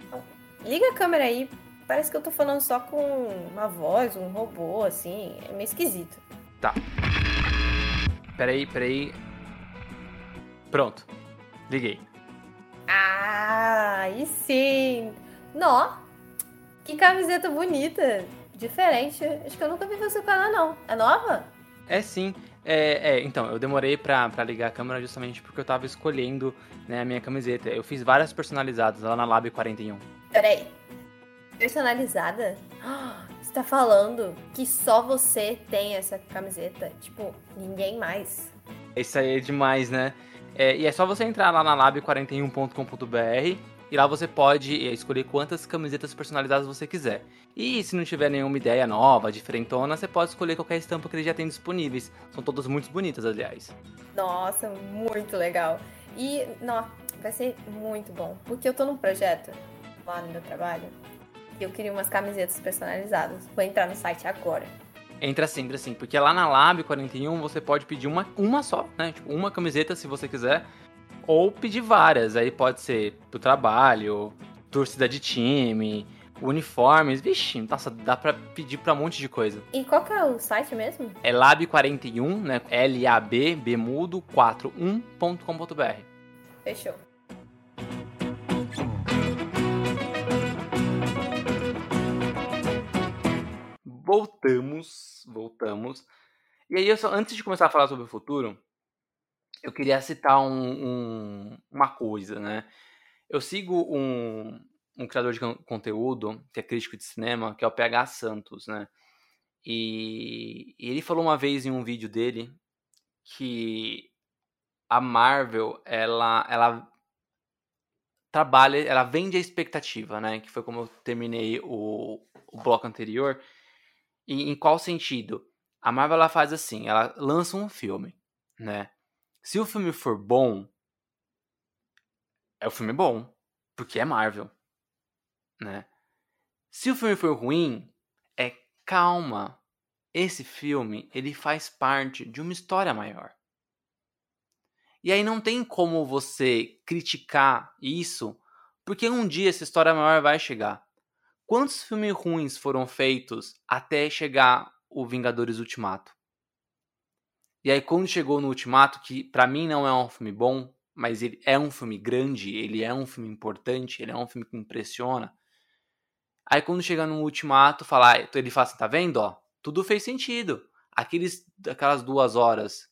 S3: Então, liga a câmera aí. Parece que eu tô falando só com uma voz, um robô, assim. É meio esquisito.
S1: Tá. Peraí, peraí. Pronto. Liguei.
S3: Ah, aí sim. Nó. Que camiseta bonita. Diferente. Acho que eu nunca vi você com ela, não. É nova?
S1: É sim. É, é, então, eu demorei pra, pra ligar a câmera justamente porque eu tava escolhendo né, a minha camiseta. Eu fiz várias personalizadas lá na Lab 41.
S3: Peraí. Personalizada? Você tá falando que só você tem essa camiseta? Tipo, ninguém mais.
S1: Isso aí é demais, né? É, e é só você entrar lá na lab41.com.br e lá você pode é, escolher quantas camisetas personalizadas você quiser. E se não tiver nenhuma ideia nova, diferentona, você pode escolher qualquer estampa que ele já tem disponíveis. São todas muito bonitas, aliás.
S3: Nossa, muito legal. E, não, vai ser muito bom. Porque eu tô num projeto lá no meu trabalho eu queria umas camisetas personalizadas. Vou entrar no site agora.
S1: Entra sim, entra sim. Porque lá na Lab 41 você pode pedir uma, uma só, né? Tipo, uma camiseta se você quiser. Ou pedir várias. Aí pode ser pro trabalho, torcida de time, uniformes, vixe, nossa, dá pra pedir pra um monte de coisa.
S3: E qual que é o site mesmo?
S1: É lab41, né? L-A-B, Bemudo, 41.com.br.
S3: Fechou.
S1: Voltamos, voltamos. E aí, eu só, antes de começar a falar sobre o futuro, eu queria citar um, um, uma coisa, né? Eu sigo um, um criador de conteúdo, que é crítico de cinema, que é o PH Santos, né? E, e ele falou uma vez em um vídeo dele que a Marvel, ela, ela trabalha, ela vende a expectativa, né? Que foi como eu terminei o, o bloco anterior. E em qual sentido? A Marvel ela faz assim, ela lança um filme, né? Se o filme for bom, é o filme bom, porque é Marvel né? Se o filme for ruim, é calma. Esse filme, ele faz parte de uma história maior. E aí não tem como você criticar isso, porque um dia essa história maior vai chegar. Quantos filmes ruins foram feitos até chegar o Vingadores Ultimato? E aí quando chegou no Ultimato, que para mim não é um filme bom, mas ele é um filme grande, ele é um filme importante, ele é um filme que impressiona. Aí quando chega no ultimato, fala, ele fala assim, tá vendo, ó, tudo fez sentido. Aqueles, aquelas duas horas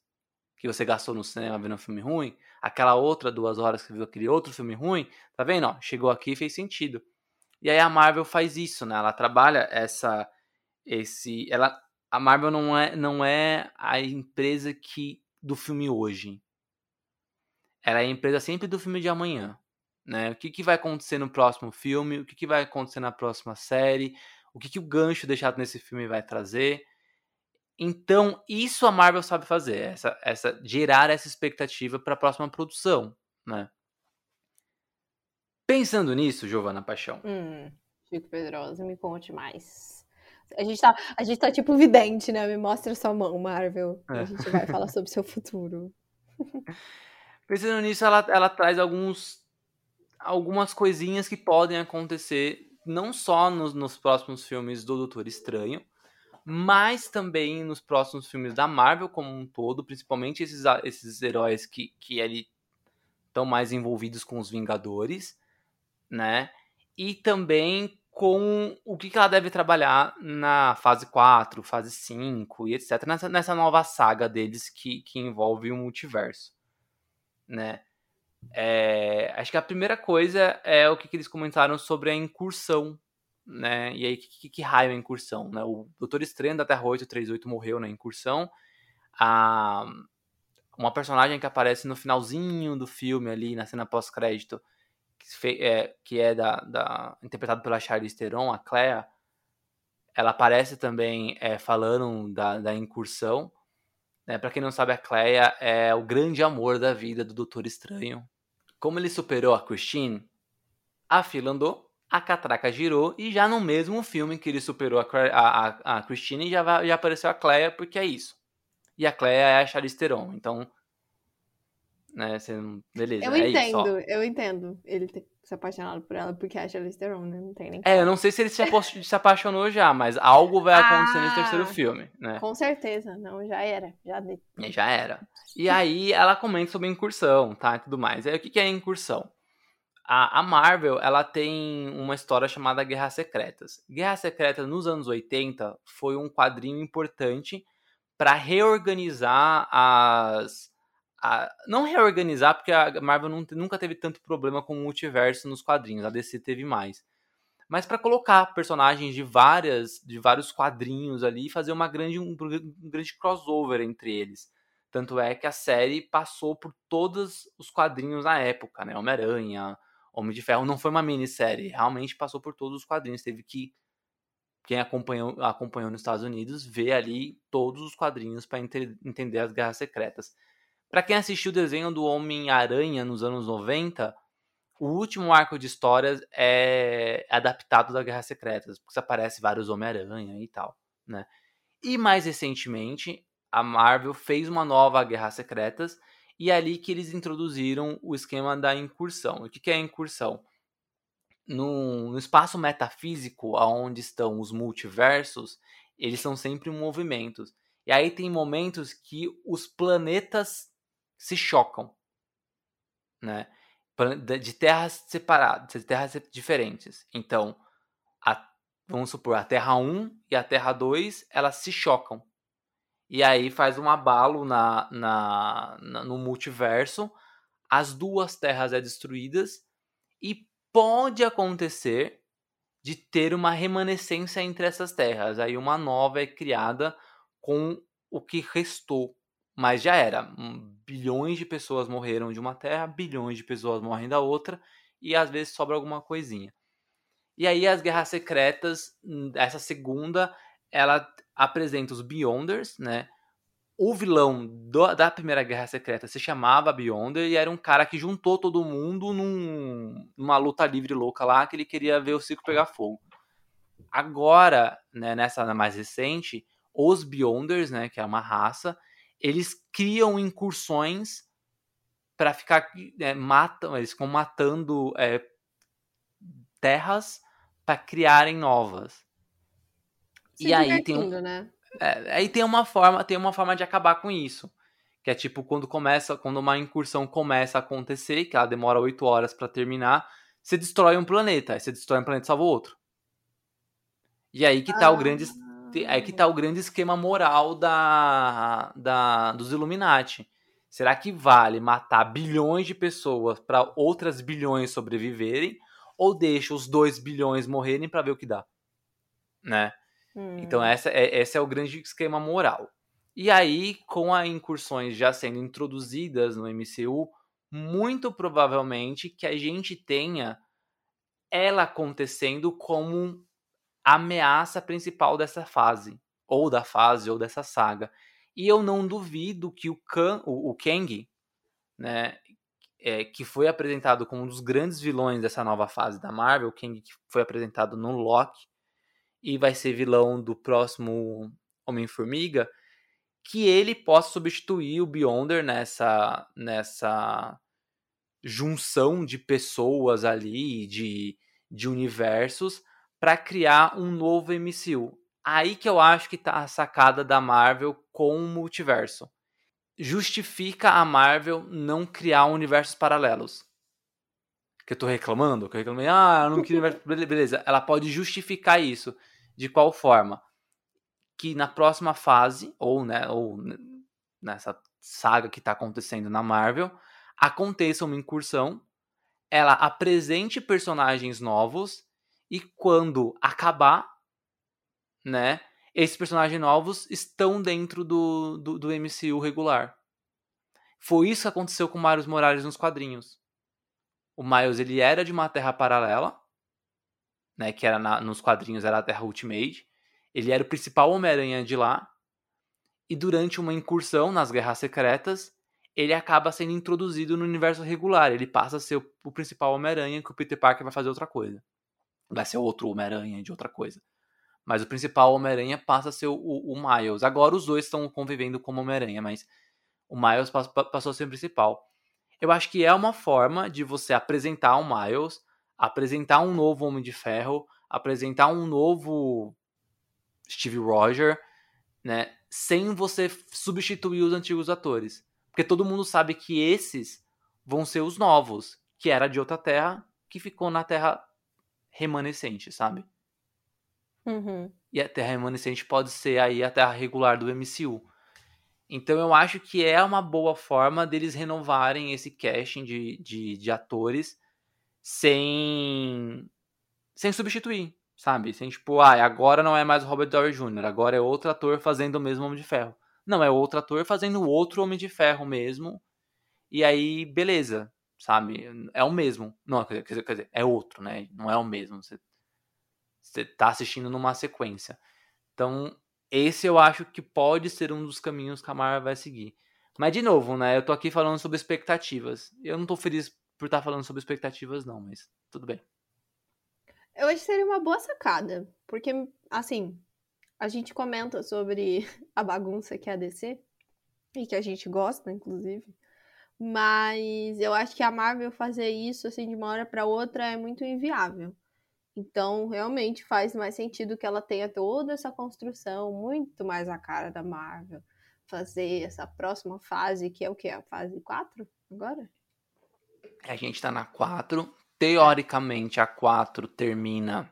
S1: que você gastou no cinema vendo um filme ruim, aquela outra duas horas que viu aquele outro filme ruim, tá vendo, ó, chegou aqui e fez sentido. E aí a Marvel faz isso, né? Ela trabalha essa, esse, ela, a Marvel não é, não é a empresa que do filme hoje. Ela é a empresa sempre do filme de amanhã. Né? O que, que vai acontecer no próximo filme, o que, que vai acontecer na próxima série, o que, que o gancho deixado nesse filme vai trazer. Então, isso a Marvel sabe fazer, essa, essa gerar essa expectativa para a próxima produção, né? Pensando nisso, Giovana Paixão.
S2: Hum, Chico Pedrosa, me conte mais. A gente, tá, a gente tá tipo vidente, né? Me mostra sua mão, Marvel. É. A gente vai falar sobre seu futuro.
S1: Pensando nisso, ela, ela traz alguns algumas coisinhas que podem acontecer não só nos, nos próximos filmes do Doutor Estranho, mas também nos próximos filmes da Marvel como um todo, principalmente esses, esses heróis que, que ele estão mais envolvidos com os Vingadores, né? E também com o que, ela deve trabalhar na fase 4, fase 5 e etc. Nessa, nessa nova saga deles que, que envolve o multiverso, né? É, acho que a primeira coisa é o que, que eles comentaram sobre a incursão, né? E aí, que, que, que raio é a incursão, né? O Doutor Estranho da Terra 838 morreu na incursão. A, uma personagem que aparece no finalzinho do filme ali, na cena pós-crédito, é, que é da, da interpretado pela Charlize Theron, a Clea, ela aparece também é, falando da, da incursão. Né? Para quem não sabe, a Clea é o grande amor da vida do Doutor Estranho. Como ele superou a Christine, a fila andou, a catraca girou e já no mesmo filme que ele superou a, a, a Christine já, já apareceu a Clea, porque é isso. E a Clea é a Charlize Theron, então né? Você, beleza.
S2: Eu
S1: é
S2: entendo, isso, eu entendo ele ter se apaixonado por ela porque é a Charlize Theron, né? Não tem nem.
S1: É, eu não sei se ele se, se apaixonou já, mas algo vai acontecer ah, nesse terceiro filme, né?
S2: Com certeza, não, já era, já de...
S1: Já era. E aí ela comenta sobre incursão, tá? E tudo mais. Aí o que é a incursão? A, a Marvel, ela tem uma história chamada Guerras Secretas. Guerras Secretas, nos anos 80, foi um quadrinho importante para reorganizar as a, não reorganizar, porque a Marvel não, nunca teve tanto problema com o multiverso nos quadrinhos, a DC teve mais. Mas para colocar personagens de várias, de vários quadrinhos ali e fazer uma grande, um, um grande crossover entre eles. Tanto é que a série passou por todos os quadrinhos na época, né? Homem-Aranha, Homem de Ferro, não foi uma minissérie, realmente passou por todos os quadrinhos. Teve que quem acompanhou, acompanhou nos Estados Unidos ver ali todos os quadrinhos para entender as guerras secretas. Para quem assistiu o desenho do Homem-Aranha nos anos 90, o último arco de histórias é adaptado da Guerra Secretas, porque aparece vários Homem-Aranha e tal, né? E mais recentemente, a Marvel fez uma nova Guerra Secretas e é ali que eles introduziram o esquema da incursão. O que é a incursão? No, no espaço metafísico, onde estão os multiversos, eles são sempre movimentos. E aí tem momentos que os planetas se chocam, né? De terras separadas, de terras diferentes. Então, a, vamos supor, a Terra 1 e a Terra 2, elas se chocam. E aí faz um abalo na, na, na no multiverso. As duas terras é destruídas e pode acontecer de ter uma remanescência entre essas terras. Aí uma nova é criada com o que restou mas já era. Bilhões de pessoas morreram de uma terra, bilhões de pessoas morrem da outra, e às vezes sobra alguma coisinha. E aí as guerras secretas, hum, essa segunda, ela apresenta os Beyonders, né? O vilão do, da primeira guerra secreta se chamava Beyonder e era um cara que juntou todo mundo num, numa luta livre louca lá que ele queria ver o circo pegar fogo. Agora, né, nessa mais recente, os Beyonders, né, que é uma raça, eles criam incursões para ficar é, matam eles ficam matando é, terras para criarem novas
S2: Se e aí tem um, né?
S1: é, aí tem uma forma tem uma forma de acabar com isso que é tipo quando começa quando uma incursão começa a acontecer que ela demora oito horas para terminar você destrói um planeta aí você destrói um planeta e salva outro e aí que tá ah. o grande é que tá o grande esquema moral da, da dos Illuminati. Será que vale matar bilhões de pessoas para outras bilhões sobreviverem ou deixa os 2 bilhões morrerem para ver o que dá? Né? Hum. Então essa é, esse é o grande esquema moral. E aí, com as incursões já sendo introduzidas no MCU, muito provavelmente que a gente tenha ela acontecendo como ameaça principal dessa fase, ou da fase, ou dessa saga. E eu não duvido que o, Kang, o, o Kang, né, é, que foi apresentado como um dos grandes vilões dessa nova fase da Marvel, o Kang que foi apresentado no Loki, e vai ser vilão do próximo Homem-Formiga, que ele possa substituir o Beyonder nessa, nessa junção de pessoas ali, de, de universos, para criar um novo MCU. Aí que eu acho que tá a sacada da Marvel com o multiverso. justifica a Marvel não criar universos paralelos. Que eu tô reclamando, que eu reclamei, ah, eu não queria universo. Beleza, ela pode justificar isso. De qual forma? Que na próxima fase, ou, né, ou nessa saga que tá acontecendo na Marvel, aconteça uma incursão, ela apresente personagens novos e quando acabar, né, esses personagens novos estão dentro do, do, do MCU regular. Foi isso que aconteceu com o Miles Morales nos quadrinhos. O Miles ele era de uma terra paralela, né, que era na, nos quadrinhos era a Terra Ultimate. Ele era o principal Homem-Aranha de lá. E durante uma incursão nas Guerras Secretas, ele acaba sendo introduzido no universo regular. Ele passa a ser o, o principal Homem-Aranha, que o Peter Parker vai fazer outra coisa. Vai ser outro Homem-Aranha de outra coisa. Mas o principal Homem-Aranha passa a ser o, o, Miles. Agora os dois estão convivendo como Homem-Aranha, mas o Miles passou a ser o principal. Eu acho que é uma forma de você apresentar o Miles, apresentar um novo Homem de Ferro, apresentar um novo Steve Roger, né? Sem você substituir os antigos atores. Porque todo mundo sabe que esses vão ser os novos, que era de outra terra, que ficou na terra remanescente, sabe?
S2: Uhum.
S1: E a Terra remanescente pode ser aí a Terra regular do MCU. Então eu acho que é uma boa forma deles renovarem esse casting de, de, de atores sem sem substituir, sabe? Sem tipo, ah, agora não é mais o Robert Downey Jr., agora é outro ator fazendo o mesmo Homem de Ferro. Não, é outro ator fazendo outro Homem de Ferro mesmo. E aí, beleza, sabe? É o mesmo. Não, quer dizer, quer dizer é outro, né? Não é o mesmo. Você você tá assistindo numa sequência. Então, esse eu acho que pode ser um dos caminhos que a Marvel vai seguir. Mas, de novo, né? Eu tô aqui falando sobre expectativas. Eu não tô feliz por estar tá falando sobre expectativas, não, mas tudo bem.
S2: Eu acho que seria uma boa sacada. Porque, assim, a gente comenta sobre a bagunça que é a DC. E que a gente gosta, inclusive. Mas eu acho que a Marvel fazer isso, assim, de uma hora para outra é muito inviável. Então, realmente faz mais sentido que ela tenha toda essa construção muito mais a cara da Marvel. Fazer essa próxima fase, que é o que? A fase 4 agora?
S1: A gente tá na 4. Teoricamente, a 4 termina.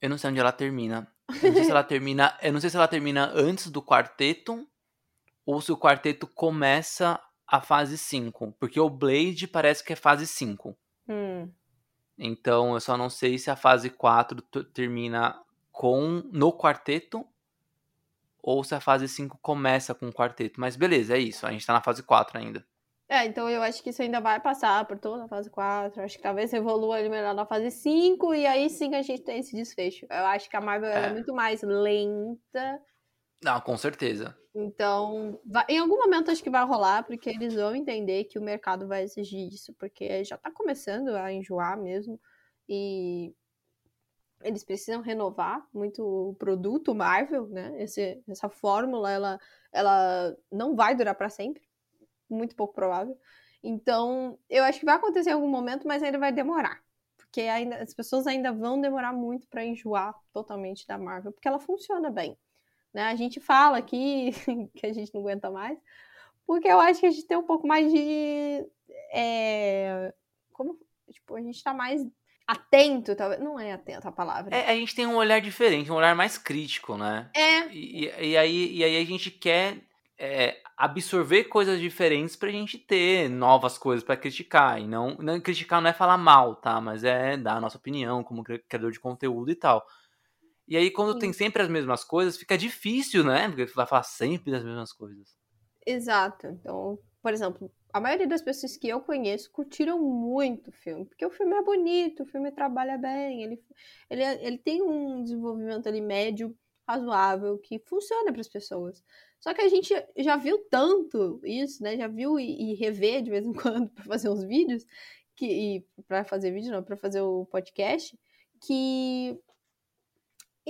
S1: Eu não sei onde ela termina. Eu não sei se ela termina. Eu não sei se ela termina antes do quarteto ou se o quarteto começa a fase 5. Porque o Blade parece que é fase 5.
S2: Hum.
S1: Então eu só não sei se a fase 4 termina com no quarteto ou se a fase 5 começa com o quarteto. Mas beleza, é isso. A gente tá na fase 4 ainda.
S2: É, então eu acho que isso ainda vai passar por toda a fase 4. Acho que talvez evolua ele melhor na fase 5 e aí sim a gente tem esse desfecho. Eu acho que a Marvel é, é muito mais lenta.
S1: Não, com certeza.
S2: Então, vai, em algum momento acho que vai rolar, porque eles vão entender que o mercado vai exigir isso, porque já tá começando a enjoar mesmo. E eles precisam renovar muito o produto Marvel, né? Esse, essa fórmula, ela, ela não vai durar para sempre, muito pouco provável. Então, eu acho que vai acontecer em algum momento, mas ainda vai demorar. Porque ainda, as pessoas ainda vão demorar muito para enjoar totalmente da Marvel, porque ela funciona bem. Né? A gente fala aqui que a gente não aguenta mais, porque eu acho que a gente tem um pouco mais de. É, como? Tipo, a gente tá mais atento, talvez. Não é atento a palavra.
S1: É, a gente tem um olhar diferente, um olhar mais crítico, né?
S2: É.
S1: E, e, aí, e aí a gente quer é, absorver coisas diferentes pra gente ter novas coisas para criticar. E não, não criticar não é falar mal, tá? Mas é dar a nossa opinião como criador de conteúdo e tal. E aí, quando Sim. tem sempre as mesmas coisas, fica difícil, né? Porque vai falar sempre das mesmas coisas.
S2: Exato. Então, por exemplo, a maioria das pessoas que eu conheço curtiram muito o filme, porque o filme é bonito, o filme trabalha bem, ele, ele, ele tem um desenvolvimento ali médio, razoável, que funciona para as pessoas. Só que a gente já viu tanto isso, né? Já viu e, e revê de vez em quando para fazer uns vídeos, que para fazer vídeo não, para fazer o podcast, que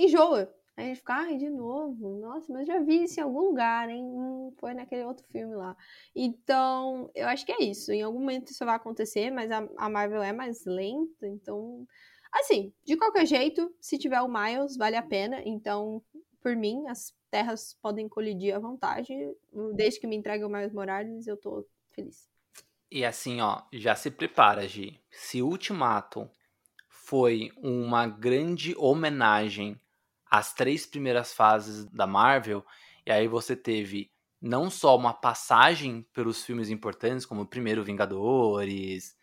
S2: enjoa. A gente fica, ai, de novo, nossa, mas já vi isso em algum lugar, hein? Hum, foi naquele outro filme lá. Então, eu acho que é isso. Em algum momento isso vai acontecer, mas a, a Marvel é mais lenta, então. Assim, de qualquer jeito, se tiver o Miles, vale a pena. Então, por mim, as terras podem colidir à vontade. Desde que me entregue o Miles Morales, eu tô feliz.
S1: E assim, ó, já se prepara, Gi. Se Ultimato foi uma grande homenagem às três primeiras fases da Marvel, e aí você teve não só uma passagem pelos filmes importantes, como o primeiro Vingadores,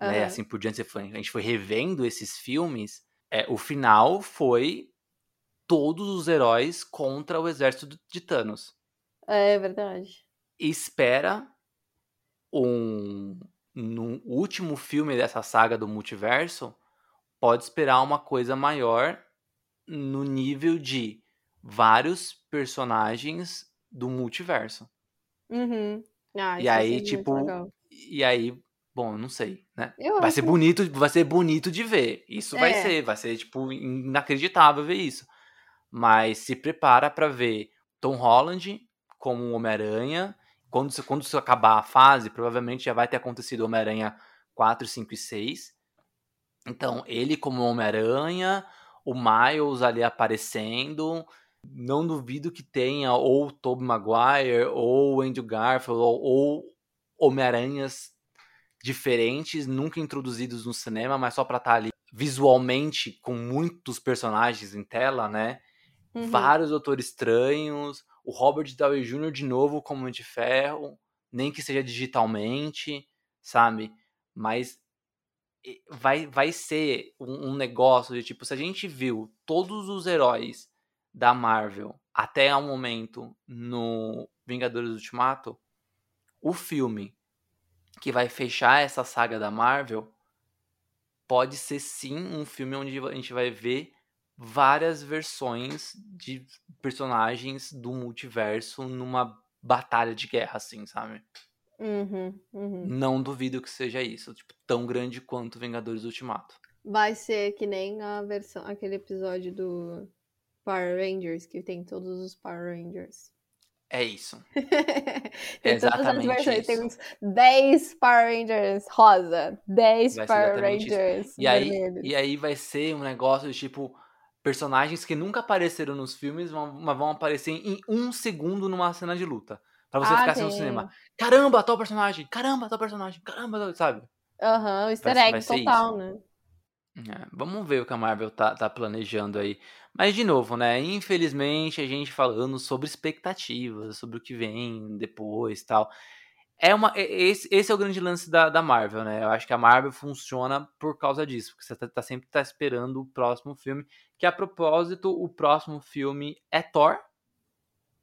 S1: uhum. né, assim por diante, a gente foi revendo esses filmes, é, o final foi todos os heróis contra o exército de Thanos.
S2: É verdade.
S1: espera um no último filme dessa saga do multiverso, pode esperar uma coisa maior no nível de vários personagens do multiverso.
S2: Uhum. Ah,
S1: e aí, tipo, e aí, bom, não sei, né? Eu vai ser bonito, vai ser bonito de ver. Isso é. vai ser, vai ser tipo inacreditável ver isso. Mas se prepara para ver Tom Holland como Homem-Aranha. Quando, quando isso acabar a fase, provavelmente já vai ter acontecido Homem-Aranha 4, 5 e 6. Então, ele como Homem-Aranha, o Miles ali aparecendo. Não duvido que tenha ou o Tobey Maguire, ou o Andrew Garfield, ou, ou Homem-Aranhas diferentes, nunca introduzidos no cinema, mas só para estar tá ali visualmente com muitos personagens em tela, né? Uhum. Vários Doutores Estranhos, o Robert Downey Jr. de novo como de ferro, nem que seja digitalmente, sabe? Mas vai, vai ser um, um negócio de tipo, se a gente viu todos os heróis da Marvel até o momento no Vingadores Ultimato, o filme que vai fechar essa saga da Marvel pode ser sim um filme onde a gente vai ver várias versões de personagens do multiverso numa batalha de guerra, assim, sabe?
S2: Uhum, uhum.
S1: Não duvido que seja isso, tipo, tão grande quanto Vingadores Ultimato.
S2: Vai ser que nem a versão, aquele episódio do Power Rangers, que tem todos os Power Rangers.
S1: É isso.
S2: tem Exatamente todas as versões. Tem uns 10 Power Rangers rosa, 10 Power Rangers
S1: e aí, e aí vai ser um negócio de tipo personagens que nunca apareceram nos filmes, mas vão aparecer em um segundo numa cena de luta. Pra você ah, ficar assim no cinema. Caramba, tal personagem! Caramba, tal personagem! Caramba, sabe?
S2: Aham, uhum, o easter egg vai, vai total, né?
S1: É, vamos ver o que a Marvel tá, tá planejando aí. Mas, de novo, né? Infelizmente, a gente falando sobre expectativas, sobre o que vem depois tal é uma, esse, esse é o grande lance da, da Marvel, né? Eu acho que a Marvel funciona por causa disso, porque você tá, tá, sempre tá esperando o próximo filme. Que a propósito, o próximo filme é Thor.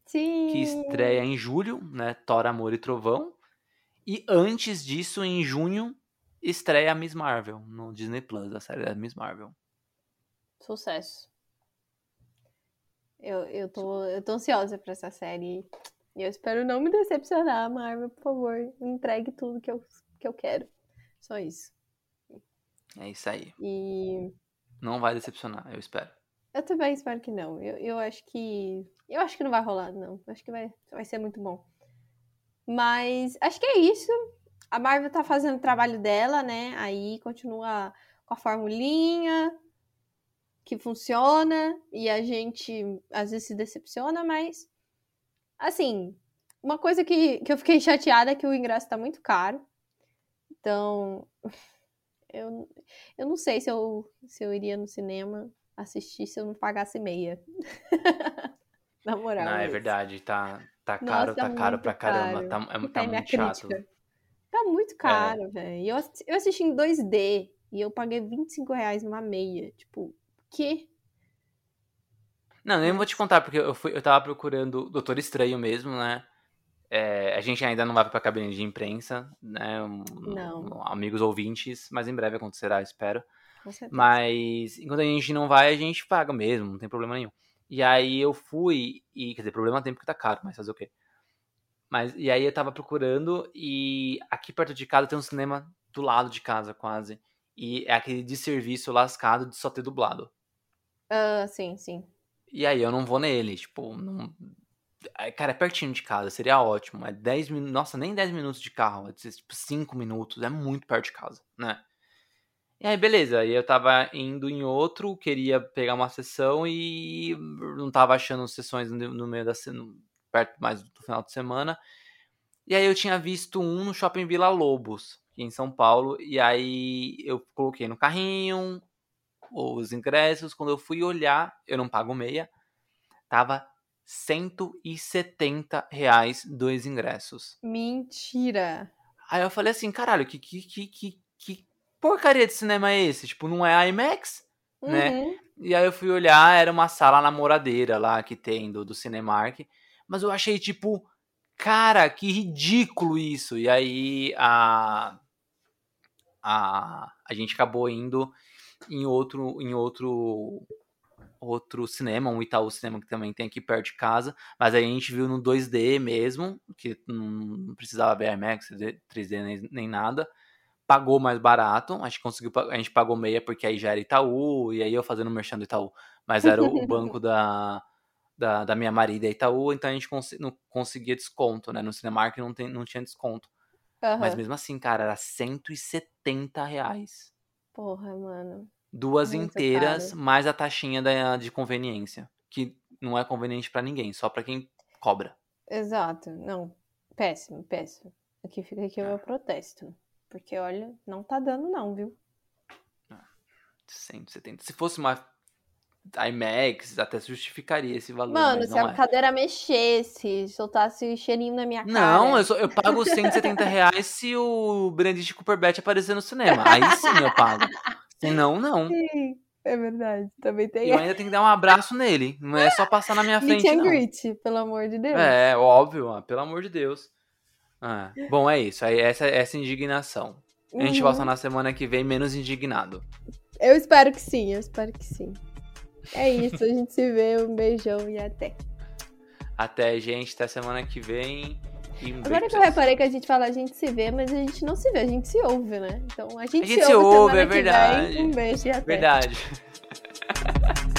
S2: Sim.
S1: Que estreia em julho, né? Thor, Amor e Trovão. E antes disso, em junho, estreia a Miss Marvel no Disney Plus, a série da Miss Marvel.
S2: Sucesso. Eu, eu, tô, eu tô ansiosa pra essa série. E eu espero não me decepcionar, Marvel, por favor, entregue tudo que eu, que eu quero. Só isso.
S1: É isso aí.
S2: E.
S1: Não vai decepcionar, eu espero.
S2: Eu também espero que não. Eu, eu acho que. Eu acho que não vai rolar, não. Acho que vai, vai ser muito bom. Mas acho que é isso. A Marvel tá fazendo o trabalho dela, né? Aí continua com a formulinha que funciona e a gente às vezes se decepciona, mas Assim, uma coisa que, que eu fiquei chateada é que o ingresso tá muito caro. Então, eu, eu não sei se eu, se eu iria no cinema assistir se eu não pagasse meia. Na moral.
S1: Não, é verdade, tá, tá caro, Nossa, tá caro pra caramba. Tá, é, tá muito chato.
S2: Tá muito caro, é. velho. Eu, eu assisti em 2D e eu paguei 25 reais numa meia. Tipo, o quê?
S1: Não, nem vou te contar, porque eu, fui, eu tava procurando Doutor Estranho mesmo, né? É, a gente ainda não vai pra cabine de imprensa, né?
S2: Não.
S1: Amigos ouvintes, mas em breve acontecerá, espero. Mas enquanto a gente não vai, a gente paga mesmo, não tem problema nenhum. E aí eu fui, e quer dizer, problema tem porque tá caro, mas fazer o quê? Mas, e aí eu tava procurando, e aqui perto de casa tem um cinema do lado de casa, quase. E é aquele de serviço lascado de só ter dublado.
S2: Ah, uh, sim, sim.
S1: E aí eu não vou nele, tipo, não... Cara, é pertinho de casa, seria ótimo. É 10 minutos. Nossa, nem 10 minutos de carro, é tipo 5 minutos, é muito perto de casa, né? E aí, beleza. Aí eu tava indo em outro, queria pegar uma sessão e não tava achando sessões no meio da semana, perto mais do final de semana. E aí eu tinha visto um no Shopping Vila Lobos, aqui em São Paulo. E aí eu coloquei no carrinho os ingressos. Quando eu fui olhar, eu não pago meia. Tava 170 reais dois ingressos.
S2: Mentira!
S1: Aí eu falei assim, caralho, que, que, que, que porcaria de cinema é esse? Tipo, não é IMAX,
S2: Uhum.
S1: né? E aí eu fui olhar, era uma sala namoradeira lá que tem do, do Cinemark. Mas eu achei, tipo, cara, que ridículo isso. E aí a, a, a gente acabou indo em outro, em outro outro cinema, um Itaú Cinema que também tem aqui perto de casa, mas aí a gente viu no 2D mesmo, que não precisava ver IMAX, 3D nem, nem nada. Pagou mais barato, a gente conseguiu, a gente pagou meia porque aí já era Itaú, e aí eu fazendo merchan do Itaú, mas era o banco da, da, da minha marida é Itaú, então a gente cons não conseguia desconto, né? No Cinemark não, tem, não tinha desconto.
S2: Aham.
S1: Mas mesmo assim, cara, era 170 reais.
S2: Porra, mano.
S1: Duas
S2: Muito
S1: inteiras,
S2: caro.
S1: mais a taxinha da, de conveniência. Que não é conveniente pra ninguém, só pra quem cobra.
S2: Exato. Não, péssimo, péssimo. Aqui fica aqui o meu protesto. Porque, olha, não tá dando não, viu?
S1: 170. Se fosse uma IMAX, até justificaria esse valor.
S2: Mano,
S1: mas
S2: se
S1: não
S2: a
S1: é.
S2: cadeira mexesse, soltasse cheirinho na minha cara.
S1: Não, eu, só- eu pago 170 reais se o Benedict Cumberbatch aparecer no cinema. Aí sim eu pago. Senão, não.
S2: Sim, é verdade. Também tem
S1: E eu ainda tenho que dar um abraço nele. Não é só passar na minha
S2: meet
S1: frente,
S2: and
S1: não.
S2: greet, pelo amor de Deus.
S1: É, óbvio, pelo amor de Deus. Ah, bom, é isso. Aí essa, essa indignação. A gente
S2: Uhum.
S1: volta na semana que vem menos indignado.
S2: Eu espero que sim, eu espero que sim. É isso, a gente se vê, um beijão e até.
S1: Até, gente, até semana que vem. Um
S2: Agora que eu reparei que a gente fala a gente se vê, mas a gente não se vê, a gente se ouve, né? Então a gente,
S1: A gente se
S2: ouve,
S1: ouve,
S2: semana
S1: é verdade.
S2: Vem. Um beijo e até.
S1: Verdade.